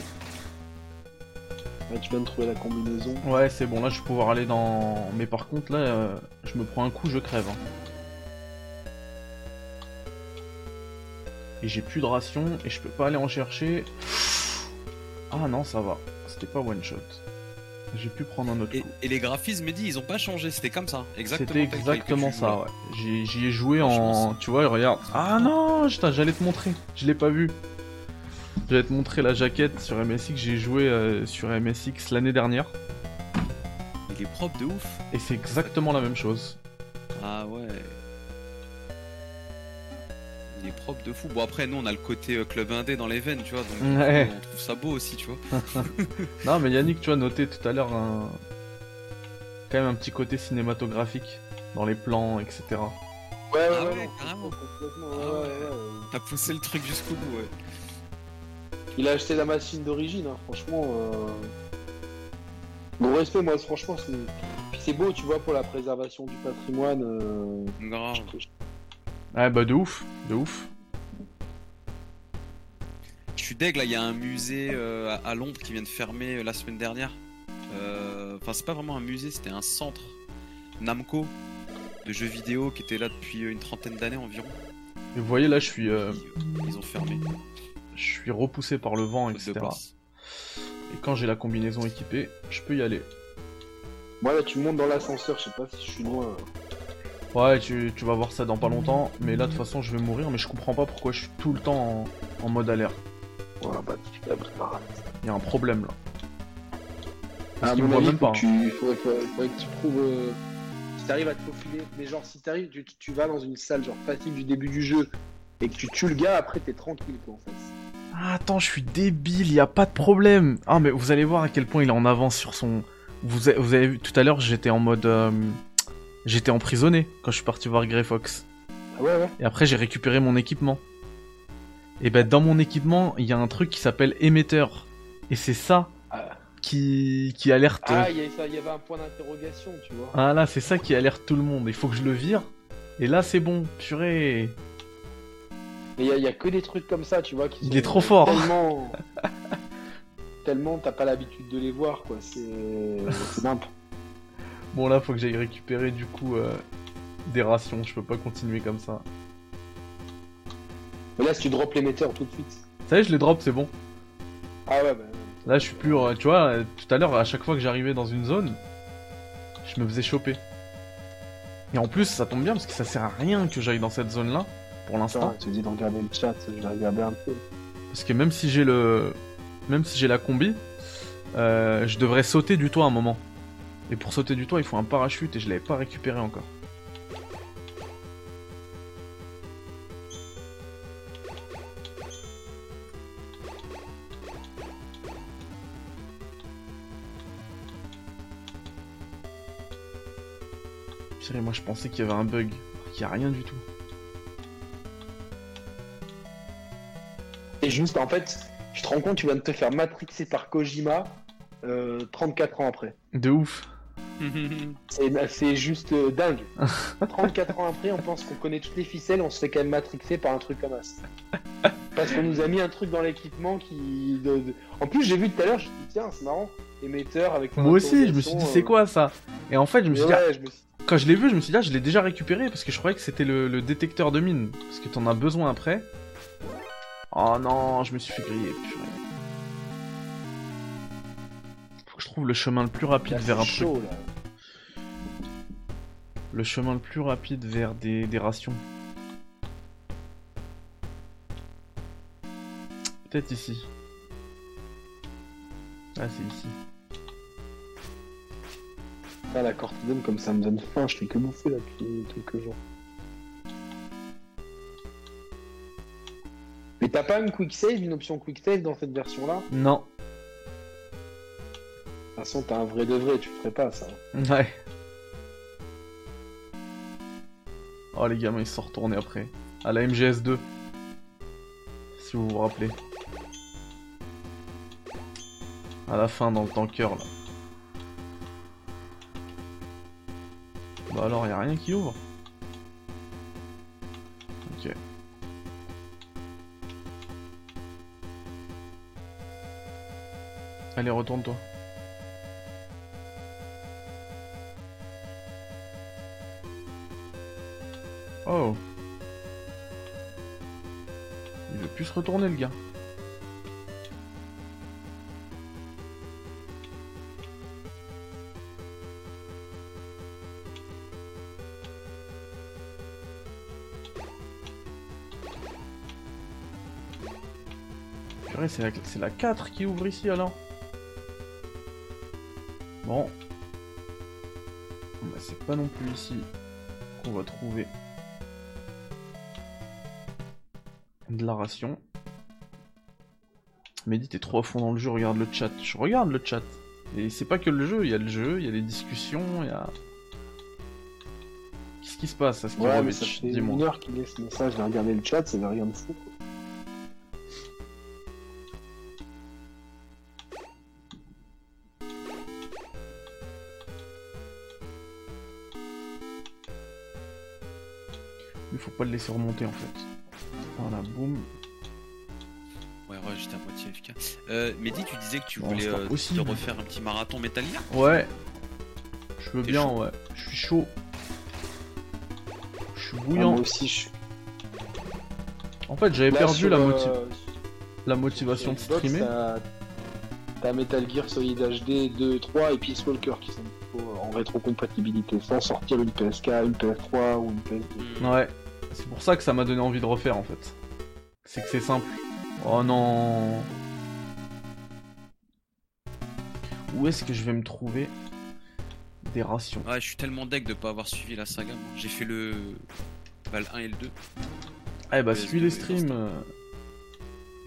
Ouais, tu viens de trouver la combinaison. Ouais, c'est bon, là je vais pouvoir aller dans. Mais par contre, là, euh, je me prends un coup, je crève. hein. Et j'ai plus de ration et je peux pas aller en chercher. Ah non, ça va. C'était pas one shot. J'ai pu prendre un autre Et, coup. et les graphismes, Mehdi, ils ont pas changé, c'était comme ça, exactement. C'était exactement ça, ouais. J'y ai joué en. Tu vois, regarde. Ah non, j'allais te montrer. Je l'ai pas vu. J'allais te montrer la jaquette sur MSX. J'ai joué euh, sur MSX l'année dernière. Il est propre de ouf. Et c'est exactement la même chose. Ah ouais. Il est propre de fou. Bon après nous on a le côté euh, club indé dans les veines, tu vois, donc Ouais. on trouve ça beau aussi, tu vois. Non, mais Yannick, tu as noté tout à l'heure un... quand même un petit côté cinématographique dans les plans, etc. Ouais, ouais, Ah ouais, ouais, non, carrément. complètement, Ah ouais, ouais, ouais. T'as poussé le truc jusqu'au bout, ouais. Il a acheté la machine d'origine, hein, franchement. Euh... Bon respect, moi, franchement, c'est... Beau, tu vois, pour la préservation du patrimoine. euh, Grave. Ouais, bah de ouf, de ouf. Je suis deg là, il y a un musée euh, à, à Londres qui vient de fermer euh, la semaine dernière. Euh, Enfin c'est pas vraiment un musée, c'était un centre Namco de jeux vidéo qui était là depuis une trentaine d'années environ. Et vous voyez là, je suis, euh, Ils, ils ont fermé. je suis repoussé par le vent, etc. Et quand j'ai la combinaison équipée, je peux y aller. Moi là, tu montes dans l'ascenseur, je sais pas si je suis loin. Ouais, tu, tu vas voir ça dans pas longtemps, mais là de toute façon je vais mourir, mais je comprends pas pourquoi je suis tout le temps en, en mode alerte. Ouais, bah, tu fais la barre. Il y a un problème là. Parce À qu'il me voit même pas. hein. tu, faudrait, faudrait- faudrait que tu trouves. euh, si t'arrives à te faufiler, mais genre, si t'arrives, tu, tu vas dans une salle genre facile du début du jeu et que tu tues le gars, après t'es tranquille quoi en fait. Ah, attends, je suis débile, y a pas de problème. Ah, mais vous allez voir à quel point il est en avance sur son. Vous, vous avez vu tout à l'heure, j'étais en mode. euh, J'étais emprisonné quand je suis parti voir Grey Fox. Ah ouais, ouais. Et après, j'ai récupéré mon équipement. Et ben, dans mon équipement, il y a un truc qui s'appelle émetteur. Et c'est ça Ah. qui, qui alerte. Ah, il y, avait ça- il y avait un point d'interrogation, tu vois. Ah là, c'est ça qui alerte tout le monde. Il faut que je le vire. Et là, c'est bon. Purée. Mais il y, a- il y a que des trucs comme ça, tu vois. Qui Il sont est trop fort. Tellement. tellement t'as pas l'habitude de les voir, quoi. C'est. Bon, là, faut que j'aille récupérer du coup euh, des rations. Je peux pas continuer comme ça. Mais là, si tu drops l'émetteur tout de suite. Ça y est, je les drop, c'est bon. Ah ouais, bah. Là, je suis plus. euh, Tu vois, euh, tout à l'heure, à chaque fois que j'arrivais dans une zone, je me faisais choper. Et en plus, ça tombe bien parce que ça sert à rien que j'aille dans cette zone-là, pour l'instant. Tu dis de regarder le chat, je vais regarder un peu. Parce que même si j'ai le. Même si j'ai la combi, euh, je devrais sauter du toit à un moment. Et pour sauter du toit, il faut un parachute et je l'avais pas récupéré encore. Purée, moi je pensais qu'il y avait un bug. Il y a rien du tout. Et juste, en fait, tu te rends compte, tu viens de te faire matrixer par Kojima euh, 34 ans après. De ouf. C'est c'est juste euh, dingue. 34 ans après, on pense qu'on connaît toutes les ficelles, on se fait quand même matrixer par un truc comme ça. Parce qu'on nous a mis un truc dans l'équipement qui. de- de- En plus, j'ai vu tout à l'heure, je me suis dit, tiens, c'est marrant, émetteur avec. Moi aussi, je me suis dit, c'est quoi ça? Et en fait, je me suis dit, ah, euh, Ouais, je me suis quand je l'ai vu, je me suis dit, ah, je l'ai déjà récupéré parce que je croyais que c'était le, le détecteur de mine. Parce que t'en as besoin après. Oh non, je me suis fait griller. purée. Trouve le chemin le plus rapide Là, vers un truc. chaud, là. Le chemin le plus rapide vers des, des rations. Peut-être ici. Ah, c'est ici. Ah, la cortisone, comme ça me donne faim, je fais que bouffer là depuis quelques jours. Mais t'as pas une quick save, une option quick save dans cette version-là? Non. Toute façon, t'as un vrai de vrai, tu ferais pas ça. Ouais. Oh les gamins ils sont retournés après. À la MGS2. Si vous vous rappelez. À la fin dans le tanker là. Bah alors y a rien qui ouvre. Ok. Allez retourne-toi. Oh. Il veut plus se retourner le gars. C'est la, la 4 qui ouvre ici alors. Bon. Bah, c'est pas non plus ici qu'on va trouver de la ration. Mehdi, t'es trop à fond dans le jeu, regarde le chat. Je regarde le chat. Et c'est pas que le jeu, il y a le jeu, il y a les discussions, il y a... Qu'est-ce qui se passe à ce Ouais, mais ça fait une heure qu'il laisse ce message, j'ai regardé le chat, ça veut rien de fou. Il faut pas le laisser remonter en fait. Boum. Ouais, ouais, j'étais à moitié FK. Euh, Mehdi, tu disais que tu voulais c'est pas euh, possible. refaire un petit marathon Metal Gear Ouais. Je veux T'es bien, chaud ouais. Je suis chaud. Je suis Ah, bouillant. moi aussi, je suis. En fait, j'avais Là, perdu sur, la euh, la motivation de Xbox, streamer. t'as- T'as Metal Gear Solid HD 2 et 3 et Peace Walker qui sont dispo en rétrocompatibilité sans sortir une PSK, une PS3 ou une PS2. Hmm. Ouais, c'est pour ça que ça m'a donné envie de refaire en fait. C'est que c'est simple. Oh non. Où est-ce que je vais me trouver des rations? Ouais, je suis tellement deg de pas avoir suivi la saga. J'ai fait le. Bah, le 1 et le 2. Eh bah, PS2 suis les streams. euh.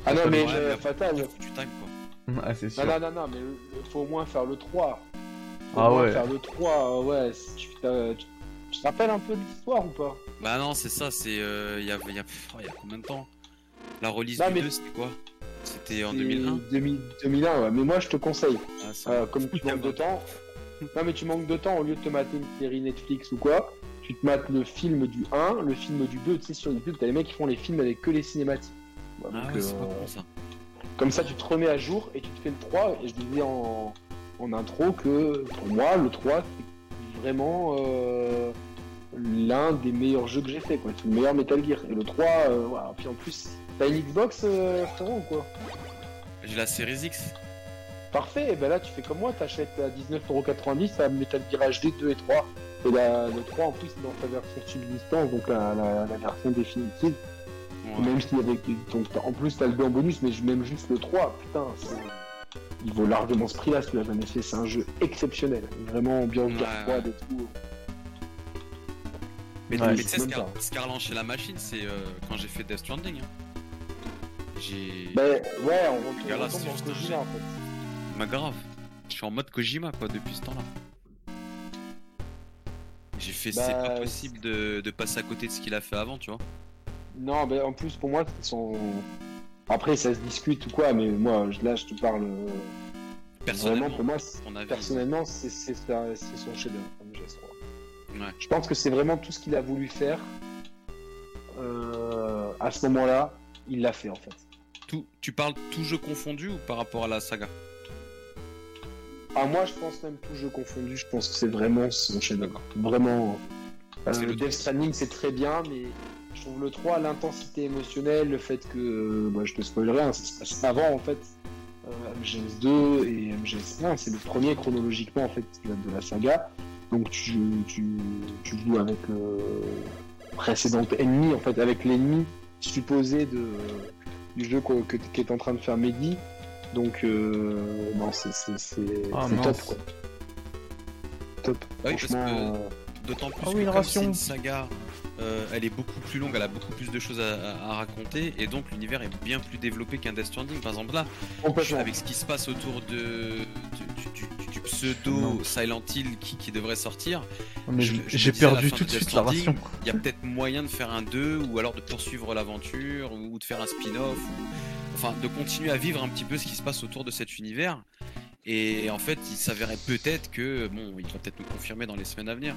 Ah non, mais euh, Fatal, time quoi. Ah, c'est sûr. non, non, non, non, mais faut au moins faire le 3. Faut Ah ouais. Faire le 3, euh, ouais. tu, t'as- tu- tu te rappelles un peu de l'histoire ou pas? Bah non, c'est ça, c'est. euh, Il y, a, il y, a... y a combien de temps? La release Non, du mais- 2, c'était quoi? C'était en C'est 2001 2000 2001, ouais. Mais moi, je te conseille. Ah, Euh, comme tu manques de temps. Non, mais tu manques de temps, au lieu de te mater une série Netflix ou quoi, tu te mates le film du 1, le film du 2. Tu sais, sur YouTube, t'as les mecs qui font les films avec que les cinématiques. Ouais, Ah donc, ouais, c'est euh, pas ça. Comme ça, tu te remets à jour et tu te fais le 3. Et je disais en, en intro que pour moi, le 3, c'est vraiment euh, l'un des meilleurs jeux que j'ai fait. quoi. C'est le meilleur Metal Gear. Et le 3, euh, voilà. Puis en plus, t'as une Xbox, euh, frérot, ou quoi J'ai la Series X. Parfait, et ben là tu fais comme moi, t'achètes à 19,90€ à Metal Gear HD 2 et 3. Et la, le 3 en plus c'est dans sa version subsistance, donc la, la, la version définitive. Ouais. Même s'il y avait. Donc en plus t'as le 2 en bonus, mais je- même juste le 3, putain, c'est- il vaut largement ce prix là, celui-là jamais fait. C'est un jeu exceptionnel. Vraiment ambiance Ouais, guerre ouais. froide et tout. Mais, tu sais, qu'a relancé la machine, c'est euh, quand j'ai fait Death Stranding. hein. J'ai. Ben ouais, on retourne, retombe c'est juste un Kojima jet. en fait. Ma grave. Je suis en mode Kojima quoi depuis ce temps-là. J'ai fait, c'est Bah, pas possible de, de passer à côté de ce qu'il a fait avant, tu vois. Non, ben en plus pour moi c'est son. Après ça se discute ou quoi, mais moi je- là je te parle. euh, Personnellement, Vraiment pour moi, c'est- personnellement c'est c'est sa- c'est son chef-d'œuvre comme geste. quoi. Ouais. Je pense que c'est vraiment tout ce qu'il a voulu faire. Euh, à ce moment-là, il l'a fait en fait. Tout, tu parles tout jeu confondu ou par rapport à la saga? Ah, moi, je pense même tout jeu confondu, je pense que c'est vraiment son chef-d'œuvre. Vraiment. Euh, le Death. Stranding, c'est très bien, mais je trouve le 3, l'intensité émotionnelle, le fait que. euh, bah, je te spoilerai, hein, ça se passe avant en fait. Euh, MGS 2 et MGS 1, c'est le premier chronologiquement en fait de la saga. Donc tu, tu, tu joues avec le précédent ennemi, en fait, avec l'ennemi supposé de, du jeu que, que- qu'est en train de faire Mehdi. Donc, euh, non, c'est, Ah, top quoi. Top. Oui, parce Franchement, que- euh, D'autant plus Ah que c'est une saga, euh, elle est beaucoup plus longue, elle a beaucoup plus de choses à, à- à raconter, et donc l'univers est bien plus développé qu'un Death Stranding. Par exemple là, avec ce qui se passe autour de, du, du- du- du pseudo Non. Silent Hill qui, qui devrait sortir, j'ai- perdu fin tout de Stranding, ration. il y a peut-être moyen de faire un 2 ou alors de poursuivre l'aventure ou de faire un spin-off ou enfin de continuer à vivre un petit peu ce qui se passe autour de cet univers et en fait il s'avérait peut-être que bon il va peut-être nous confirmer dans les semaines à venir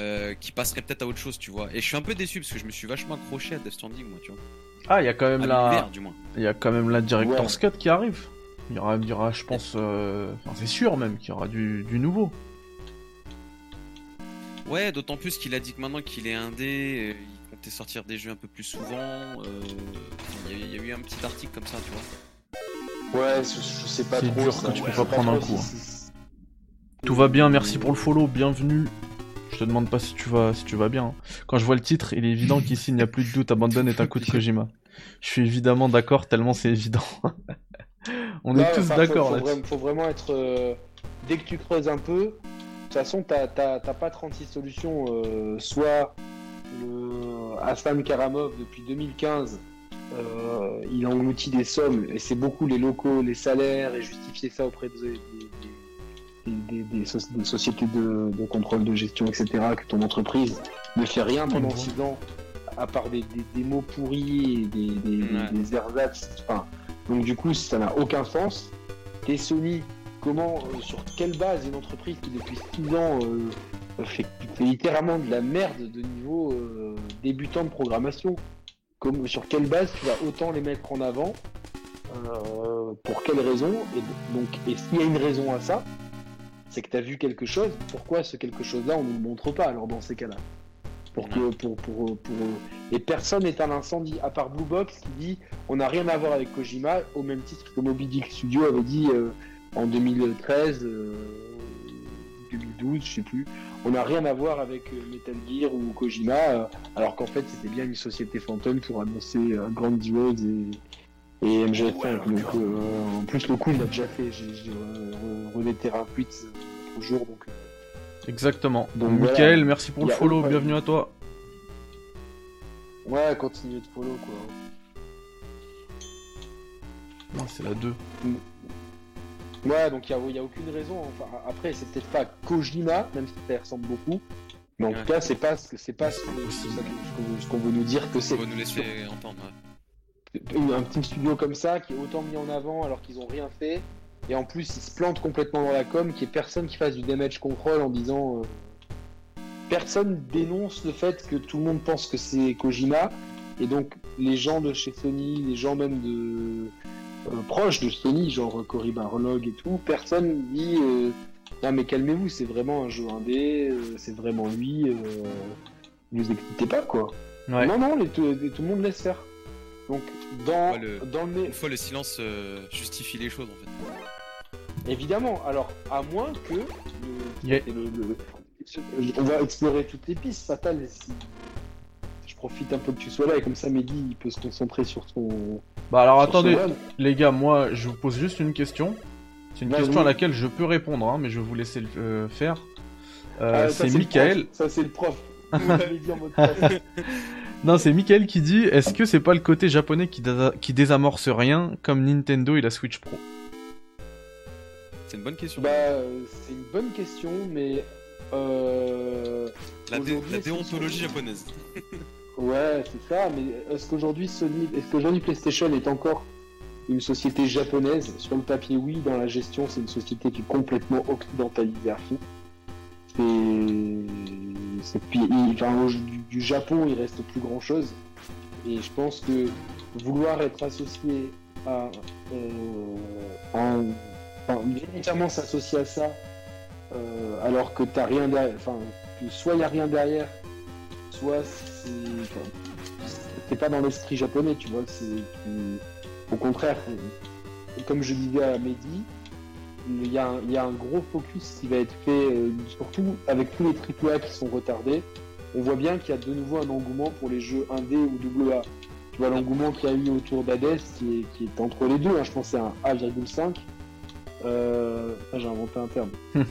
euh, qu'il passerait peut-être à autre chose tu vois et je suis un peu déçu parce que je me suis vachement accroché à Death Stranding moi tu vois Ah, il y a quand même à la, l'univers du moins il y a quand même la Director's Ouais. Cut qui arrive. Il y aura, il y aura, je pense, euh, enfin, c'est sûr même qu'il y aura du, du nouveau. ouais d'autant plus qu'il a dit que maintenant qu'il est indé euh, il comptait sortir des jeux un peu plus souvent euh, il y, a- il y a eu un petit article comme ça tu vois Ouais, je, je sais pas C'est trop. dur ça, que tu peux pas prendre un coup, si- Tout va bien, merci pour le follow, bienvenue. Je te demande pas si tu vas, si tu vas bien. hein. Quand je vois le titre, il est évident qu'ici il n'y a plus de doute, Abandon est un coup de Kojima. Je suis évidemment d'accord, tellement c'est évident. On est tous d'accord faut, faut, vraiment, faut vraiment être. euh, dès que tu creuses un peu, de toute façon, t'as pas 36 solutions. euh, soit le Hassan Karamov, depuis 2015, euh, il engloutit des sommes, et c'est beaucoup les locaux, les salaires, et justifier ça auprès des, des- des- des- des soci- des sociétés de, de contrôle de gestion, etc., que ton entreprise ne fait rien pendant Ouais. 6 ans, à part des, des- des mots pourris et des, des, ersatz. Enfin, donc du coup, ça n'a aucun sens. T'es Sony, comment, euh, sur quelle base une entreprise qui depuis 6 ans euh, fait, fait littéralement de la merde de niveau euh, débutant de programmation? Comme, Sur quelle base tu vas autant les mettre en avant euh, Pour quelle raison? Et donc, et s'il y a une raison à ça, c'est que tu as vu quelque chose. Pourquoi ce quelque chose-là, on ne le montre pas alors dans ces cas-là? Pour que, pour, pour, pour, Et personne n'est un incendie, à part Blue Box qui dit on n'a rien à voir avec Kojima, au même titre que Moby Dick Studio avait dit euh, en 2013, 2012, je sais plus, on n'a rien à voir avec euh, Metal Gear ou Kojima, euh, alors qu'en fait c'était bien une société fantôme pour annoncer euh, Grandiose et, et MGF5. donc en plus le coup il l'a déjà fait, j'ai rené Terra 8 l'autre jour donc. Exactement. Donc Michael, merci pour le follow, bienvenue à toi. Ouais, continue de follow quoi. Non, c'est la 2. Ouais, donc il n'y a, aucune raison. Enfin, après, c'est peut-être pas Kojima, même si ça ressemble beaucoup. Mais en tout cas, c'est pas, c'est pas ce, qu'on veut nous dire que c'est. On veut nous laisser entendre. Un petit studio comme ça qui est autant mis en avant alors qu'ils ont rien fait. Et en plus, ils se plantent complètement dans la com, qu'il n'y ait personne qui fasse du damage control en disant. Euh, personne dénonce le fait que tout le monde pense que c'est Kojima. Et donc, les gens de chez Sony, les gens même de euh, proche de Sony, genre Cory Barlog et tout, personne dit euh, non mais calmez-vous, c'est vraiment un jeu indé, c'est vraiment lui, ne vous excitez pas quoi. Non non, tout, le monde laisse faire. Donc dans, le, dans le... Une fois le silence justifie les choses en fait. Évidemment, alors à moins que on va explorer toutes les pistes. Fatal, je profite un peu que tu sois là et comme ça Mehdi il peut se concentrer sur son bah alors attendez, les gars, moi je vous pose juste une question. C'est une question à laquelle je peux répondre, hein, mais je vais vous laisser le euh, faire. Euh, ah, c'est Michael. Ça c'est le prof. non, c'est Michael qui dit est-ce que c'est pas le côté japonais qui, qui désamorce rien comme Nintendo et la Switch Pro? C'est une bonne question. Bah, c'est une bonne question, mais. Euh... La, la déontologie japonaise. Ouais, c'est ça, mais est-ce qu'aujourd'hui Sony, est-ce qu'aujourd'hui PlayStation est encore une société japonaise? Sur le papier, oui, dans la gestion, c'est une société qui est complètement occidentalisée à fond. C'est. Enfin, du, Japon, il reste plus grand chose. Et je pense que vouloir être associé à. Euh, enfin, s'associer à ça, euh, alors que t'as rien derrière. Enfin, soit il a rien derrière, soit c'est pas dans l'esprit japonais, tu vois. C'est au contraire, comme je disais à Mehdi, il y, a un, gros focus qui va être fait, euh, surtout avec tous les AAA qui sont retardés. On voit bien qu'il y a de nouveau un engouement pour les jeux 1D ou AA. Tu vois l'engouement qu'il y a eu autour d'Hades qui est, entre les deux, hein. je pense c'est un A,5. Euh... Ah, j'ai inventé un terme.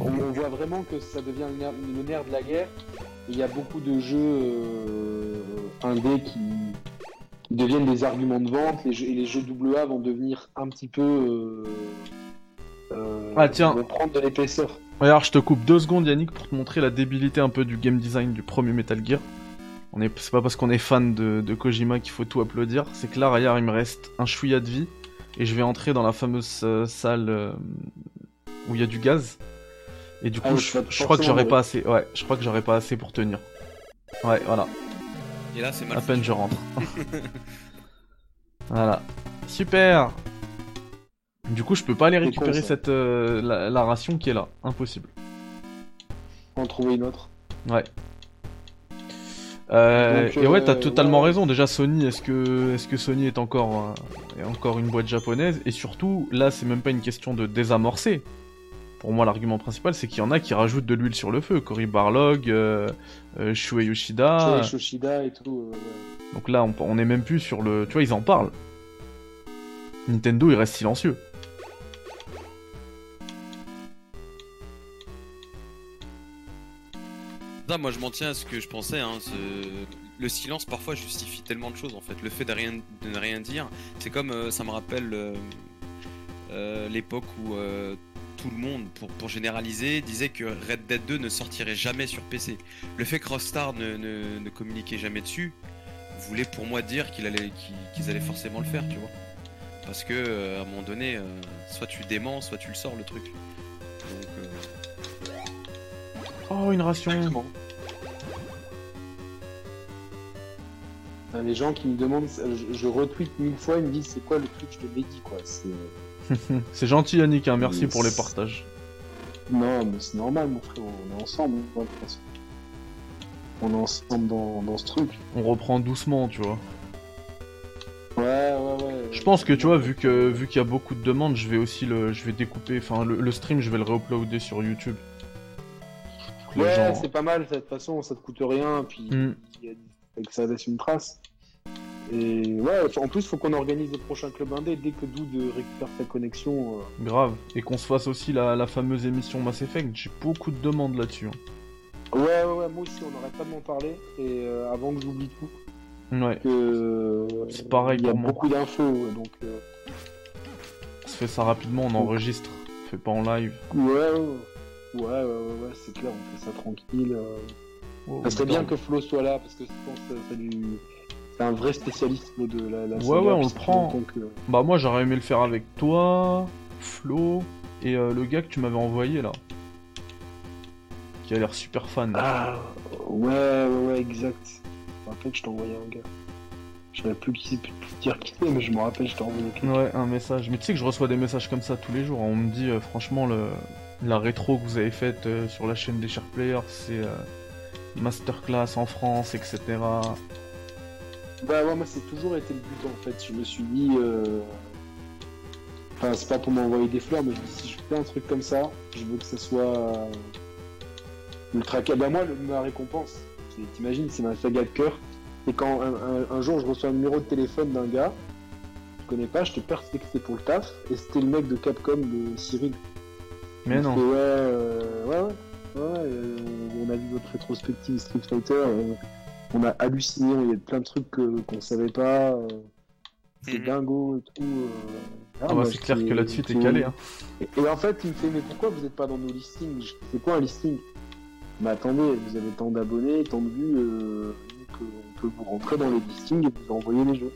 on, voit vraiment que ça devient le nerf de la guerre il y a beaucoup de jeux euh, indés qui, deviennent des arguments de vente et les jeux AA vont devenir un petit peu. Euh, euh, ah tiens. Prendre de l'épaisseur. Alors je te coupe deux secondes Yannick pour te montrer la débilité un peu du game design du premier Metal Gear. On est, c'est pas parce qu'on est fan de, Kojima qu'il faut tout applaudir. C'est que là, regarde, il me reste un chouïa de vie et je vais entrer dans la fameuse salle où il y a du gaz. Et du ah coup, je, crois que j'aurais pas assez. Ouais, je crois que j'aurais pas assez pour tenir. Ouais, voilà. Et là, c'est mal. À peine je rentre. voilà. Super. Du coup, je peux pas aller récupérer cette euh, la, ration qui est là. Impossible. En trouver une autre. Ouais. Euh, et ouais, t'as euh, totalement raison. Déjà, Sony, est-ce que, est-ce que Sony est encore, est encore une boîte japonaise? Et surtout, là, c'est même pas une question de désamorcer pour moi, l'argument principal, c'est qu'il y en a qui rajoutent de l'huile sur le feu. Cory Barlog, euh, Shuei Yoshida. Shuei Yoshida et tout. Donc là, on, on est même plus sur le. Tu vois, ils en parlent. Nintendo, il reste silencieux. Moi je m'en tiens à ce que je pensais. Hein, Le silence parfois justifie tellement de choses en fait. Le fait de, rien... de ne rien dire, c'est comme ça me rappelle l'époque où tout le monde, pour, pour, généraliser, disait que Red Dead 2 ne sortirait jamais sur PC. Le fait que Rockstar ne, ne, communiquait jamais dessus voulait pour moi dire qu'ils allaient, qu'ils allaient forcément le faire, tu vois. Parce que euh, à un moment donné, euh, soit tu déments, soit tu le sors le truc. Euh, oh, une ration. Les gens qui me demandent, je, je retweet mille fois, ils me disent c'est quoi le truc de Mehdi quoi. C'est c'est gentil Yannick, hein, merci pour les partages. Non, mais c'est normal mon frère, on est ensemble. on est ensemble dans, dans ce truc. On reprend doucement, tu vois. Ouais, ouais, ouais. Je pense que tu vois, vu que vu qu'il y a beaucoup de demandes, je vais aussi le, je vais découper, enfin le, le stream, je vais le réuploader sur YouTube. Ouais, gens- c'est pas mal, de toute façon, ça te coûte rien, puis que ça laisse une trace. Et ouais, en plus, faut qu'on organise le prochain club indé dès que Doud récupère sa connexion. euh. Grave. Et qu'on se fasse aussi la, la fameuse émission Mass Effect. J'ai beaucoup de demandes là-dessus. hein. Ouais, ouais, ouais, moi aussi, on n'arrête pas de m'en parler. Et euh, avant que j'oublie tout, Ouais. C'est pareil il y a beaucoup d'infos, donc euh, On se fait ça rapidement, on enregistre. On fait pas en live. ouais, ouais, ouais, ouais, ouais, ouais, c'est clair, on fait ça tranquille. Oh, Ça serait bien que Flo soit là parce que je pense que ça lui... c'est un vrai spécialiste Flo, de la, la Ouais, saga, ouais, on le fait prend. que- Bah moi j'aurais aimé le faire avec toi, Flo et euh, le gars que tu m'avais envoyé là. Qui a l'air super fan. Ah, ouais, ouais, ouais, exact. Je me rappelle que je t'ai envoyé un gars. Je savais plus qui dire qui c'est, mais je me rappelle, je t'ai envoyé quelqu'un. Ouais, un message. Mais tu sais que je reçois des messages comme ça tous les jours. On me dit euh, franchement le la rétro que vous avez faite euh, sur la chaîne des chers players, c'est euh, masterclass en France, etc. Bah ouais, moi c'est toujours été le but en fait. Je me suis dit, euh... enfin c'est pas pour m'envoyer des fleurs, mais si je fais un truc comme ça, je veux que ça soit euh, ultra Bah moi, le- ma récompense, t'imagines, c'est ma saga de cœur. Et quand un, jour je reçois un numéro de téléphone d'un gars, je connais pas, je te persuadé que c'était pour le taf, et c'était le mec de Capcom de Cyril. Mais non. ouais, euh, ouais, ouais, ouais, euh, on, on a vu votre rétrospective Street Fighter, euh, on a halluciné, il y a plein de trucs qu'on savait pas, euh, c'est Mhm. dingo et tout. euh. Ah bah c'est clair que là-dessus t'es calé hein. Et, et en fait, il me fait, mais pourquoi vous n'êtes pas dans nos listings? C'est quoi un listing? Mais attendez, vous avez tant d'abonnés, tant de vues, euh, qu'on peut vous rentrer dans les listings et vous envoyer les jeux.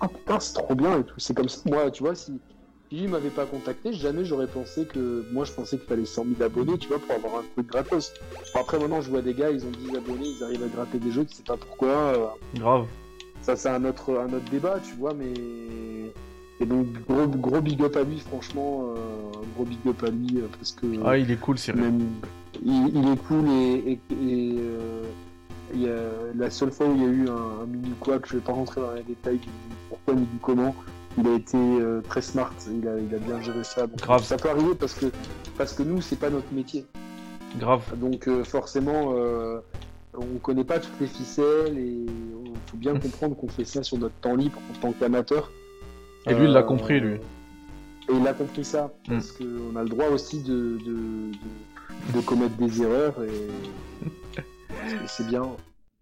Ah putain, c'est trop bien et tout. C'est comme ça, moi, tu vois, si lui m'avait pas contacté, jamais j'aurais pensé que. Moi, je pensais qu'il fallait 100 000 abonnés, tu vois, pour avoir un truc gratos. Après, maintenant, je vois des gars, ils ont 10 abonnés, ils arrivent à gratter des jeux, tu sais pas pourquoi. euh, Grave. ça, c'est un autre, un autre débat, tu vois, mais. Et donc, gros, gros big up à lui, franchement, euh, gros big up à lui, euh, parce que. Ah il est cool Cyril. même, il, il est cool et, et, et, euh, il y a, la seule fois où il y a eu un, un mini quack, je vais pas rentrer dans les détails du pourquoi ni du comment, il a été euh, très smart, il a, il a bien géré ça. Donc, Grave. Ça peut arriver parce que, parce que nous, c'est pas notre métier. Grave. Donc euh, forcément, euh, on connaît pas toutes les ficelles et il faut bien comprendre qu'on fait ça sur notre temps libre en tant qu'amateur. Et lui il l'a Euh, compris lui. Et il a compris ça, parce qu'on a le droit aussi de, de, de, de commettre des erreurs et c'est bien.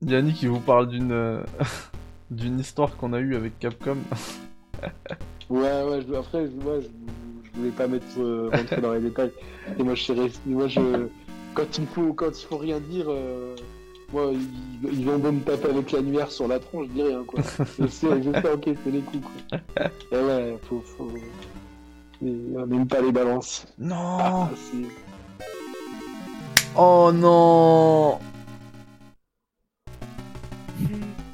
Yannick il vous parle d'une d'une histoire qu'on a eue avec Capcom. Ouais, ouais, je, après, je, ouais, je, je voulais pas mettre euh, rentrer dans les détails. Et moi, je suis resté, moi, je, quand il faut, quand il faut rien dire, euh, moi, ils, ils vont me taper avec l'annuaire sur la tronche, je dis rien, quoi. je sais, je sais, ok, c'est les coups, quoi. Et ouais, faut, faut, on n'aime pas les balances. Non. Ah, Oh non.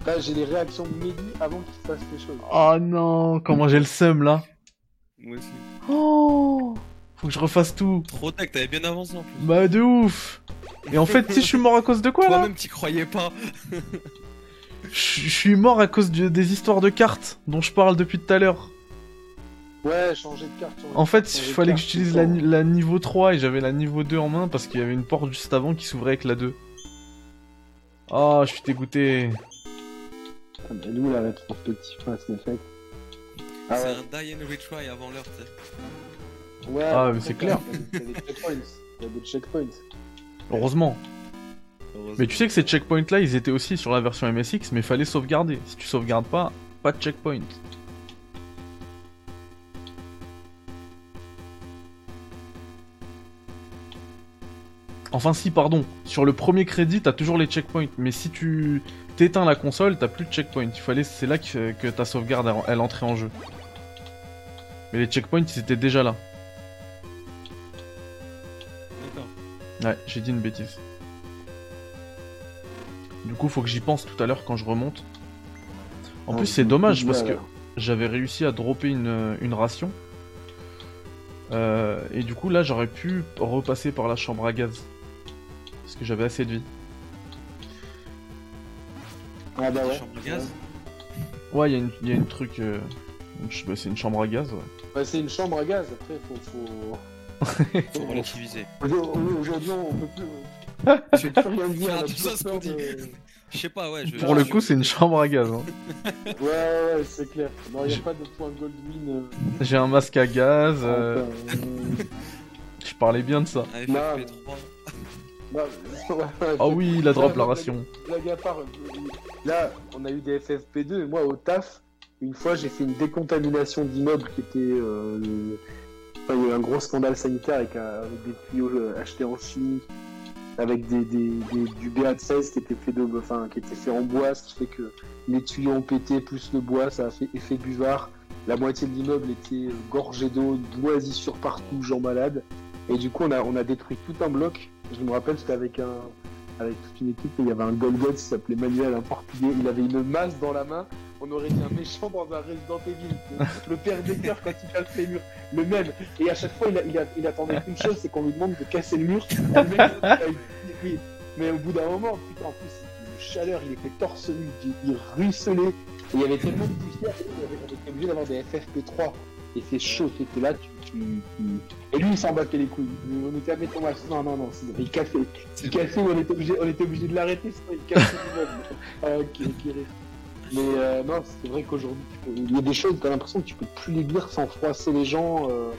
Là, j'ai les réactions de Mehdi avant qu'il se fasse les choses. Oh non. Comment j'ai le seum là. Moi aussi. Oh. Faut que je refasse tout. Trop tech, t'avais bien avancé en plus. Bah de ouf. Et en fait, si je suis mort à cause de quoi là Toi-même, t'y croyais pas. Je suis mort à cause des histoires de cartes dont je parle depuis tout à l'heure. Ouais, changer de carte. changer En fait, il fallait que j'utilise la, la niveau 3 et j'avais la niveau 2 en main parce qu'il y avait une porte juste avant qui s'ouvrait avec la 2. Oh, je suis dégoûté. Ah, bah, nous, la rétrospective Mass Effect. Ah c'est ouais. un die and retry avant l'heure, tu sais. Ouais, Ah, mais c'est clair. Il y a des checkpoints. Il y a des checkpoints. Heureusement. Heureusement. Mais tu sais que ces checkpoints là, ils étaient aussi sur la version MSX, mais fallait sauvegarder. Si tu sauvegardes pas, pas de checkpoint. Enfin si, pardon. Sur le premier crédit, t'as toujours les checkpoints, mais si tu t'éteins la console, t'as plus de checkpoint. Il fallait, c'est là que, que ta sauvegarde elle, elle entrait en jeu. Mais les checkpoints, ils étaient déjà là. D'accord. Ouais, j'ai dit une bêtise. Du coup, faut que j'y pense tout à l'heure quand je remonte. En Ah, plus, c'est dommage parce que j'avais réussi à dropper une, une ration. Euh, et du coup, là, j'aurais pu repasser par la chambre à gaz. Parce que j'avais assez de vie. Ah bah ouais. chambres à gaz Ouais, il y, a une- y a une truc. euh, bah, c'est une chambre à gaz, ouais. Bah, c'est une chambre à gaz, après, faut. faut... Faut relativiser. Aujourd'hui, on peut plus. Je vais plus rien dire. Ah, tout ça, ce qu'on dit. de- Je sais pas, ouais. Je, Pour le je- coup, c'est une chambre à gaz. hein. Ouais, ouais, ouais, c'est clair. Non, n'y a pas de point Goldwyn. Euh... J'ai un masque à gaz. euh, euh, Je parlais bien de ça. Un Non. FFP3. ouais, Ah oui, la drop, la ration. Blague à part, euh, là, on a eu des FFP2, et moi, au taf, une fois, j'ai fait une décontamination d'immeuble qui était. euh, enfin, il y a eu un gros scandale sanitaire avec, avec des tuyaux euh, achetés en Chine, avec des, des, des- du BA16 qui était fait de, enfin, qui était fait en bois, ce qui fait que les tuyaux ont pété, plus le bois, ça a fait effet buvard. La moitié de l'immeuble était euh, gorgé d'eau, moisissure partout, gens malades. Et du coup, on a, on a détruit tout un bloc. Je me rappelle, c'était avec un, avec toute une équipe, et il y avait un Golgot qui s'appelait Manuel, un portugais. Il avait une masse dans la main. On aurait dit un méchant dans un Resident Evil. Le père des cœurs quand il casse les murs. Le même. Et à chaque fois, il, a- il, a- il attendait qu'une chose, c'est qu'on lui demande de casser le mur. Et le mec, il a- oui. Mais au bout d'un moment, putain, en plus, une chaleur, il était torse nu, il, il ruisselait. Et il y avait tellement de poussière, on était obligé d'avoir des FFP3. Et c'est chaud, c'était là, tu, Et lui, il s'en battait les couilles. On était à mettre Non, non, non, c'est- il cassait. Il cassait, on était obligé, on était obligé de l'arrêter, sinon il cassait lui-même. Ah. Mais euh, non, c'est vrai qu'aujourd'hui, il y a des choses, t'as l'impression que tu peux plus les dire sans froisser les gens. euh,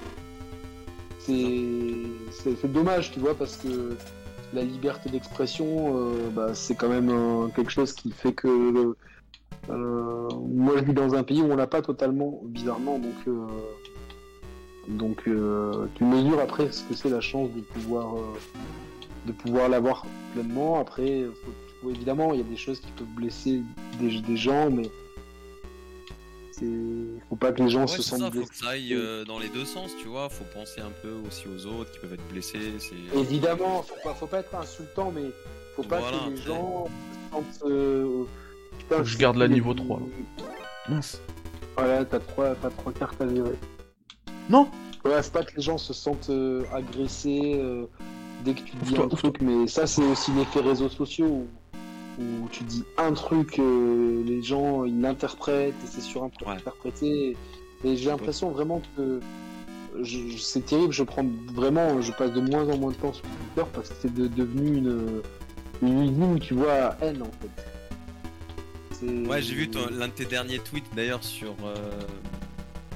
C'est dommage, tu vois, parce que la liberté d'expression, euh, bah, c'est quand même euh, quelque chose qui fait que euh, moi je vis dans un pays où on l'a pas totalement, bizarrement, donc euh, donc euh, tu mesures après ce que c'est la chance de pouvoir euh, de pouvoir l'avoir pleinement. Après, faut- faut- évidemment, il y a des choses qui peuvent blesser des, des gens, mais c'est faut pas que les gens Ouais, se c'est sentent ça, faut blessés. que ça aille euh, dans les deux sens, tu vois. Faut penser un peu aussi aux autres qui peuvent être blessés. C'est. Évidemment, faut pas, faut pas être insultant, mais faut pas Voilà, que les gens se sentent. euh, putain, Je garde la niveau 3, là. Mince. Voilà, t'as trois, t'as trois cartes à gérer. Non Ouais, faut pas que les gens se sentent euh, agressés euh, dès que tu dis un truc, mais ça, c'est aussi l'effet réseaux sociaux où, où tu dis un truc, euh, les gens ils l'interprètent et c'est surinterprété. Et j'ai l'impression vraiment que je- je- c'est terrible. Je prends vraiment, je passe de moins en moins de temps sur Twitter parce que c'est de- devenu une, une usine, tu vois, à haine en fait. C'est- Ouais, j'ai vu ton- l'un de tes derniers tweets d'ailleurs sur euh,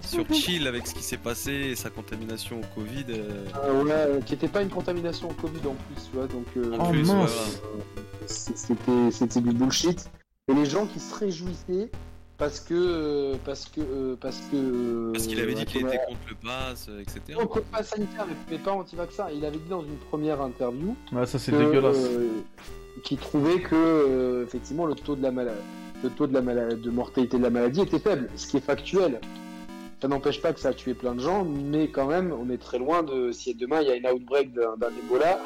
sur Chill avec ce qui s'est passé et sa contamination au Covid. euh, Ah ouais, qui était pas une contamination au Covid en plus, tu vois, donc euh, en Oh, plus, c'est- c'était c'était du bullshit. Et les gens qui se réjouissaient parce que euh, parce que parce que Parce qu'il avait dit qu'il était contre le pass, etc. Non, contre le pass sanitaire, mais, pas anti-vaccin. Il avait dit dans une première interview Ouais, ça c'est que, dégueulasse. euh, qui trouvait que euh, effectivement le taux de la maladie, le taux de la maladie, de mortalité de la maladie était faible, ce qui est factuel. Ça n'empêche pas que ça a tué plein de gens, mais quand même, on est très loin de si demain il y a une outbreak d'un Ebola,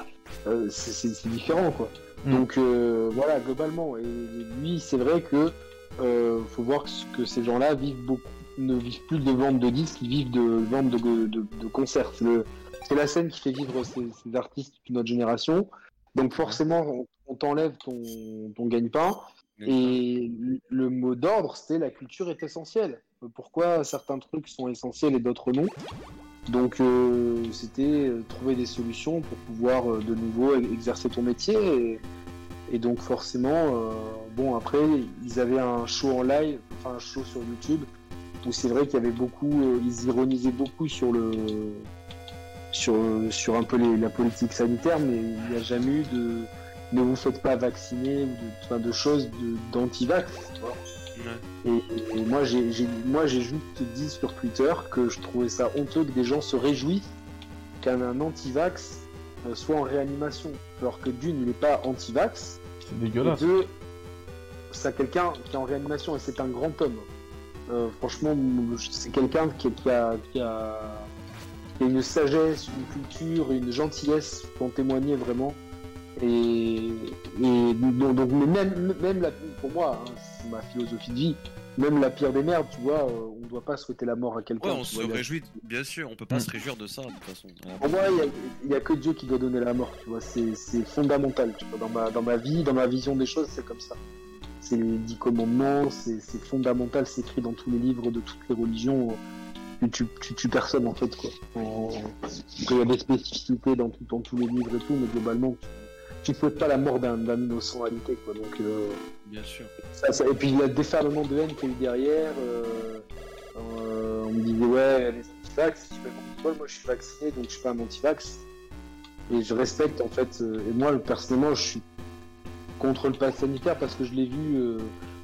euh, c'est- c'est c'est différent quoi. Mm. Donc euh, voilà, globalement. Et lui, c'est vrai que euh, faut voir que, ces gens-là vivent beaucoup, ne vivent plus de vente de disques, ils vivent de vente de, de, de concerts. C'est c'est la scène qui fait vivre ces, ces artistes de notre génération. Donc forcément, on, on t'enlève ton, ton gagne-pain. Et le- le mot d'ordre, c'était la culture est essentielle. Pourquoi certains trucs sont essentiels et d'autres non Donc euh, c'était euh, trouver des solutions pour pouvoir euh, de nouveau exercer ton métier. Et, donc forcément, euh, bon après, ils avaient un show en live, enfin un show sur YouTube, où c'est vrai qu'il y avait beaucoup, euh, ils ironisaient beaucoup sur le sur, un peu la politique sanitaire, mais il n'y a jamais eu de ne vous faites pas vacciner ou de, choses d'anti-vax. vois. Ouais. Et, et moi, j'ai j'ai- moi, j'ai juste dit sur Twitter que je trouvais ça honteux que des gens se réjouissent qu'un un anti-vax euh, soit en réanimation. Alors que d'une, il n'est pas anti-vax. C'est Et dégueulasse. deux, c'est quelqu'un qui est en réanimation et c'est un grand homme. Euh, franchement, c'est quelqu'un qui, qui a, qui, a, une sagesse, une culture, une gentillesse pour en témoigner vraiment. Et, et donc, donc, mais même, même la, pour moi, hein, ma philosophie de vie, même la pire des merdes, tu vois, euh, on ne doit pas souhaiter la mort à quelqu'un. Ouais, on tu se vois, a- réjouit, bien sûr, on peut pas Mm. se réjouir de ça de toute façon. Pour moi, il a- n'y a, que Dieu qui doit donner la mort, tu vois, c'est fondamental, tu vois, dans ma, dans ma vie, dans ma vision des choses, c'est comme ça. c'est les dix commandements, c'est fondamental, c'est écrit dans tous les livres de toutes les religions. Tu, tu, tues personne en fait quoi. En... Il y a des spécificités dans, tout, dans tous les livres et tout, mais globalement, tu ne souhaites pas la mort d'un innocent en réalité quoi. Donc, euh, Bien sûr. ça, ça- et puis le déferlement de haine qu'il y a eu derrière, euh, euh, on me disait ouais, les antivax, je fais contre moi je suis vacciné donc je suis pas un antivax. Et je respecte en fait, euh, et moi personnellement je suis contre le pass sanitaire parce que je l'ai vu, euh,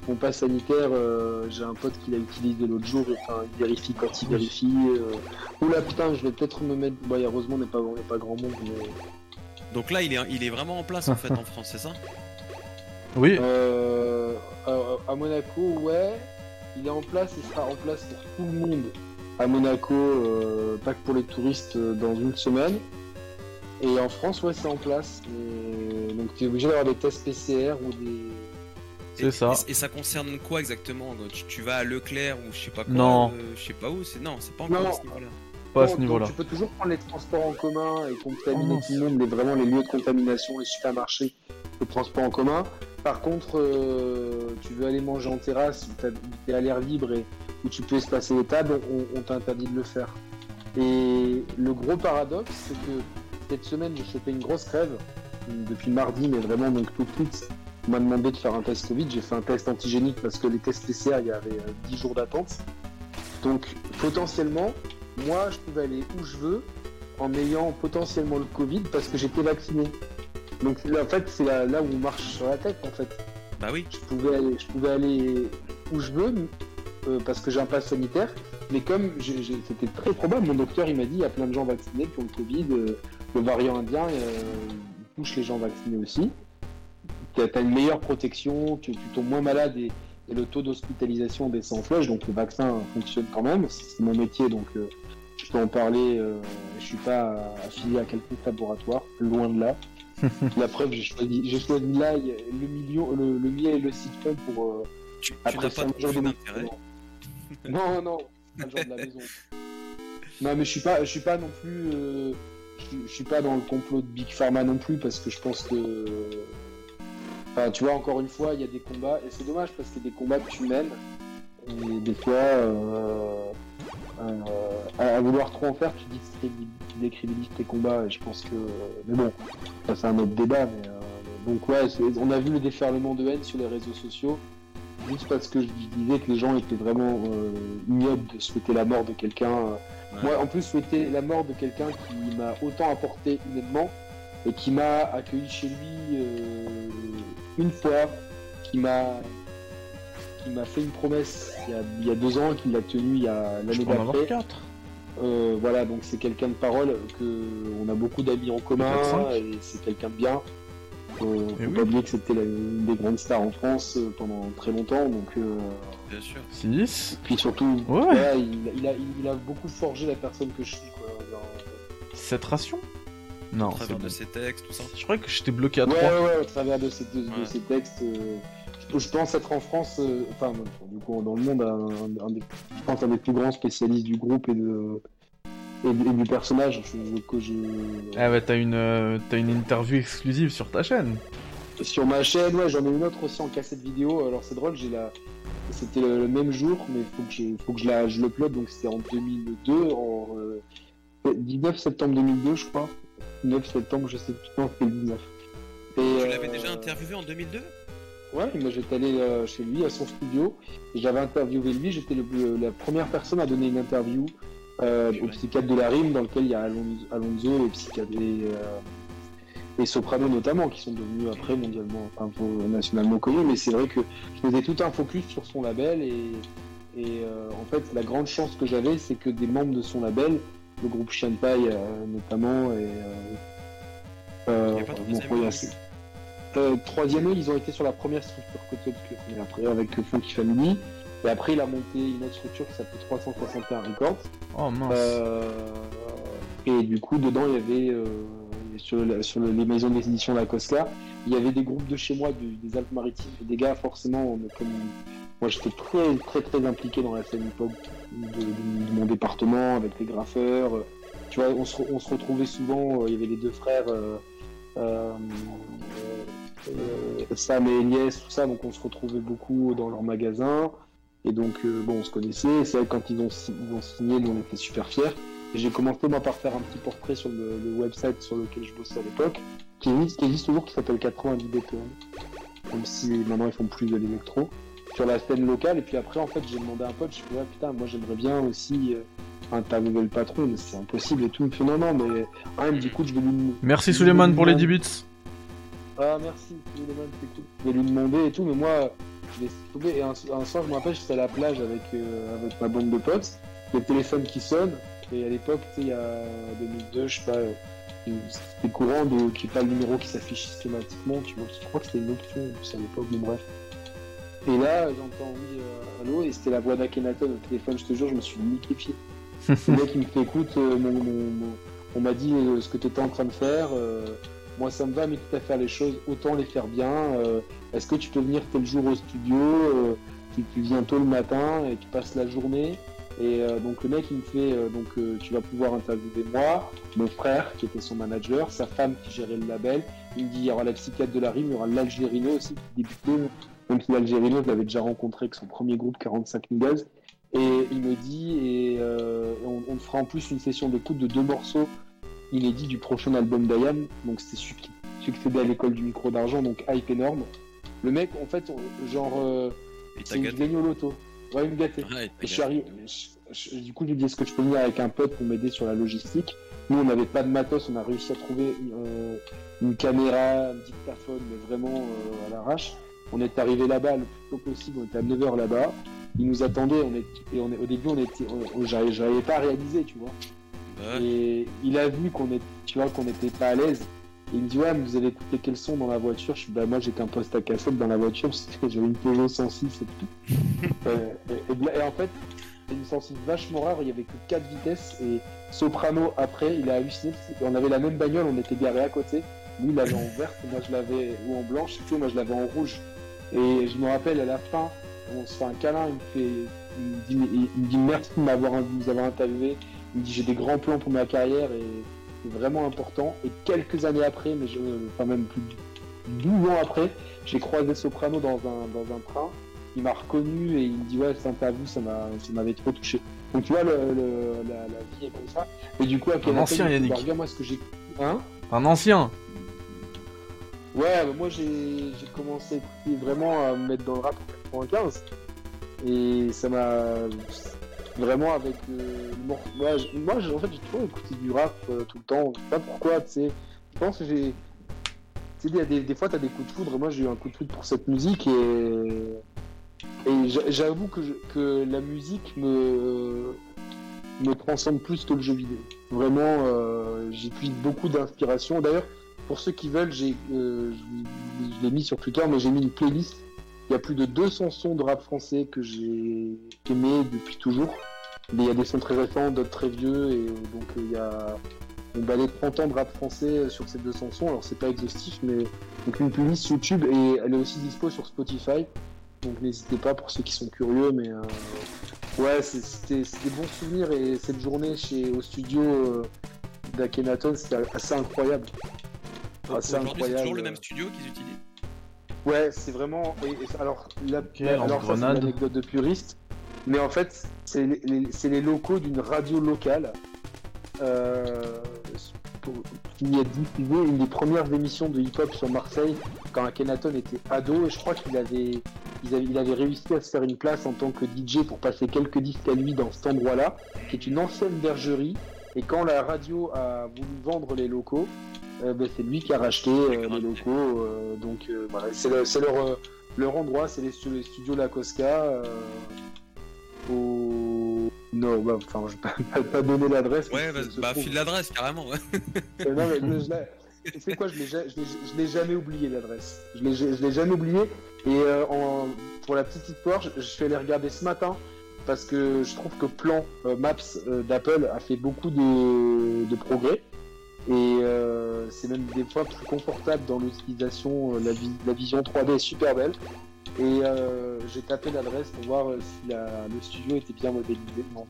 mon pass sanitaire, euh, j'ai un pote qui l'a utilisé l'autre jour, enfin il vérifie quand il vérifie. Euh... Oula putain, je vais peut-être me mettre, bon heureusement on n'est pas, on pas grand monde, mais... Donc là, il est, il est vraiment en place en fait en France, c'est ça? Oui, Euh, à, à Monaco, ouais, il est en place, il sera en place pour tout le monde à Monaco, euh, pas que pour les touristes euh, dans une semaine. Et en France, ouais, c'est en place. Et donc tu es obligé d'avoir des tests PCR ou des. C'est Et- ça. Et, et ça concerne quoi exactement? Tu, tu vas à Leclerc ou je sais pas quoi Non. euh, je sais pas où, c'est non, c'est pas encore Non. à ce niveau-là. Pas à Bon, ce niveau-là. donc Tu peux toujours prendre les transports en commun et contaminer Oh, tout le monde, mais vraiment les lieux de contamination, les supermarchés, les transports en commun. Par contre, euh, tu veux aller manger en terrasse, où tu es à l'air libre et où tu peux espacer les tables, on, on t'interdit de le faire. Et le gros paradoxe, c'est que cette semaine, j'ai chopé une grosse crève euh, depuis mardi, mais vraiment donc tout de suite. On m'a demandé de faire un test Covid, j'ai fait un test antigénique parce que les tests PCR, il y avait euh, 10 jours d'attente. Donc potentiellement, moi, je pouvais aller où je veux en ayant potentiellement le Covid parce que j'étais vacciné. Donc là, en fait, c'est là, là où on marche sur la tête, en fait. Bah oui. Je pouvais aller, je pouvais aller où je veux euh, parce que j'ai un pass sanitaire. Mais comme c'était très probable, mon docteur il m'a dit il y a plein de gens vaccinés qui ont le Covid, euh, le variant indien euh, touche les gens vaccinés aussi. Tu as, une meilleure protection, tu, tu tombes moins malade et, et le taux d'hospitalisation descend en flèche, donc le vaccin fonctionne quand même. C'est mon métier donc euh, je peux en parler. euh, je suis pas affilié à quelconque laboratoire, loin de là. La preuve, j'ai choisi, j'ai choisi l'ail, le million, le, le miel et le citron pour. euh, Tu, après n'as pas de d'intérêt. médicaments. Non, non, pas le genre de la maison. Non, mais je suis pas, je suis pas non plus, euh, je, suis- je suis pas dans le complot de Big Pharma non plus parce que je pense que, enfin, tu vois, encore une fois, il y a des combats et c'est dommage parce qu'il y a des combats que tu mènes et des fois, euh, euh, à, à vouloir trop en faire, tu tu tes combats et je pense que, mais bon, ça c'est un autre débat. Mais, euh, donc ouais, on a vu le déferlement de haine sur les réseaux sociaux juste parce que je disais que les gens étaient vraiment euh, ignobles de souhaiter la mort de quelqu'un. Ouais. Moi, en plus, souhaiter la mort de quelqu'un qui m'a autant apporté humainement et qui m'a accueilli chez lui une fois, qui m'a qui m'a fait une promesse il y a, il y a deux ans, qui l'a tenue il y a l'année d'après. Euh, voilà, donc c'est quelqu'un de parole que on a beaucoup d'amis en commun et c'est quelqu'un de bien. Euh, faut oui. pas oublier que c'était une des grandes stars en France euh, pendant très longtemps, donc euh, Bien sûr. 6. puis surtout, Ouais. voilà, il, il a, il a beaucoup forgé la personne que je suis. Quoi. Genre, 7 rations Non, Au travers de ses textes, tout ça. Je crois que j'étais bloqué à ouais, 3. ouais, ouais, au travers de ces, de, textes, euh, je, je pense être en France, euh, enfin, du coup, dans le monde, un, un des, je pense un des plus grands spécialistes du groupe et de et, du- et du personnage. Je, je- que je, Ah bah t'as une, euh, t'as une interview exclusive sur ta chaîne. Sur ma chaîne, ouais, j'en ai une autre aussi en cassette vidéo. Alors c'est drôle, j'ai la. C'était le, le même jour, mais faut que je, faut que je la, je l'upload. Donc c'était en 2002, en euh, 19 septembre 2002, je crois. 9 septembre, je sais plus, non, c'était le 19. Et, Tu euh, l'avais déjà interviewé en 2002 Ouais, moi j'étais allé euh, chez lui, à son studio, et j'avais interviewé lui. J'étais la première personne à donner une interview euh, au psychiatre de la rime, dans lequel il y a Alonso, Alonso et, psychiatre, et, euh, et Soprano notamment, qui sont devenus après mondialement, enfin nationalement connus. Mais c'est vrai que je faisais tout un focus sur son label, et, et euh, en fait, la grande chance que j'avais, c'est que des membres de son label, le groupe Shanpai euh, notamment, et. Euh, Il a pas de euh, troisième œil, ils ont été sur la première structure Côte et après avec euh, Funky Family. Et après, il a monté une autre structure qui s'appelait 361 Records. Oh mince. Euh, et du coup, dedans, il y avait, euh, sur, la- sur le- les maisons d'édition La Cosca, il y avait des groupes de chez moi, du- des Alpes-Maritimes, et des gars, forcément, comme moi, j'étais très, très, très impliqué dans la scène hip-hop de, mon département, avec les graffeurs. Tu vois, on se, on se retrouvait souvent, euh, il y avait les deux frères. euh, euh, Sam et Elias, tout ça, donc on se retrouvait beaucoup dans leur magasin. Et donc, bon, on se connaissait. C'est vrai que quand ils ont, ils ont signé, nous, on était super fiers. Et j'ai commencé, moi, par faire un petit portrait sur le, website sur lequel je bossais à l'époque, qui existe, qui existe toujours, qui s'appelle 90 BPM. Même si maintenant, ils font plus de l'électro. Sur la scène locale. Et puis après, en fait, j'ai demandé à un pote, je me suis dit, ah, putain, moi, j'aimerais bien aussi euh, interviewer le patron, mais c'est impossible et tout. Il me fait, non, non, mais, ah, du coup, je vais lui. Merci, Suleiman, pour les 10 bits. Ah, merci, Suleiman, c'est cool. Je vais lui demander et tout, mais moi, je l'ai trouvé. Et un, un, soir, je me rappelle, j'étais à la plage avec, euh, avec ma bande de potes. Le téléphone qui sonne. Et à l'époque, tu sais, il y a 2002, je sais pas, euh, c'était courant de qu'il n'y ait pas le numéro qui s'affiche systématiquement. Tu vois, je crois que c'était une option à l'époque, mais bref. Et là, j'entends oui, euh, allô, et c'était la voix d'Akenaton au téléphone, je te jure, je me suis liquéfié. le mec, il me fait écoute, euh, mon, mon, mon, on m'a dit euh, ce que tu étais en train de faire. Euh, moi, ça me va, mais tu à faire les choses, autant les faire bien. Euh, Est-ce que tu peux venir tel jour au studio tu, tu, viens tôt le matin et tu passes la journée. Et donc, le mec, il me fait donc, tu vas pouvoir interviewer moi, mon frère, qui était son manager, sa femme qui gérait le label. Il me dit il y aura la psychiatre de la rime, il y aura l'Algérino aussi qui débutait même si l'Algérino, je l'avais déjà rencontré avec son premier groupe 45 Niggas. Et il me dit, et euh, on, on, fera en plus une session d'écoute de deux morceaux inédits du prochain album d'Ayam. Donc c'était celui qui succédait à l'école du micro d'argent, donc hype énorme. Le mec, en fait, genre, euh, c'est une gagné au loto. Ouais, il me gâtait. Ouais, je suis arrivé, je, je, du coup, je lui dis, est-ce que je peux venir avec un pote pour m'aider sur la logistique? Nous, on n'avait pas de matos, on a réussi à trouver euh, une caméra, un dictaphone, mais vraiment euh, à l'arrache. On est arrivé là-bas le plus tôt possible, on était à 9h là-bas. Ils nous attendaient, on est, et on est, au début, on était, j'arrivais pas à réaliser, tu vois. Ouais. Et il a vu qu'on est, tu vois, qu'on était pas à l'aise. Et il me dit, ouais, mais vous avez écouté quel son dans la voiture? Je suis, bah, moi, j'ai qu'un poste à cassette dans la voiture, parce que j'avais une Peugeot 106 et tout. euh, et, et, et, en fait, c'est une 106 vachement rare, il y avait que 4 vitesses, et Soprano, après, il a halluciné, on avait la même bagnole, on était garés à côté. Lui, il l'avait en verte, moi, je l'avais, ou en blanche, et tout, moi, je l'avais en rouge. Et je me rappelle à la fin, on se fait un câlin, il me fait, il me dit, il me dit merci de m'avoir, nous avoir interviewé. Il me dit j'ai des grands plans pour ma carrière et c'est vraiment important. Et quelques années après, mais je, enfin même plus de 12 ans après, j'ai croisé Soprano dans un, dans un train. Il m'a reconnu et il me dit ouais cette interview ça m'a, ça m'avait trop touché. Donc tu vois le, le la, la, vie est comme ça. Et du coup à un ancien Yannick. Regarde moi ce que j'ai, hein? Un ancien. Ouais, bah moi j'ai commencé vraiment à me mettre dans le rap en 95 et ça m'a vraiment avec euh, moi, moi en fait j'ai toujours écouté du rap euh, tout le temps, je sais pas pourquoi, tu sais. Je pense que j'ai tu sais des, des fois t'as des coups de foudre, moi j'ai eu un coup de foudre pour cette musique et et j'avoue que, je, que la musique me me transcende plus que le jeu vidéo. Vraiment, euh, j'ai pris beaucoup d'inspiration. D'ailleurs, pour ceux qui veulent, j'ai, euh, je, l'ai mis sur Twitter, mais j'ai mis une playlist. Il y a plus de 200 sons de rap français que j'ai aimé depuis toujours. Mais il y a des sons très récents, d'autres très vieux, et donc euh, il y a on balait 30 ans de rap français sur ces 200 sons. Alors c'est pas exhaustif, mais donc une playlist YouTube et elle est aussi dispo sur Spotify. Donc n'hésitez pas pour ceux qui sont curieux, mais euh... ouais, c'était des bons souvenirs et cette journée chez au studio d'Akenaton, c'était assez incroyable. Aujourd'hui, c'est toujours le même studio qu'ils utilisent Ouais, c'est vraiment. Et, et, alors, la, okay, alors ça, c'est une anecdote de puriste, mais en fait, c'est les, les, les, locaux d'une radio locale euh, pour, qui a diffusé une des premières émissions de hip-hop sur Marseille quand Akhenaton était ado, et je crois qu'il avait, il avait, il avait réussi à se faire une place en tant que DJ pour passer quelques disques à lui dans cet endroit-là, qui est une ancienne bergerie. Et quand la radio a voulu vendre les locaux, bah, c'est lui qui a racheté euh, les locaux. Euh, donc voilà, c'est le, leur, leur endroit, c'est les, les, studios La Cosca. au... Non, bah, enfin, je vais pas, donner l'adresse. Ouais, bah, bah file l'adresse carrément. Ouais. non, mais c'est quoi, je l'ai jamais oublié l'adresse. Je l'ai jamais oublié. Et euh, en, pour la petite histoire, je, je, suis allé regarder ce matin parce que je trouve que Plan euh, Maps euh, d'Apple a fait beaucoup de, de progrès. Et euh, c'est même des fois plus confortable dans l'utilisation. La, vi la, vision 3D est super belle. Et j'ai tapé l'adresse pour voir si la, le studio était bien modélisé. Donc,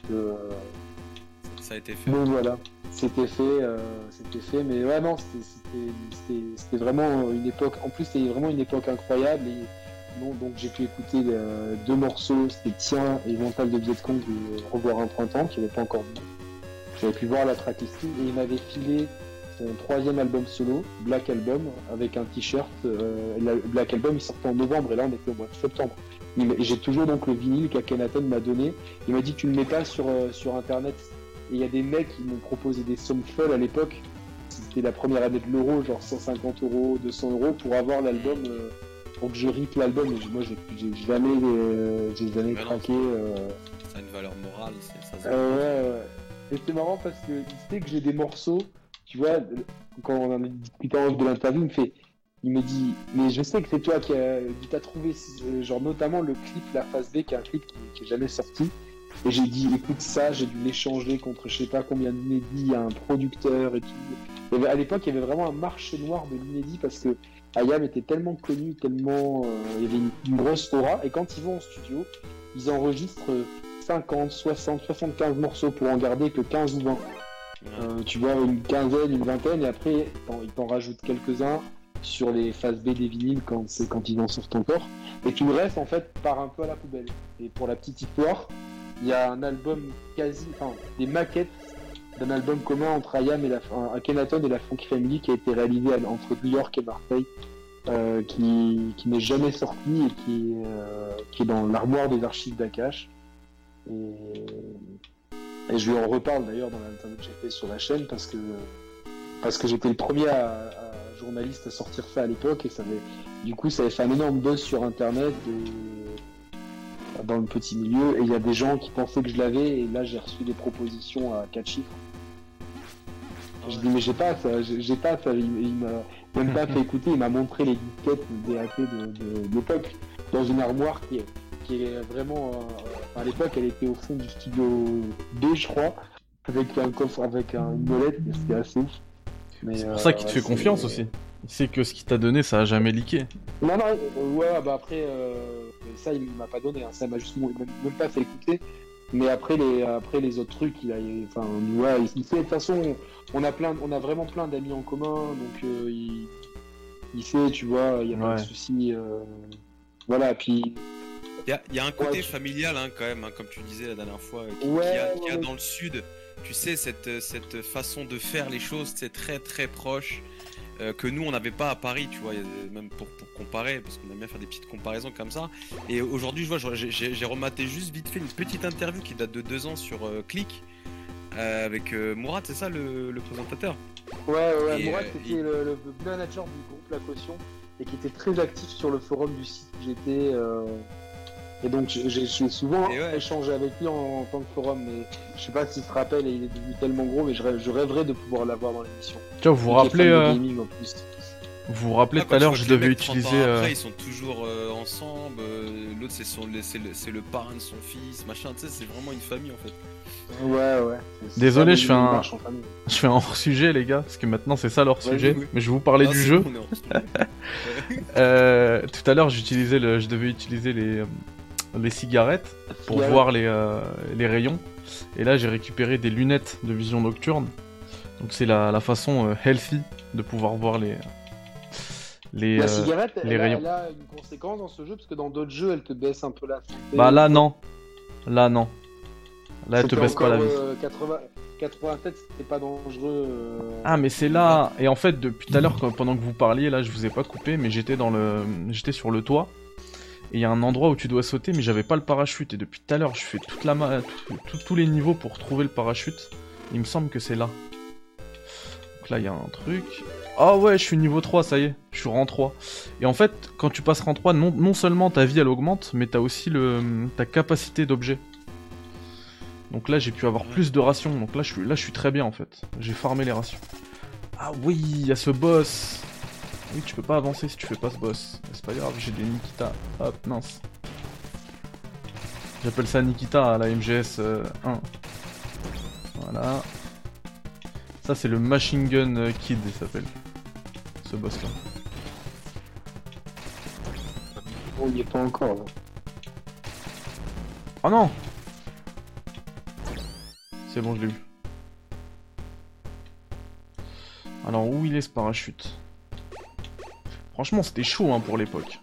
ça a été fait. Donc voilà. c'était fait, euh, c'était fait, mais ouais, non, c'était- vraiment une époque. En plus, c'était vraiment une époque incroyable. Et non, donc j'ai pu écouter euh, deux morceaux, c'était Tien et Mental de Vietcong de Revoir un printemps, qui n'avait pas encore vu. J'avais pu voir la tracklisting et il m'avait filé son troisième album solo, Black Album, avec un t-shirt. euh, la- Black Album, il sortait en novembre et là on était au mois de septembre. J'ai toujours donc le vinyle qu'Akhenaton m'a donné. Il m'a dit tu ne le mets pas sur, euh, sur internet. Et il y a des mecs qui m'ont proposé des sommes folles à l'époque. C'était la première année de l'euro, genre 150 euros, 200 euros pour avoir l'album, euh, pour que je rip l'album. Moi j'ai jamais, j'ai jamais craqué. Ça a une valeur morale, ça ouais, ouais. Et c'est marrant parce que il sait que j'ai des morceaux, tu vois, quand on en a discuté en de l'interview, il me fait, il me dit, mais je sais que c'est toi qui as qui t'as trouvé, euh, genre notamment le clip La Phase B, qui est un clip qui, qui est jamais sorti. Et j'ai dit, écoute ça, j'ai dû l'échanger contre je sais pas combien d'inédits à un producteur et tout. À l'époque, il y avait vraiment un marché noir de l'inédit parce que Ayam était tellement connu, tellement. euh, il y avait une, une grosse aura. Et quand ils vont en studio, ils enregistrent 50, 60, 75 morceaux pour en garder que 15 ou 20. Ouais. Euh, tu vois, une quinzaine, une vingtaine, et après, ils t'en rajoutent quelques-uns sur les phases B des vinyles quand, ils en sortent encore. Et tout le reste, en fait, part un peu à la poubelle. Et pour la petite histoire, il y a un album quasi, enfin, des maquettes d'un album commun entre Ayam et la, Akhenaton et la Funk Family qui a été réalisé entre New York et Marseille, euh, qui, qui n'est jamais sorti et qui, est, euh, qui est dans l'armoire des archives d'Akash. Et, et je lui en reparle d'ailleurs dans l'interview que j'ai fait sur la chaîne parce que parce que j'étais le premier à, à- journaliste à sortir ça à l'époque et ça avait, du coup ça avait fait un énorme buzz sur internet et- dans le petit milieu et il y a des gens qui pensaient que je l'avais et là j'ai reçu des propositions à 4 chiffres. Je dis mais j'ai pas ça, j'ai pas ça, il, il m'a même pas fait écouter, il m'a montré les disquettes DAT de, de, de l'époque dans une armoire qui est, qui est vraiment euh, à l'époque elle était au fond du studio B je crois avec un coffre avec un- une molette mais c'était assez ouf. C'est euh, pour ça qu'il te fait confiance c'est- aussi. Sait que ce qu'il t'a donné, ça a jamais leaké. Non, non, euh, ouais, bah après, euh, ça, il m'a pas donné, hein, ça m'a juste même, même pas fait écouter. Mais après les, après les autres trucs, il a, enfin, ouais, il, sait, de toute façon, on a plein, on a vraiment plein d'amis en commun, donc euh, il, il sait, tu vois, il y a pas de souci. euh, voilà, puis Il y a, il y a un côté Ouais. familial hein, quand même, hein, comme tu disais la dernière fois, euh, qui, Ouais, qui a, qui dans le sud. Tu sais, cette, euh, cette façon de faire les choses, c'est très très proche. euh, que nous on n'avait pas à Paris, tu vois, même pour, pour comparer, parce qu'on aime bien faire des petites comparaisons comme ça. Et aujourd'hui, je vois, j'ai- rematé juste vite fait une petite interview qui date de deux ans sur euh, Click euh, avec Mourad, c'est ça le, le présentateur? Ouais, ouais. Et, Mourad, c'était le, le manager du groupe La Caution et qui était très actif sur le forum du site où j'étais. Euh, Et donc, j'ai j'ai souvent ouais. échangé avec lui en, en tant que forum, mais je sais pas s'il se rappelle et il est devenu tellement gros, mais je, rêve- je rêverais de pouvoir l'avoir dans l'émission. Tu vois, vous vous rappelez, fan de euh, gaming, en plus. vous vous rappelez Ah, tout à l'heure, je devais mecs, 30 ans utiliser. euh, Après, ils sont toujours euh, ensemble. euh, L'autre, c'est son- c'est le, c'est le parrain de son fils, machin. Tu sais, c'est vraiment une famille en fait. Ouais, ouais. Désolé, je fais un-. Je fais hors sujet, les gars, parce que maintenant c'est ça leur Vas-y, sujet. oui. Mais je vais vous parler Ah, du jeu. bon. Euh, tout à l'heure, j'utilisais le, je devais utiliser les, euh, les cigarettes pour voir les, euh, les rayons. Et là, j'ai récupéré des lunettes de vision nocturne. Donc c'est la, la façon euh, healthy de pouvoir voir les les. La euh, cigarette, les elle, rayons. elle a une conséquence dans ce jeu, parce que dans d'autres jeux, elle te baisse un peu la. Bah là non, là non. Là, elle te baisse pas la vie. euh, 80... 87, c'était pas dangereux. euh, Ah mais c'est là et en fait depuis tout à l'heure pendant que vous parliez là je vous ai pas coupé mais j'étais dans le j'étais sur le toit et il y a un endroit où tu dois sauter mais j'avais pas le parachute et depuis tout à l'heure je fais toute la ma... tout- tous les niveaux pour trouver le parachute. Il me semble que c'est là. Donc là il y a un truc. Ah ouais je suis niveau 3 ça y est je suis rang 3. Et en fait quand tu passes rang 3 non, seulement ta vie elle augmente mais t'as aussi ta capacité d'objet. Donc là j'ai pu avoir plus de rations, donc là je suis là je suis très bien en fait. J'ai farmé les rations. Ah oui, il y a ce boss. Oui, tu peux pas avancer si tu fais pas ce boss. C'est pas grave, j'ai des Nikita. Hop, mince. J'appelle ça Nikita à la MGS euh, 1. Voilà. Ça c'est le Machine Gun euh, Kid, il s'appelle. Ce boss là. On y est pas encore. là. Oh non C'est bon, je l'ai eu. Alors, où il est ce parachute? Franchement, c'était chaud hein, pour l'époque.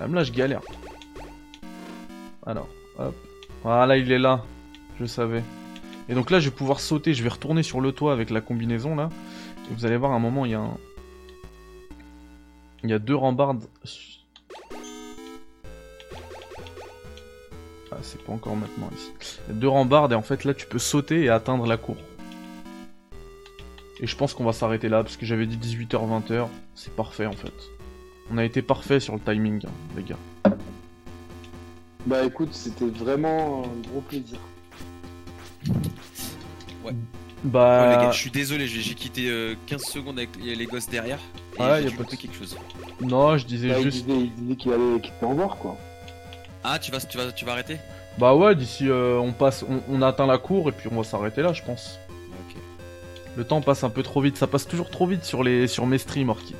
Même là, je galère. Alors, hop. Voilà, il est là. Je savais. Et donc là, je vais pouvoir sauter. Je vais retourner sur le toit avec la combinaison, là. Et vous allez voir, à un moment, il y a un... Il y a deux rambardes. Ah, c'est pas encore maintenant, ici. Il y a deux rambardes, et en fait, là, tu peux sauter et atteindre la cour. Et je pense qu'on va s'arrêter là, parce que j'avais dit 18h, 20h. C'est parfait, en fait. On a été parfait sur le timing, hein, les gars. Bah écoute, c'était vraiment un gros plaisir. Ouais, Bah... les gars, je suis désolé, j'ai quitté euh, 15 secondes avec les gosses derrière. Et Ouais, j'ai y a pas de quelque chose. Non, je disais Bah, juste... il disait qu'il allait qu'il était en voir quoi. Ah, tu vas, tu vas, tu vas arrêter? Bah ouais, d'ici euh, on passe, on, on atteint la cour et puis on va s'arrêter là, je pense. Le temps passe un peu trop vite, ça passe toujours trop vite sur les sur mes streams, Orki.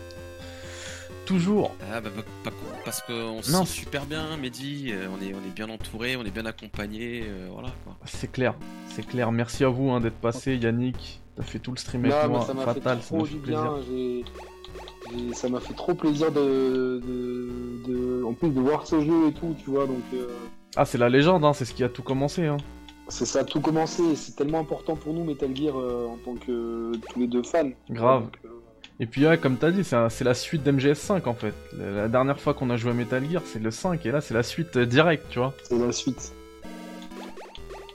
Toujours. Ah bah, pas- pas- parce qu'on se Non. sent super bien, Mehdi, euh, on est, on est bien entouré, on est bien accompagné, euh, voilà quoi. C'est clair, c'est clair. Merci à vous hein, d'être passé, Yannick. T'as fait tout le stream avec moi, ça m'a fait fatal, ça trop m'a fait du plaisir. bien. j'ai- j'ai- Ça m'a fait trop plaisir de, de, de- en plus de voir ce jeu et tout, tu vois. Donc euh, Ah, c'est la légende, hein, c'est ce qui a tout commencé. Hein. C'est ça tout commencé. et C'est tellement important pour nous Metal Gear euh, en tant que tous les deux fans. Grave. Donc, euh, Et puis ouais, comme t'as dit, c'est la suite d'MGS5 en fait. La, la dernière fois qu'on a joué à Metal Gear, c'est le 5 et là c'est la suite euh, directe, tu vois. c'est la suite.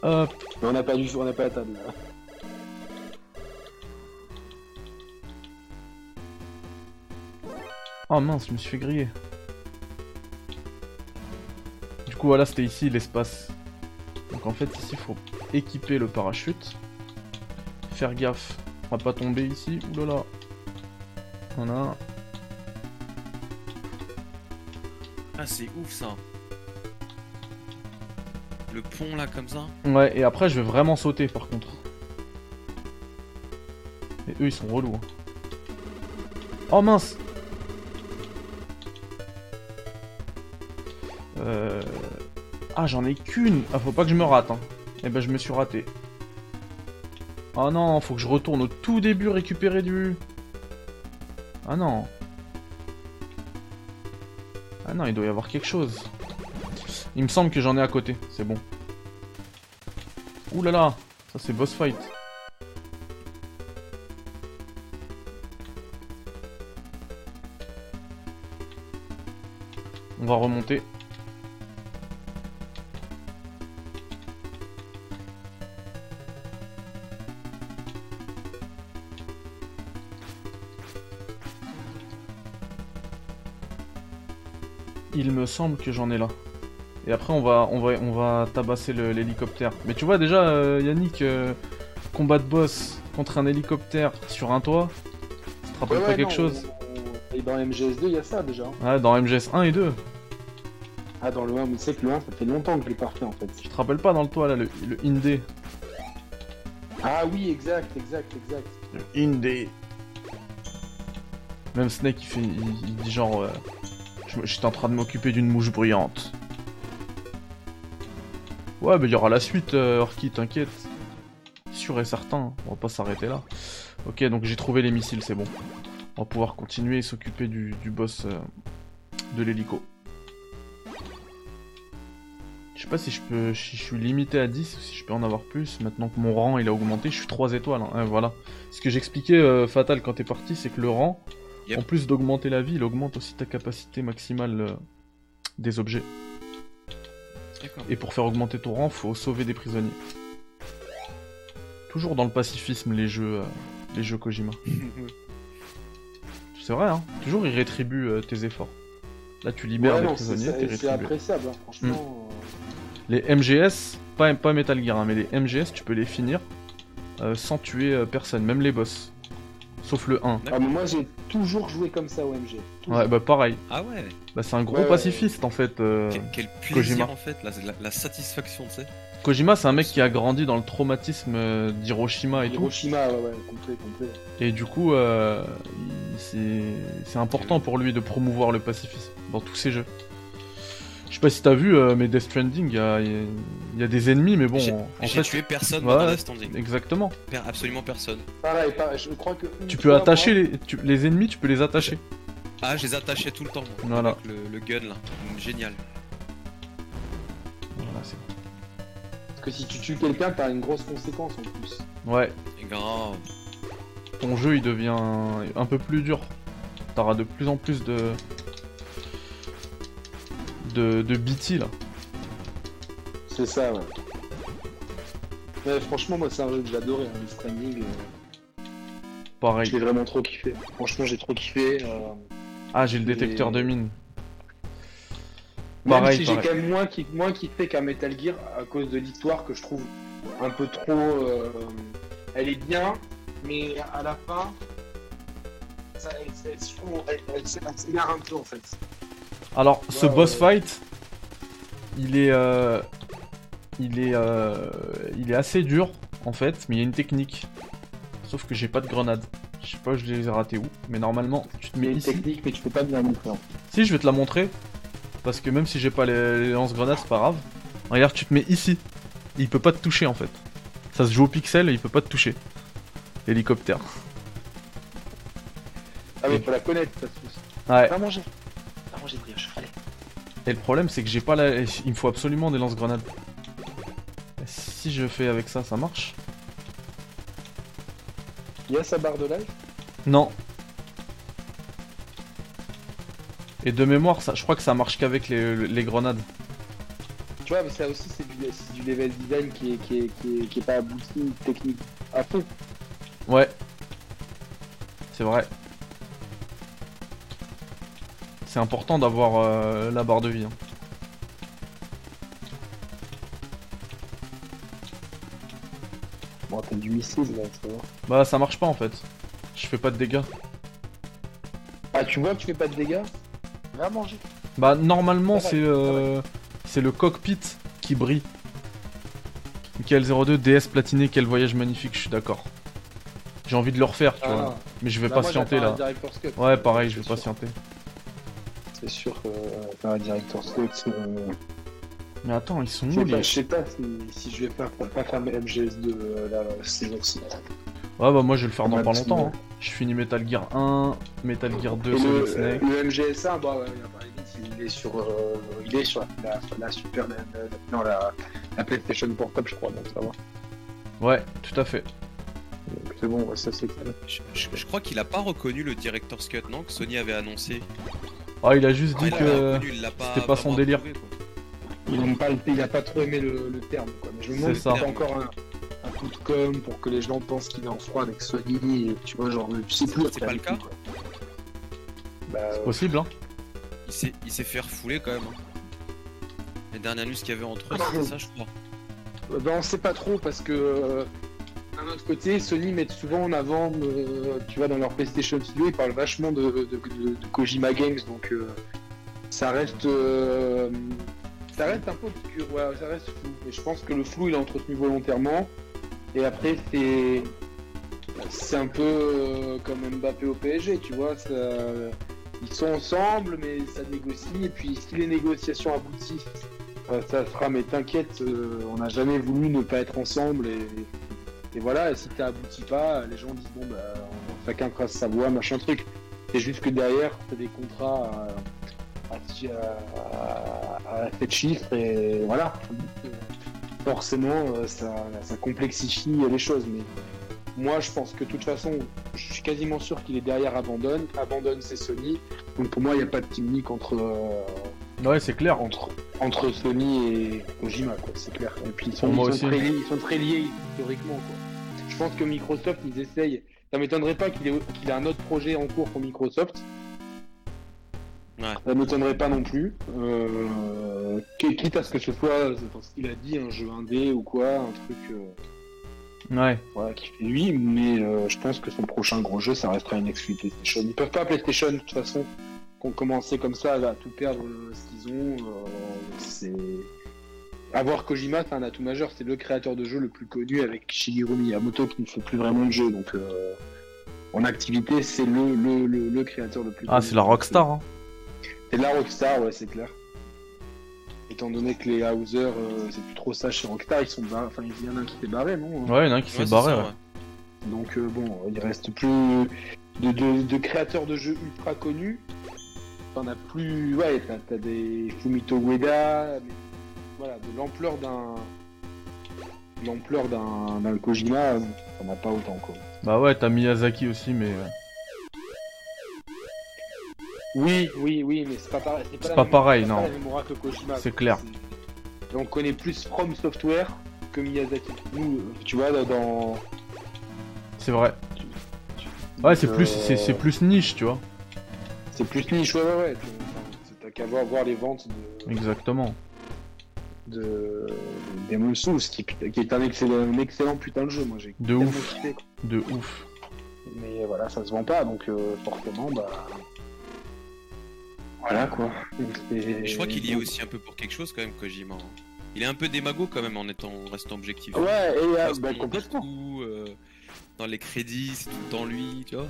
Hop. Mais on n'a pas du on n'a pas la table. là. Oh mince, je me suis fait griller. Du coup, voilà, c'était ici l'espace. Donc en fait, ici, faut équiper le parachute. Faire gaffe à pas tomber ici. Oulala. Voilà. Ah, c'est ouf ça. Le pont là comme ça. Ouais, et après, je vais vraiment sauter par contre. Et eux, ils sont relous. hein. Oh mince Euh... Ah, j'en ai qu'une Ah, faut pas que je me rate, hein. Eh ben, je me suis raté. Ah non, faut que je retourne au tout début récupérer du... Ah non. Ah non, il doit y avoir quelque chose. Il me semble que j'en ai à côté, c'est bon. Ouh ça c'est boss fight. On va remonter. Il me semble que j'en ai là. Et après on va on va on va tabasser l'hélicoptère. Mais tu vois déjà euh, Yannick euh, combat de boss contre un hélicoptère sur un toit. Ça te rappelle Ouais, pas ouais, quelque non, chose? on- Et dans MGS2, il y a ça déjà. Ouais, dans MGS 1 et 2. Ah, dans le 1, mais tu sais que le 1, ça fait longtemps que je l'ai pas refait en fait. Tu te rappelles pas dans le toit là le, le Indé Ah oui, exact, exact, exact. Le Indé. Même Snake il fait il, il dit genre euh, je j'étais en train de m'occuper d'une mouche bruyante. Ouais, mais il y aura la suite, euh, Orki, t'inquiète. Sûr et certain, on va pas s'arrêter là. Ok, donc j'ai trouvé les missiles, c'est bon. On va pouvoir continuer et s'occuper du, boss euh, de l'hélico. Je sais pas si je peux, si je suis limité à 10 ou si je peux en avoir plus. Maintenant que mon rang il a augmenté, je suis 3 étoiles. hein. Ouais, voilà. Ce que j'expliquais, euh, Fatal, quand t'es parti, c'est que le rang, Yep. en plus d'augmenter la vie, il augmente aussi ta capacité maximale euh, des objets. Et pour faire augmenter ton rang, faut sauver des prisonniers. Toujours dans le pacifisme, les jeux, euh, les jeux Kojima. C'est vrai, hein. Toujours, ils rétribuent euh, tes efforts. Là, tu libères Ouais, les non, prisonniers, c'est appréciable, hein, franchement. Les MGS, pas, pas Metal Gear, hein, mais les MGS, tu peux les finir euh, sans tuer euh, personne, même les boss. Sauf le 1. euh. Ah, mais moi j'ai toujours joué comme ça au MG. Toujours. Ouais, bah pareil. Ah ouais. Bah, c'est un gros Ouais, ouais. pacifiste en fait. euh. Quel, quel plaisir Kojima. en fait, la, la, la satisfaction, tu sais. Kojima, c'est un mec qui a grandi dans le traumatisme euh, d'Hiroshima et tout. Hiroshima, ouais, ouais, complet, complet. Et du coup, euh, c'est important pour lui de promouvoir le pacifisme dans tous ses jeux. Je sais pas si t'as vu, euh, mais Death Stranding, il y a, il y a des ennemis, mais bon, J'ai en j'ai fait, tué personne Ouais, dans Death Stranding. exactement. Per- Absolument personne. Pareil, pareil, je crois que. Tu peux attacher les, tu- les ennemis, tu peux les attacher. Ah, je les attachais tout le temps. moi, Voilà. Avec le, le gun là. Génial. Voilà, c'est- Parce que si tu tues quelqu'un, t'as une grosse conséquence en plus. ouais, Et grave. ton jeu il devient un peu plus dur. T'auras de plus en plus de. De, de BT là. C'est ça, ouais. Ouais, franchement, moi, c'est un jeu que j'adorais, hein, Stranding. euh, Pareil. je l'ai vraiment trop kiffé. Franchement, j'ai trop kiffé. euh, Ah, j'ai le Et- détecteur de mine. Même Pareil, si j'ai quand même moins, ki- moins kiffé qu'un Metal Gear à cause de l'histoire que je trouve un peu trop. euh, elle est bien, mais à la fin, ça, elle, elle, je trouve- elle- elle- elle s'égare un peu en fait. Alors, ce Ouais, boss ouais. fight, il est, euh, il est, euh, il est assez dur en fait, mais il y a une technique. Sauf que j'ai pas de grenade. Je sais pas, je les ai ratés où, mais normalement, tu te Il y a mets une ici. technique, mais tu peux pas bien montrer. en fait. Si, je vais te la montrer, parce que même si j'ai pas les, les lance-grenades, c'est pas grave. Regarde, tu te mets ici. Il peut pas te toucher en fait. Ça se joue au pixel et il peut pas te toucher. Hélicoptère. Ah, mais faut la connaître, parce que. Ouais. Et le problème, c'est que j'ai pas la. Il me faut absolument des lance-grenades. Si je fais avec ça, ça marche Il y a sa barre de life? Non. Et de mémoire, ça, je crois que ça marche qu'avec les, les grenades. Tu vois, mais ça aussi, c'est du, du level design qui est, qui est, qui est, qui est pas abouti, technique à fond. Ouais. C'est vrai. C'est important d'avoir euh, la barre de vie. hein. Bon, t'as du missile là, ça va. Bah ça marche pas en fait. Je fais pas de dégâts. Ah, tu vois que tu fais pas de dégâts? Va manger. Bah normalement c'est euh, c'est le cockpit qui brille. Michael 02 DS platiné, quel voyage magnifique, je suis d'accord. J'ai envie de le refaire, tu vois. Mais je vais Bah, patienter là. Ouais, pareil, je vais patienter. C'est sûr que Director's Cut. euh, Mais attends, ils sont où pas, les... je sais pas si, si je vais faire, pas faire MGS2 euh, la saison-ci. Ouais bah moi je vais le faire dans pas longtemps. hein. Je finis Metal Gear 1, Metal Gear 2, Et Solid le, Snake. le MGS1, bah, ouais, bah, il est sur, euh, il est sur la, la Super, la, la- non, la, la PlayStation Portable, je crois, donc ça va. Ouais, tout à fait. Donc c'est bon, ouais, ça c'est. Je, je- je crois qu'il a pas reconnu le Director's Cut, non Que Sony avait annoncé. Ah, il a juste Ah, dit que. l'a c'était pas son délire. Il aime pas, le- il a pas trop aimé le, le terme, quoi. Mais je me demande C'est si c'est encore un, un coup de com pour que les gens pensent qu'il est en froid avec Sony, et tu vois, genre. C'est pas le cas. Bah, euh, Possible, hein. Il s'est fait refouler quand même. hein. Les dernières news qu'il y avait entre eux, c'était ça, je crois. Ben, on sait pas trop parce que euh, d'un autre côté, Sony met souvent en avant, euh, tu vois, dans leur PlayStation Studio, ils parlent vachement de, Kojima Games, donc euh, ça reste, euh, ça reste un peu obscur, ouais, ça reste flou. Mais je pense que le flou, il est entretenu volontairement. Et après, c'est, c'est un peu comme Mbappé au PSG, tu vois, ils sont ensemble, mais ça négocie. Et puis, si les négociations aboutissent ça sera, mais t'inquiète, on n'a jamais voulu ne pas être ensemble et, et voilà, et si ça aboutit pas, les gens disent bon bah chacun trace sa voie, machin truc. C'est juste que derrière, t'as des contrats à, à, 7 chiffres et voilà. Forcément, euh, ça, ça complexifie les choses, mais moi je pense que de toute façon, je suis quasiment sûr qu'il est derrière Abandonne. Abandonne c'est Sony, donc pour moi il n'y a pas de gimmick entre. euh, Ouais, c'est clair. entre, entre Sony et Kojima, quoi, c'est clair. Et puis ils sont, ils très, liés, ils sont très liés historiquement, quoi. Je pense que Microsoft, ils essayent. Ça m'étonnerait pas qu'il ait, un autre projet en cours pour Microsoft. Ouais. Ça m'étonnerait pas non plus. Euh, qui- quitte à ce que ce soit, enfin, ce qu'il a dit, un jeu indé ou quoi, un truc euh, Ouais. voilà, qui fait lui, mais euh, je pense que son prochain gros jeu, ça restera une exclu PlayStation. Ils peuvent pas PlayStation, de toute façon, qu'on commençait comme ça à tout perdre euh, ce qu'ils ont. euh, c'est. Avoir Kojima, c'est un atout majeur. C'est le créateur de jeu le plus connu avec Shigeru Miyamoto qui ne fait plus vraiment de jeu. Donc, euh, en activité, c'est le, le, le, le créateur le plus Ah, connu. c'est la Rockstar, hein. C'est la Rockstar, ouais, c'est clair. étant donné que les Hauser, euh, c'est plus trop ça chez Rockstar, ils sont barrés. Enfin, il y en a un qui s'est barré, non Ouais, il y en a un qui s'est c'est barré. ça, ouais. ouais. Donc euh, bon, il reste plus de, de- de créateurs de jeux ultra connus. T'en as plus, ouais, t'as t'as des Fumito Ueda, mais voilà, de l'ampleur d'un, l'ampleur d'un d'un Kojima, t'en as pas autant quoi. Bah ouais, t'as Miyazaki aussi, mais. euh, Oui, oui, oui, mais c'est pas pareil. C'est pas même- pareil, c'est non. Pas la même aura que Kojima. C'est quoi. clair. On connaît plus From Software que Miyazaki. Nous, euh, tu vois, dans. C'est vrai. Ouais, c'est euh, plus, c'est c'est plus niche, tu vois. C'est plus niche, ouais, ouais, ouais. Enfin, T'as qu'à voir, voir les ventes de. Exactement. De Demon's Souls, qui, qui est un excellent, un excellent putain de jeu. Moi, j'ai De ouf. kiffé. De ouf. Mais voilà, ça se vend pas, donc euh, forcément, bah. Voilà quoi. Je crois qu'il y est aussi un peu pour quelque chose quand même, Kojima. hein. Il est un peu démago quand même en étant en restant objectif. Ouais, et euh, Parce bah, complètement. partout, euh, dans les crédits, c'est tout le temps lui, tu vois.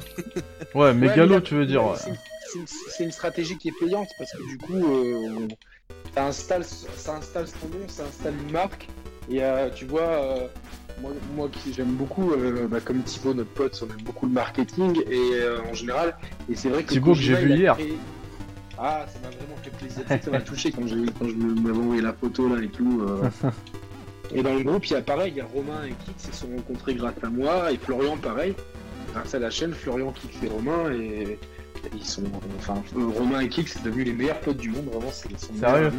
Ouais, mégalo, tu veux dire. c'est- une stratégie qui est payante parce que du coup, euh, on- ça, installe, ça installe son nom, ça installe une marque. Et euh, tu vois, euh, moi, moi qui j'aime beaucoup, euh, bah, comme Thibaut, notre pote, on aime beaucoup le marketing et en général. Et c'est vrai que Thibaut que j'ai vu hier. créé- Ah, ça m'a vraiment fait plaisir. Ça m'a touché quand, j'ai- quand je me- m'avais envoyé la photo là et tout. Et dans le groupe, il y a pareil, il y a Romain et Kix qui se sont rencontrés grâce à moi, et Florian pareil. Grâce à la chaîne, Florian, Kix et Romain, et ils sont. Enfin, Romain et Kix, c'est devenu les meilleurs potes du monde, vraiment, c'est Sérieux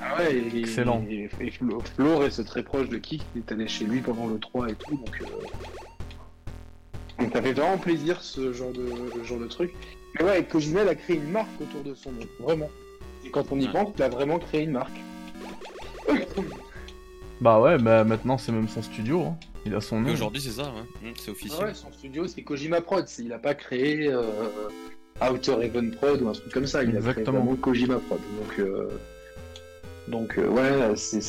Ah ouais, et, Excellent. Et, et Flo, Flo reste très proche de Kix, il est allé chez lui pendant le 3 et tout, donc. euh, Donc ça fait vraiment plaisir ce genre de, ce genre de truc. Mais ouais, Kojima il a créé une marque autour de son nom, vraiment. Et quand on y pense, il a vraiment créé une marque. Bah ouais, bah maintenant c'est même son studio. hein. Il a son Mais nom. aujourd'hui, c'est ça, ouais. Hum, c'est Ah officiel. ouais, son studio c'est Kojima Prod, c'est- il a pas créé euh, Outer Heaven Prod ou un truc comme ça, il a Exactement. vraiment Kojima Prod. Donc, euh, donc euh, ouais, c'est-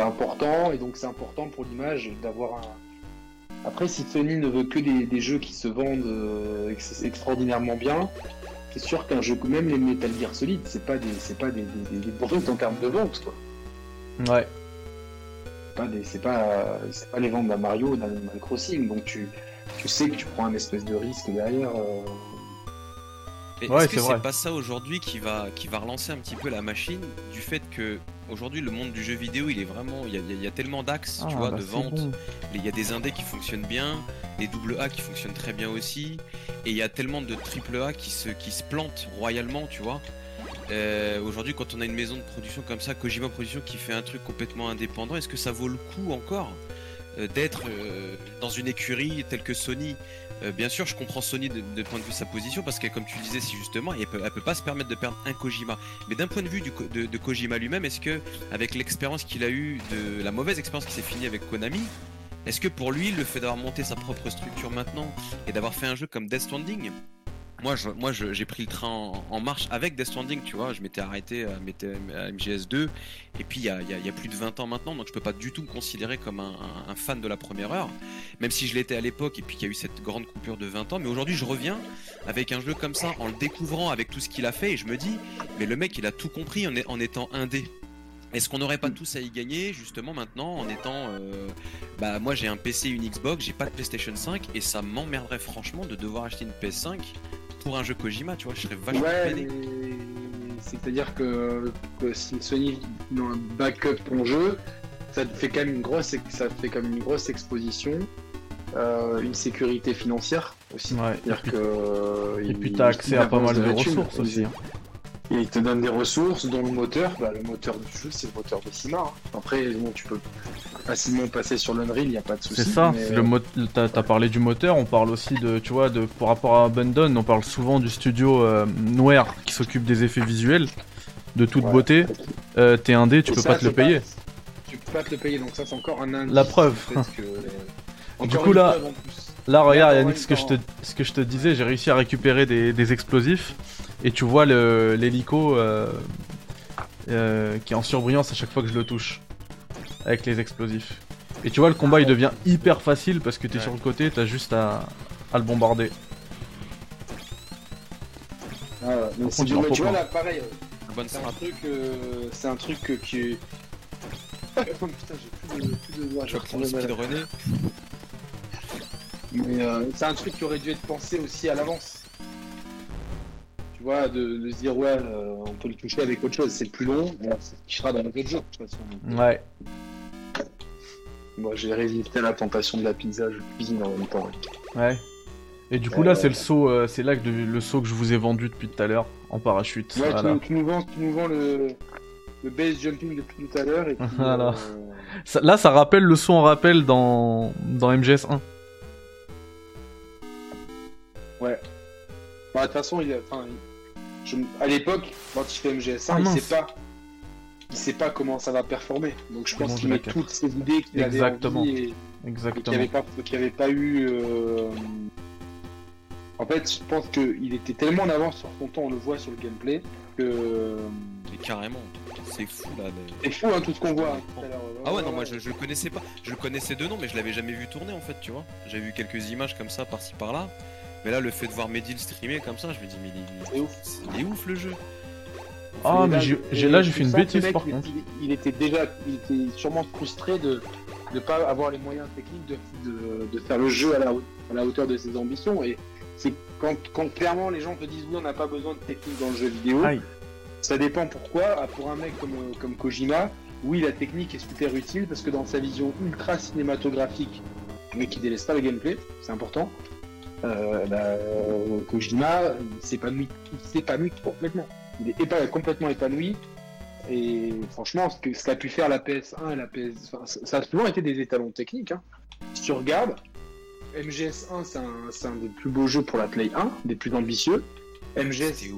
important et donc c'est important pour l'image d'avoir un. Après, si Sony ne veut que des, des jeux qui se vendent euh, ex- extraordinairement bien, c'est sûr qu'un jeu, même les Metal Gear Solid, c'est pas des, c'est pas des, des, des, des brutes en termes de vente, quoi. Ouais. C'est pas des, c'est pas, c'est pas les ventes d'un Mario ou d'un Animal Crossing, donc tu, tu sais que tu prends un espèce de risque derrière. euh. Mais Ouais, est-ce que c'est pas ça aujourd'hui qui va, qui va relancer un petit peu la machine du fait que aujourd'hui le monde du jeu vidéo il est vraiment, il y a, il y a tellement d'axes, tu Ah, vois, bah, de vente. bon. Il y a des indés qui fonctionnent bien, des double A qui fonctionnent très bien aussi, et il y a tellement de triple A qui se, qui se plantent royalement, tu vois. Euh, Aujourd'hui, quand on a une maison de production comme ça, Kojima Production qui fait un truc complètement indépendant, est-ce que ça vaut le coup encore euh, d'être euh, dans une écurie telle que Sony Euh, Bien sûr, je comprends Sony de, de point de vue sa position parce que, comme tu disais, si justement, elle peut, peut pas se permettre de perdre un Kojima. Mais d'un point de vue de, de Kojima lui-même, est-ce que, avec l'expérience qu'il a eue, de la mauvaise expérience qui s'est finie avec Konami, est-ce que pour lui, le fait d'avoir monté sa propre structure maintenant et d'avoir fait un jeu comme Death Stranding, moi, je, moi, je- j'ai pris le train en, en marche avec Death Stranding, tu vois. Je m'étais arrêté à, MT à MGS2, et puis il y a, il y a- il y a plus de 20 ans maintenant, donc je peux pas du tout me considérer comme un, un- un fan de la première heure, même si je l'étais à l'époque, et puis qu'il y a eu cette grande coupure de 20 ans. Mais aujourd'hui, je reviens avec un jeu comme ça, en le découvrant avec tout ce qu'il a fait, et je me dis, mais le mec, il a tout compris en, en étant indé. Est-ce qu'on n'aurait pas tous à y gagner justement maintenant en étant euh, bah moi j'ai un PC une Xbox, j'ai pas de PlayStation 5 et ça m'emmerderait franchement de devoir acheter une PS5 pour un jeu Kojima, tu vois, je serais vachement Ouais, mais c'est-à-dire que, que si Sony dans un backup ton jeu, ça te fait quand même une grosse, ça te fait quand même une grosse exposition, euh, une sécurité financière aussi. Ouais. C'est-à-dire que euh, Et puis t'as accès à pas mal de ressources aussi. hein. Et il te donne des ressources, dont le moteur. Bah, le moteur du jeu, c'est le moteur de Cima. hein. Après, bon, tu peux facilement passer sur l'Unreal, il n'y a pas de souci. C'est ça, mais, le mot... t'as parlé du moteur, on parle aussi de, tu vois, de, par rapport à Abandon, on parle souvent du studio euh, Noir qui s'occupe des effets visuels, de toute Ouais. beauté. Euh, T'es indé, tu Et peux ça, pas te le payer. Tu peux pas te le payer, donc ça, c'est encore un indice. La preuve. Du Encore coup, là-. Là, regarde Yannick, ce que, je te, ce que je te disais, j'ai réussi à récupérer des, des explosifs, et tu vois le- l'hélico euh, euh, qui est en surbrillance à chaque fois que je le touche, avec les explosifs. Et tu vois, le combat il devient hyper facile parce que t'es Ouais. sur le côté, t'as juste à, à le bombarder. Ah, mais Par c'est contre, du- il en mais faut tu vois là, pareil, euh, Bonne C'est un truc, euh, c'est un truc que- qui. Oh putain, j'ai plus de, plus de doigts, Je vais prendre le retrouve ma- speedrunner. Mais euh, c'est un truc qui aurait dû être pensé aussi à l'avance. Tu vois, de, de se dire, ouais, euh, on peut le toucher avec autre chose, c'est plus long, alors c'est ce qui sera dans les autres jeux, de toute façon. Donc, Ouais. Moi, j'ai résisté à la tentation de la pizza, je cuisine en même temps. ouais. Ouais. Et du coup là c'est le saut, euh, c'est là que de- le saut que je vous ai vendu depuis tout à l'heure en parachute. Ouais, tu, Voilà. nous, tu nous vends, tu nous vends le, le base jumping depuis tout à l'heure, et puis. Voilà. euh, Ça- là ça rappelle le saut en rappel dans dans MGS 1. Ouais. Bah, de toute façon, il a, enfin, il- je- à l'époque, quand il fait MGS1, Ah, il mince. sait pas. Il sait pas comment ça va performer. Donc je pense qu'il met toutes ses idées qu'il avait Exactement. envie et, et qu'il Exactement. n'y avait pas, qu'il avait pas eu. euh, En fait, je pense qu'il était tellement en avance sur son temps, on le voit sur le gameplay, que Mais carrément. C'est fou là. de- c'est fou hein, tout ce qu'on voit. hein. Ah ouais, non, moi je, je le connaissais pas. Je le connaissais de nom, mais je l'avais jamais vu tourner en fait, tu vois. J'avais vu quelques images comme ça, par-ci par-là. Mais là, le fait de voir Mehdi le streamer comme ça, je me dis, mais il C'est est, ouf. il est ouf le jeu. Ah mais là, j'ai là fait une bêtise mec, par il, contre. il- il était déjà, il était sûrement frustré de ne pas avoir les moyens techniques de, de, de faire le jeu à la, haute- à la hauteur de ses ambitions. Et c'est quand, quand clairement les gens te disent oui, on n'a pas besoin de technique dans le jeu vidéo. Aïe. Ça dépend pourquoi. Ah, Pour un mec comme, comme Kojima, oui, la technique est super utile parce que dans sa vision ultra cinématographique, mais qui délaisse pas le gameplay, c'est important. Euh, bah, euh, Kojima il s'épanouit, complètement. Il est épa- complètement épanoui. Et franchement, ce que- ce qu'a pu faire la PS1 et la PS, enfin, ça a souvent été des étalons techniques. hein. Si tu regardes, MGS1, c'est un, des plus beaux jeux pour la Play 1, des plus ambitieux. MGS,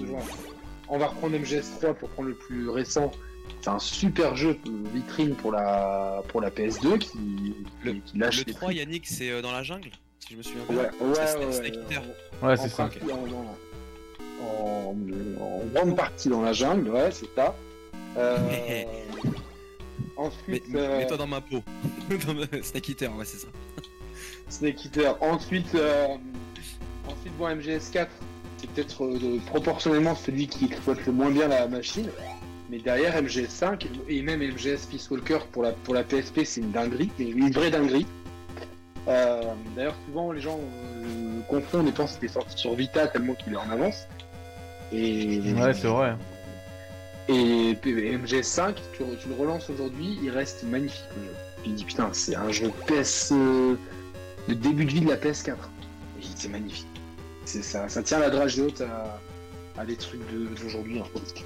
on va reprendre MGS3 pour prendre le plus récent. C'est un super jeu vitrine pour la, pour la PS2 qui, lâche Le les 3, Yannick, c'est euh, dans la jungle, si je me souviens bien. Ouais, ouais, C'est ouais, Snake Eater. c'est ça. partie en- en- en- en grande partie dans la jungle, ouais, c'est ça. Euh, ensuite, mais- euh, Mets-toi dans ma peau. Snake Eater, ouais, c'est ça. Snake Eater. Ensuite, euh, ensuite bon, MGS4, c'est peut-être euh, proportionnellement celui qui exploite le moins bien la machine. Mais derrière MGS5 et même MGS Peace Walker pour la, pour la PSP, c'est une dinguerie, une vraie dinguerie. Euh, D'ailleurs, souvent les gens euh, confondent et pensent qu'il est sorti sur Vita tellement qu'il est en avance. Et, Ouais c'est vrai. Et P- MGS5, tu, le relances aujourd'hui, il reste magnifique le jeu. Tu te dis putain, c'est un jeu PS. euh, de début de vie de la PS4. Et c'est magnifique. C'est ça, ça tient la drage haute à, à des trucs de- d'aujourd'hui. en fait.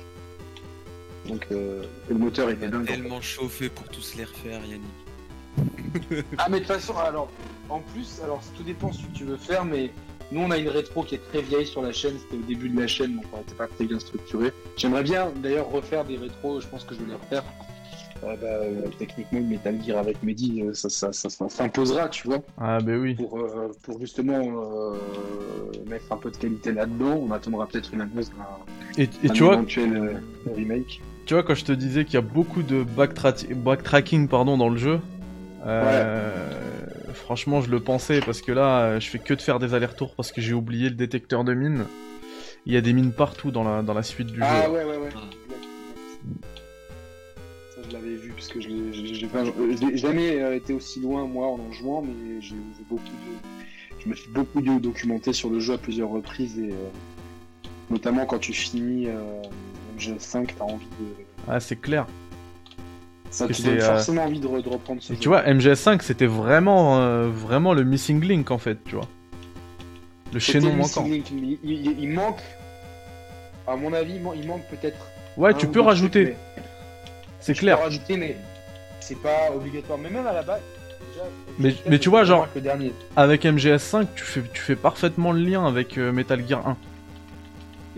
Donc euh, le moteur dingue. fait. tellement chauffé pour tous les refaire, Yannick. Ah mais de toute façon, alors en plus, alors tout dépend ce que tu veux faire, mais nous on a une rétro qui est très vieille sur la chaîne, c'était au début de la chaîne, donc on n'était pas très bien structuré. J'aimerais bien d'ailleurs refaire des rétros, je pense que je vais les refaire. Euh, bah, euh, techniquement, le Metal Gear avec Mehdi, euh, ça, ça, ça, ça s'imposera, tu vois, Ah bah oui. pour, euh, pour justement euh, mettre un peu de qualité là-dedans. On attendra peut-être une annonce d'un Et, et d'un tu vois éventuel euh, remake. tu vois quand je te disais qu'il y a beaucoup de backtra- backtracking pardon dans le jeu. Euh, Franchement je le pensais parce que là euh, je fais que de faire des allers-retours parce que j'ai oublié le détecteur de mines. Il y a des mines partout dans la, dans la suite du Ah jeu. ouais, ouais, ouais. Ah. Ça, je l'avais vu parce que je j'ai jamais euh, été aussi loin, moi, en en jouant, mais j'ai beaucoup de. Je me suis beaucoup de- documenté sur le jeu à plusieurs reprises et. euh, notamment quand tu finis euh, MGS5, t'as envie de. Ah c'est clair. Ça te donne euh, forcément envie de, re- de reprendre ce Et jeu. tu vois MGS5 c'était vraiment euh, vraiment le missing link en fait tu vois. Le chaînon manquant. Link, Il, il- il manque. À mon avis, il man- il manque peut-être. Ouais tu peux rajouter. mais- C'est Tu clair. peux rajouter, mais c'est pas obligatoire. Mais même à la base, déjà. Mais- MGS4, mais tu vois, genre- le dernier. Avec MGS5 tu fais tu fais parfaitement le lien avec euh, Metal Gear 1.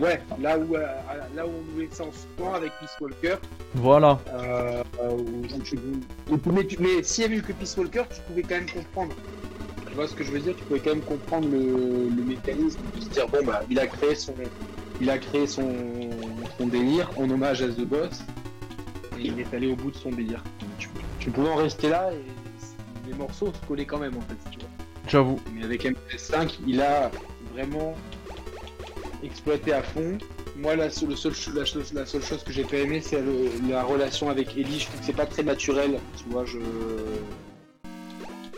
Ouais, là où, euh, là où on en suspens avec Peace Walker. Voilà. Euh, euh, tu- mais, s'il y avait eu que Peace Walker, tu pouvais quand même comprendre. Tu vois ce que je veux dire? Tu pouvais quand même comprendre le, le mécanisme de se dire bon bah il a créé son il a créé son, son délire en hommage à The Boss et il est allé au bout de son délire. Tu, tu pouvais en rester là et les morceaux se collaient quand même en fait. Tu vois. J'avoue. Mais avec MS5, il a vraiment exploité à fond Moi, la, seule, le seul- la, seule chose que j'ai pas aimé, c'est la relation avec Ellie. Je trouve que c'est pas très naturel. Tu vois, je.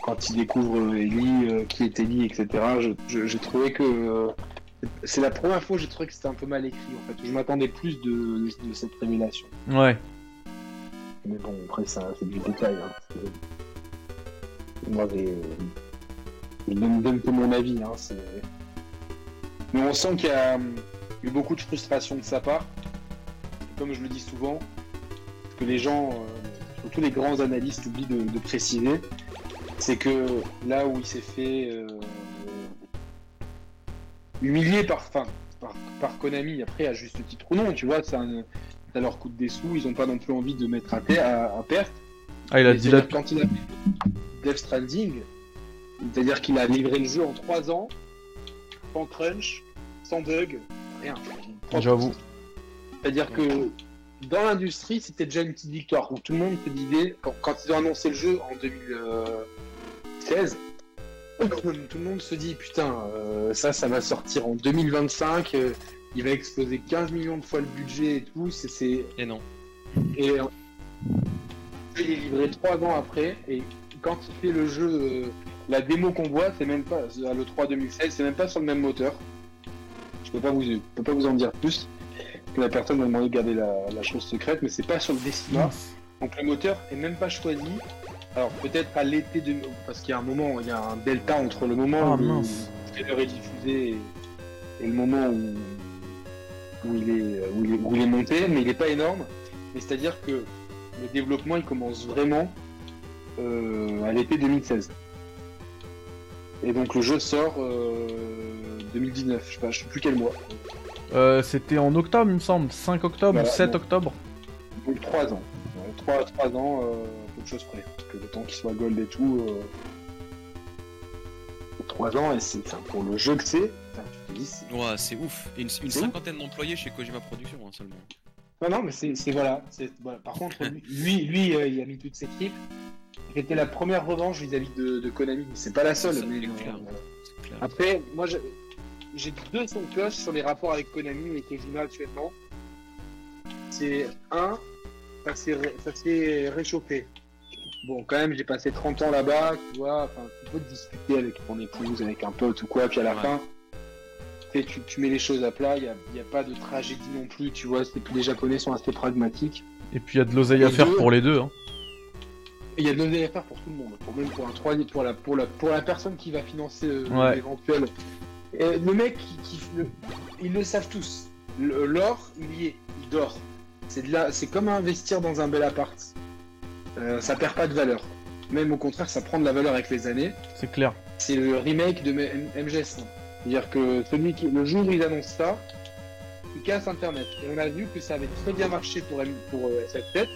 Quand il découvre euh, Ellie, euh, qui est Ellie, etc., j'ai trouvé que. euh, c'est la première fois où j'ai trouvé que c'était un peu mal écrit, en fait. Je m'attendais plus de, de cette révélation. Ouais. Mais bon, après, ça, c'est du détail. Hein. Moi, j'ai- je donne, donne que mon avis. Hein. c'est- Mais on sent qu'il y a eu beaucoup de frustration de sa part. Comme je le dis souvent, ce que les gens, euh, surtout les grands analystes, oublient de, de préciser, c'est que là où il s'est fait euh, humilié par, enfin, par, par Konami, après à juste titre ou non, tu vois, ça, ça leur coûte des sous, ils n'ont pas non plus envie de mettre à, terre, à, à perte. Ah, il a dit la... Quand il a fait Death Stranding, c'est-à-dire qu'il a livré le jeu en 3 ans, sans crunch, sans bug, rien. J'avoue. C'est-à-dire que dans l'industrie, c'était déjà une petite victoire. Où tout le monde se disait, quand, quand ils ont annoncé le jeu en 2016, tout le monde se dit putain, euh, ça, ça va sortir en 2025, euh, il va exploser 15 millions de fois le budget et tout. C'est, Et non. Et euh, il est livré 3 ans après, et quand il fait le jeu, euh, la démo qu'on voit, c'est même pas, à l'E3 2016, c'est même pas sur le même moteur. Je peux pas vous, je peux pas vous en dire plus que la personne m'a demandé de garder la, la chose secrète, mais c'est pas sur le Decima. Donc le moteur est même pas choisi. Alors peut-être à l'été de... parce qu'il y a un moment, il y a un delta entre le moment Ah, où mince. le trailer est diffusé et, et le moment où, où, il est, où, il est, où il est monté, mais il est pas énorme. Mais c'est-à-dire que le développement il commence vraiment euh, à l'été 2016. Et donc le jeu sort euh, 2019, je sais pas, je sais plus quel mois. Euh, C'était en octobre, il me semble. 5 octobre Voilà, ou 7 bon. octobre. Donc 3 ans. 3, trois ans, euh, peu de choses près. Parce que le temps qu'il soit gold et tout. Euh... 3 ans, et c'est pour le jeu que c'est. Ouais, c'est ouf. Et une, cinquantaine d'employés chez Kojima Productions hein, seulement. Non, non, mais c'est voilà. Par contre, lui, lui euh, il a mis toute ses tripes. C'était la première revanche vis-à-vis de, de Konami. C'est pas la seule. Mais, euh, clair. C'est clair. Après, moi, je- j'ai deux sons de cloche sur les rapports avec Konami et Kojima actuellement. C'est un, ça s'est ré- ça s'est réchauffé. Bon, quand même, j'ai passé 30 ans là-bas, tu vois, enfin, tu peux te discuter avec ton épouse, avec un pote ou quoi, puis à la Ouais. fin, tu, mets les choses à plat, il n'y a, il y a pas de tragédie non plus, tu vois, c'est- les Japonais sont assez pragmatiques. Et puis il y a de l'oseille à faire deux. pour les deux. Hein. Et il y a de faire pour tout le monde, pour même pour un troisième, pour la, pour la, pour la personne qui va financer euh, Ouais. l'éventuel. Le mec, qui, qui- le- ils le savent tous. L'or, il y est, il dort. C'est de c'est comme investir dans un bel appart. Euh, ça perd pas de valeur. Même au contraire, ça prend de la valeur avec les années. C'est clair. C'est le remake de M- MGS. hein. C'est-à-dire que celui qui, le jour où ils annoncent ça, il casse Internet. Et on a vu que ça avait très bien marché pour, M- pour euh, cette tête.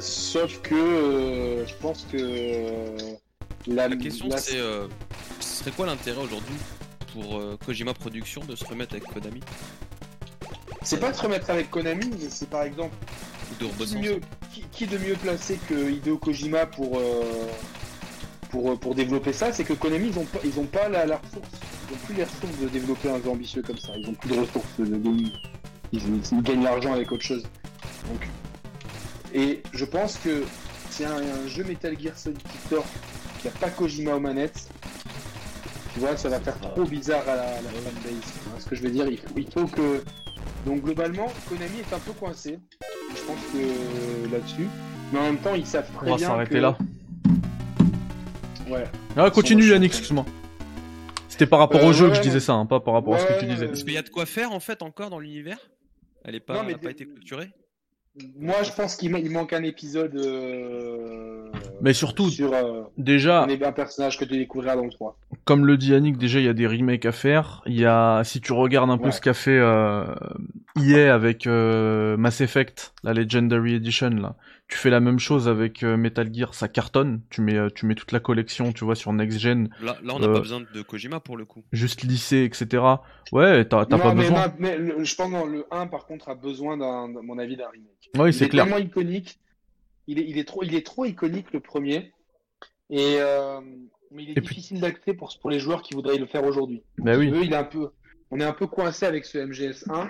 Sauf que euh, je pense que euh, la, La question la- c'est euh, ce serait quoi l'intérêt aujourd'hui pour euh, Kojima Productions de se remettre avec Konami? C'est pas de se remettre avec Konami, mais c'est par exemple de qui, mieux, qui, qui de mieux placé que Hideo Kojima pour, euh, pour, pour développer ça? C'est que Konami, ils ont pas, ils ont pas la, la ressource. Ils ont plus les ressources de développer un jeu ambitieux comme ça. Ils ont plus de ressources de, ils- ils gagnent l'argent avec autre chose. Donc, et je pense que c'est un, un jeu Metal Gear Solid qui sort, qui a pas Kojima aux manettes. Tu vois, ça va faire trop bizarre à la, à la fanbase. Ce que je veux dire il faut, il faut que. Donc globalement, Konami est un peu coincé. Je pense que là-dessus. Mais en même temps, ils savent très On va s'arrêter que- là. Ouais. Ah, continue Yannick, excuse-moi. C'était par rapport Euh, au jeu ouais, que je disais ça, hein, pas par rapport à ce que tu disais. Parce qu'il y a de quoi faire en fait encore dans l'univers Elle est pas, Non, mais elle a pas été clôturée Moi, je pense qu'il ma- il manque un épisode. euh, Mais surtout, sur euh, déjà, on est un personnage que tu découvriras dans le 3. comme le dit Yannick, déjà il y a des remakes à faire. Il y a, si tu regardes un peu ce qu'a fait euh, EA avec euh, Mass Effect, la Legendary Edition là, tu fais la même chose avec euh, Metal Gear, ça cartonne. Tu mets, euh, tu mets toute la collection, tu vois, sur Next Gen, Là, là on n'a Euh, pas besoin de Kojima pour le coup. juste lycée, etc. Ouais, t'as t'as Non, pas mais, besoin. ma- mais le- je pense que le 1, par contre, a besoin, d'un, mon avis, d'un remake. Oui, c'est est clair. tellement iconique. Il est, il, est trop, il est trop iconique, le premier. Et, euh, mais il est Et puis- difficile d'accès pour, pour les joueurs qui voudraient le faire aujourd'hui. Bah Si oui. tu veux, il est un peu. on est un peu coincé avec ce MGS1,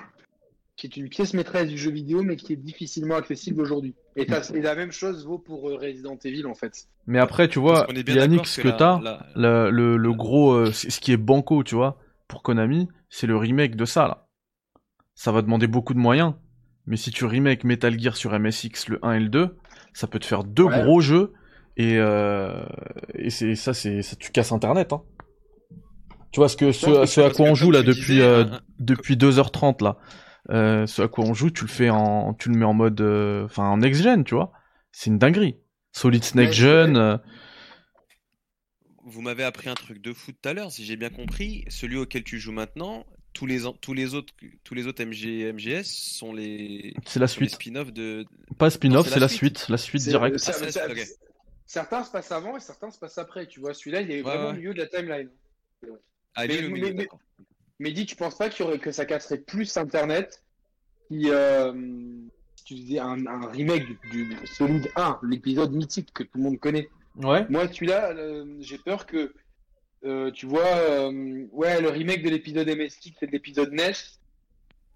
qui est une pièce maîtresse du jeu vidéo, mais qui est difficilement accessible aujourd'hui. Et, la même chose vaut pour euh, Resident Evil, en fait. Mais après, tu vois, Yannick, ce que t'as, la- le, le, le gros, euh, ce qui est banco, tu vois, pour Konami, c'est le remake de ça, là. Ça va demander beaucoup de moyens. Mais si tu remake Metal Gear sur MSX, le 1 et le 2, ça peut te faire deux Ouais. gros jeux. Et, euh, et c'est ça, c'est ça, tu casses Internet. Hein. Tu vois ce que ce, à quoi on joue là depuis disais, euh, un- depuis 2h30 là. Euh, ce à quoi on joue, tu le fais en, tu le mets en mode, euh, enfin en next gen, tu vois. C'est une dinguerie. Solid Snake Ouais, Gen. Vous m'avez appris un truc de fou tout à l'heure, si j'ai bien compris. Celui auquel tu joues maintenant, tous les, tous les autres, tous les autres MG, MGS sont les, c'est la suite. spin-offs de. Pas spin-off, c'est la la suite. la suite directe. Ah, Certains se passent avant et certains se passent après. Tu vois, celui-là, il est Ouais, vraiment ouais. au milieu de la timeline. Ah, Mais- dis, tu penses pas qu'il y aurait, que ça casserait plus Internet si, euh, tu faisais un, un remake du, du Solid 1, l'épisode mythique que tout le monde connaît? Ouais. Moi, celui-là, euh, j'ai peur que, euh, tu vois, euh, ouais, le remake de l'épisode MSX et de l'épisode NES,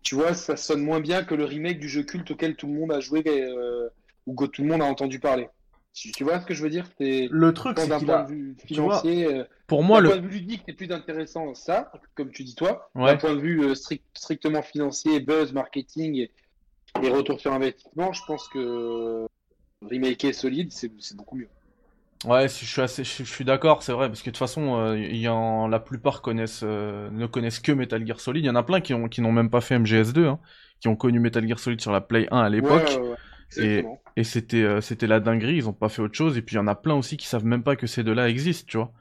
tu vois, ça sonne moins bien que le remake du jeu culte auquel tout le monde a joué euh, ou que tout le monde a entendu parler. Tu, vois ce que je veux dire? C'est Le truc, c'est d'un point a, de vue vois, financier, euh, pour moi, le, point de vue ludique, c'est plus intéressant ça, comme tu dis toi. Ouais. D'un point de vue euh, strict- strictement financier, buzz, marketing et, et retour sur investissement, je pense que remaker solide, c'est beaucoup mieux. Ouais, je suis assez, je, je suis d'accord, c'est vrai, parce que de toute façon, euh, il y en, la plupart connaissent, euh, ne connaissent que Metal Gear Solid. Il y en a plein qui ont, qui n'ont même pas fait MGS2, hein, qui ont connu Metal Gear Solid sur la Play 1 à l'époque, Ouais, ouais, ouais. Exactement. et c'était, euh, c'était la dinguerie. Ils ont pas fait autre chose. Et puis il y en a plein aussi qui savent même pas que ces deux-là existent, tu vois.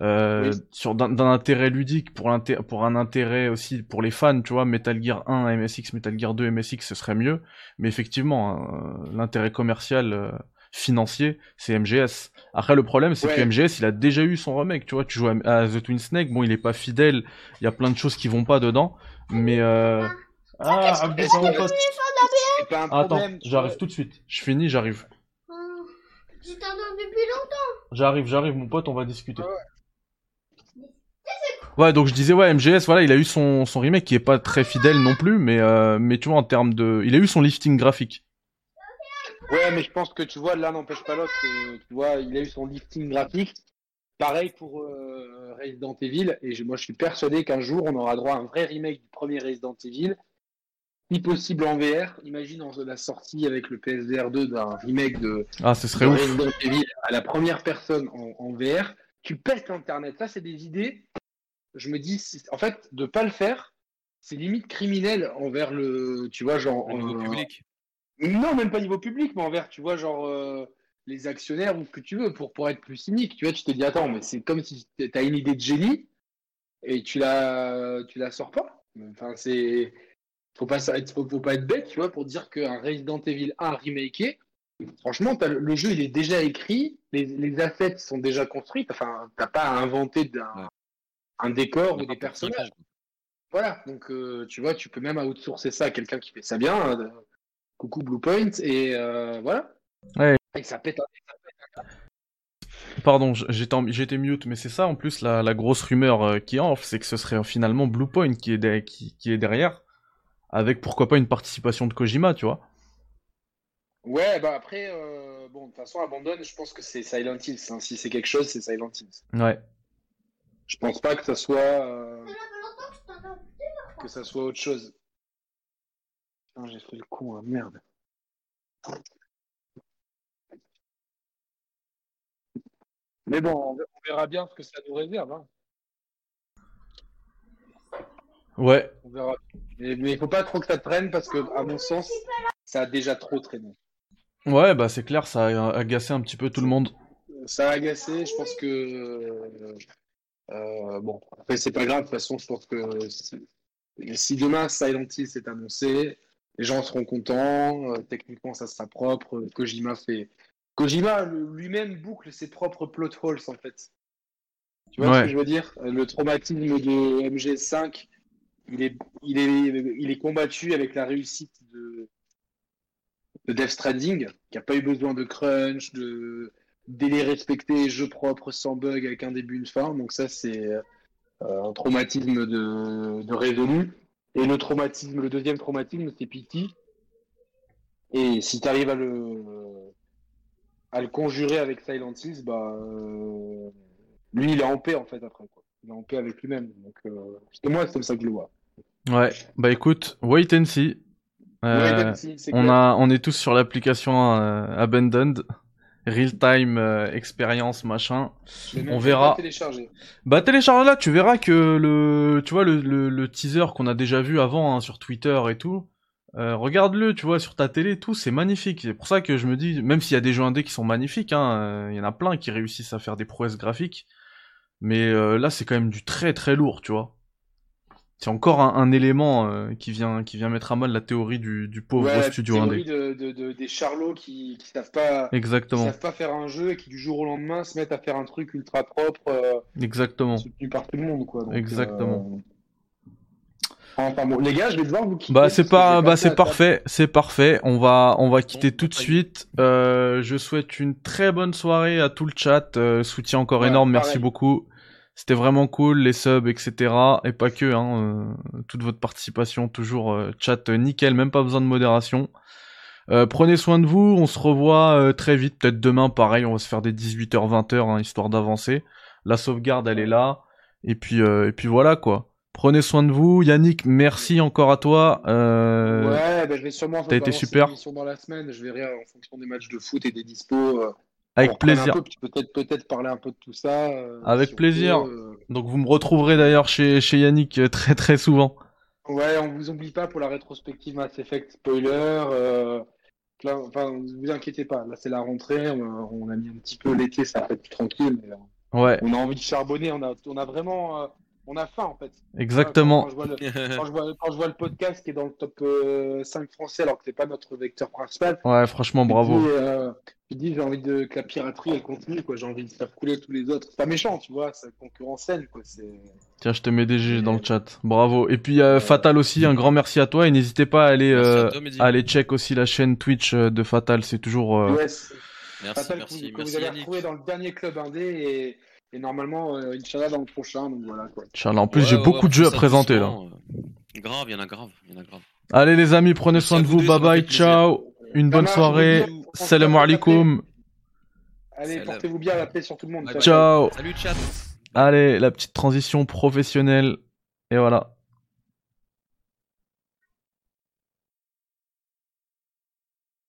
Euh, Oui. sur d'un d'un intérêt ludique pour l'inté- pour un intérêt aussi pour les fans, tu vois, Metal Gear 1 MSX, Metal Gear 2 MSX, ce serait mieux. Mais effectivement, hein, l'intérêt commercial financier, c'est MGS. Après, le problème, c'est que. MGS, il a déjà eu son remake, tu vois. Tu joues à, à The Twin Snake, bon, il est pas fidèle, il y a plein de choses qui vont pas dedans, mais euh... Ah, pote. C'est pas un Attends, problème. tu j'arrive tout de suite. Je finis, j'arrive. Je t'entends depuis longtemps. J'arrive, j'arrive, mon pote, on va discuter. Ah Ouais, donc je disais, ouais, MGS, voilà, il a eu son, son remake qui est pas très fidèle non plus, mais, euh, mais tu vois, en termes de. Il a eu son lifting graphique. Ouais, mais je pense que tu vois, l'un n'empêche pas l'autre. tu vois, il a eu son lifting graphique. Pareil pour euh, Resident Evil. Et je- moi, je suis persuadé qu'un jour, on aura droit à un vrai remake du premier Resident Evil. Si possible en VR. Imagine en- la sortie avec le PSVR 2 d'un remake de, Ah, ce serait de ouf. Resident Evil à la première personne en, en VR. Tu pètes Internet. Ça, c'est des idées. Je me dis, en fait, de pas le faire, c'est limite criminel envers le. Tu vois, genre. Niveau euh, public. Non, même pas niveau public, mais envers, tu vois, genre euh, les actionnaires ou ce que tu veux, pour, pour être plus cynique. Tu vois, tu te dis, attends, mais c'est comme si tu as une idée de génie et tu la, tu la sors pas. Enfin, c'est. Faut pas, faut, faut pas être bête, tu vois, pour dire qu'un Resident Evil 1 remaké, franchement, le, jeu, il est déjà écrit, les, les assets sont déjà construits, enfin, t'as pas à inventer d'un- Ouais. un décor ou des personnages. Voilà, donc euh, tu vois, tu peux même outsourcer ça à quelqu'un qui fait ça bien. euh, coucou Bluepoint, et euh, voilà. Ouais. Et ça pète. Pardon, j- j'étais mute, mais c'est ça en plus la, la grosse rumeur euh, qui est en off, c'est que ce serait finalement Bluepoint qui est, de- qui, qui est derrière, avec pourquoi pas une participation de Kojima, tu vois. Ouais, bah après, euh, bon, de toute façon, abandonne, je pense que c'est Silent Hills. hein. Si c'est quelque chose, c'est Silent Hills. Ouais. Je pense pas que ça soit, euh, que ça soit autre chose. J'ai fait le con, hein, merde. Mais bon, on verra bien ce que ça nous réserve. Hein. Ouais. On verra. Mais il faut pas trop que ça traîne parce que, à mon sens, ça a déjà trop traîné. Ouais, bah c'est clair, ça a agacé un petit peu tout le monde. Ça a agacé. Je pense que euh, bon, après c'est pas grave. De toute façon, je pense que si, si demain Silent Hill s'est annoncé, les gens seront contents. euh, techniquement, ça sera propre. Kojima fait. Kojima lui-même boucle ses propres plot holes en fait. Tu vois Ouais. ce que je veux dire? Le traumatisme de MGS5, il est, il est, il est combattu avec la réussite de, de Death Stranding, qui n'a pas eu besoin de crunch, de délai respecté, jeu propre, sans bug, avec un début, une fin. Donc ça, c'est euh, un traumatisme de, de résolu. Et le traumatisme, le deuxième traumatisme, c'est Pity. Et si tu arrives à le, à le conjurer avec Silent Hills, bah, euh, lui, il est en paix en fait après. Quoi. Il est en paix avec lui-même. Donc, euh, c'est moi, c'est comme ça que je le vois. Ouais, bah écoute, wait and see. Euh, Ouais, même si, c'est on, a, on est tous sur l'application euh, Abandoned, Real Time euh, Experience, machin. On verra. Bah télécharge là, tu verras que le, tu vois le, le, le teaser qu'on a déjà vu avant hein, sur Twitter et tout. euh, Regarde-le, tu vois, sur ta télé, tout, c'est magnifique. C'est pour ça que je me dis, même s'il y a des jeux indés qui sont magnifiques, hein, euh, il y en a plein qui réussissent à faire des prouesses graphiques, mais euh, là c'est quand même du très très lourd, tu vois. C'est encore un, un élément euh, qui vient qui vient mettre à mal la théorie du, du pauvre Ouais, la studio théorie indé. de, de, de- des charlots qui, qui savent pas, qui Exactement, savent pas faire un jeu et qui du jour au lendemain se mettent à faire un truc ultra propre, euh, exactement. soutenu par tout le monde, quoi. Donc, Exactement. euh, Enfin bon, les gars, je vais devoir vous quitter. Bah c'est pas bah c'est la table. parfait, c'est parfait. On va on va quitter Bon, tout de suite. Euh, je souhaite une très bonne soirée à tout le chat. Euh, soutien encore Ouais, énorme, merci beaucoup. C'était vraiment cool, les subs, etc. Et pas que, hein, euh, toute votre participation, toujours euh, chat euh, nickel, même pas besoin de modération. Euh, prenez soin de vous, on se revoit euh, très vite, peut-être demain, pareil, on va se faire des 18h, 20h, hein, histoire d'avancer. La sauvegarde, elle est là. Et puis, euh, et puis voilà, quoi. Prenez soin de vous. Yannick, merci encore à toi. Euh, Ouais, bah, je vais sûrement t'as été super. dans la semaine. Je verrai en fonction des matchs de foot et des dispos. euh, Avec plaisir. Peut-être peut-être parler un peu de tout ça. euh, Avec si plaisir. peut, euh. Donc vous me retrouverez d'ailleurs chez, chez Yannick euh, très très souvent. Ouais, on vous oublie pas pour la rétrospective Mass Effect spoiler. euh, là, enfin, vous inquiétez pas, là c'est la rentrée. On, on a mis un petit peu l'été, ça être plus tranquille. Mais, Ouais, on a envie de charbonner. On a, on a vraiment, euh, on a faim en fait. exactement. Quand je vois le, quand je vois, quand je vois le podcast qui est dans le top euh, 5 français alors que c'est pas notre vecteur principal, Ouais, franchement, bravo. Dis, je me dis, j'ai envie de, que la piraterie elle continue, quoi. J'ai envie de faire couler tous les autres. C'est pas méchant, tu vois, c'est concurrence saine, quoi. C'est... Tiens, je te mets des G dans le chat. Bravo. Et puis euh, Fatal aussi, un grand merci à toi. Et n'hésitez pas à aller, à euh, toi, à aller check aussi la chaîne Twitch euh, de Fatal. C'est toujours... euh, Yes. Merci, Fatal merci, que, vous- que merci vous avez Yannick. retrouvé dans le dernier club indé et, et normalement, euh, Inch'Allah dans le prochain, donc voilà, quoi. Inch'Allah. En plus, Ouais, j'ai ouais, beaucoup de jeux à présenter là. euh. Grave, il y en a grave, il y en a grave. Allez les amis, prenez soin de vous Bye bye, ciao. Une bonne soirée. Salam alaikum. Allez, portez-vous bien, la paix sur tout le monde. Ciao. Salut chat Allez, la petite transition professionnelle. Et voilà.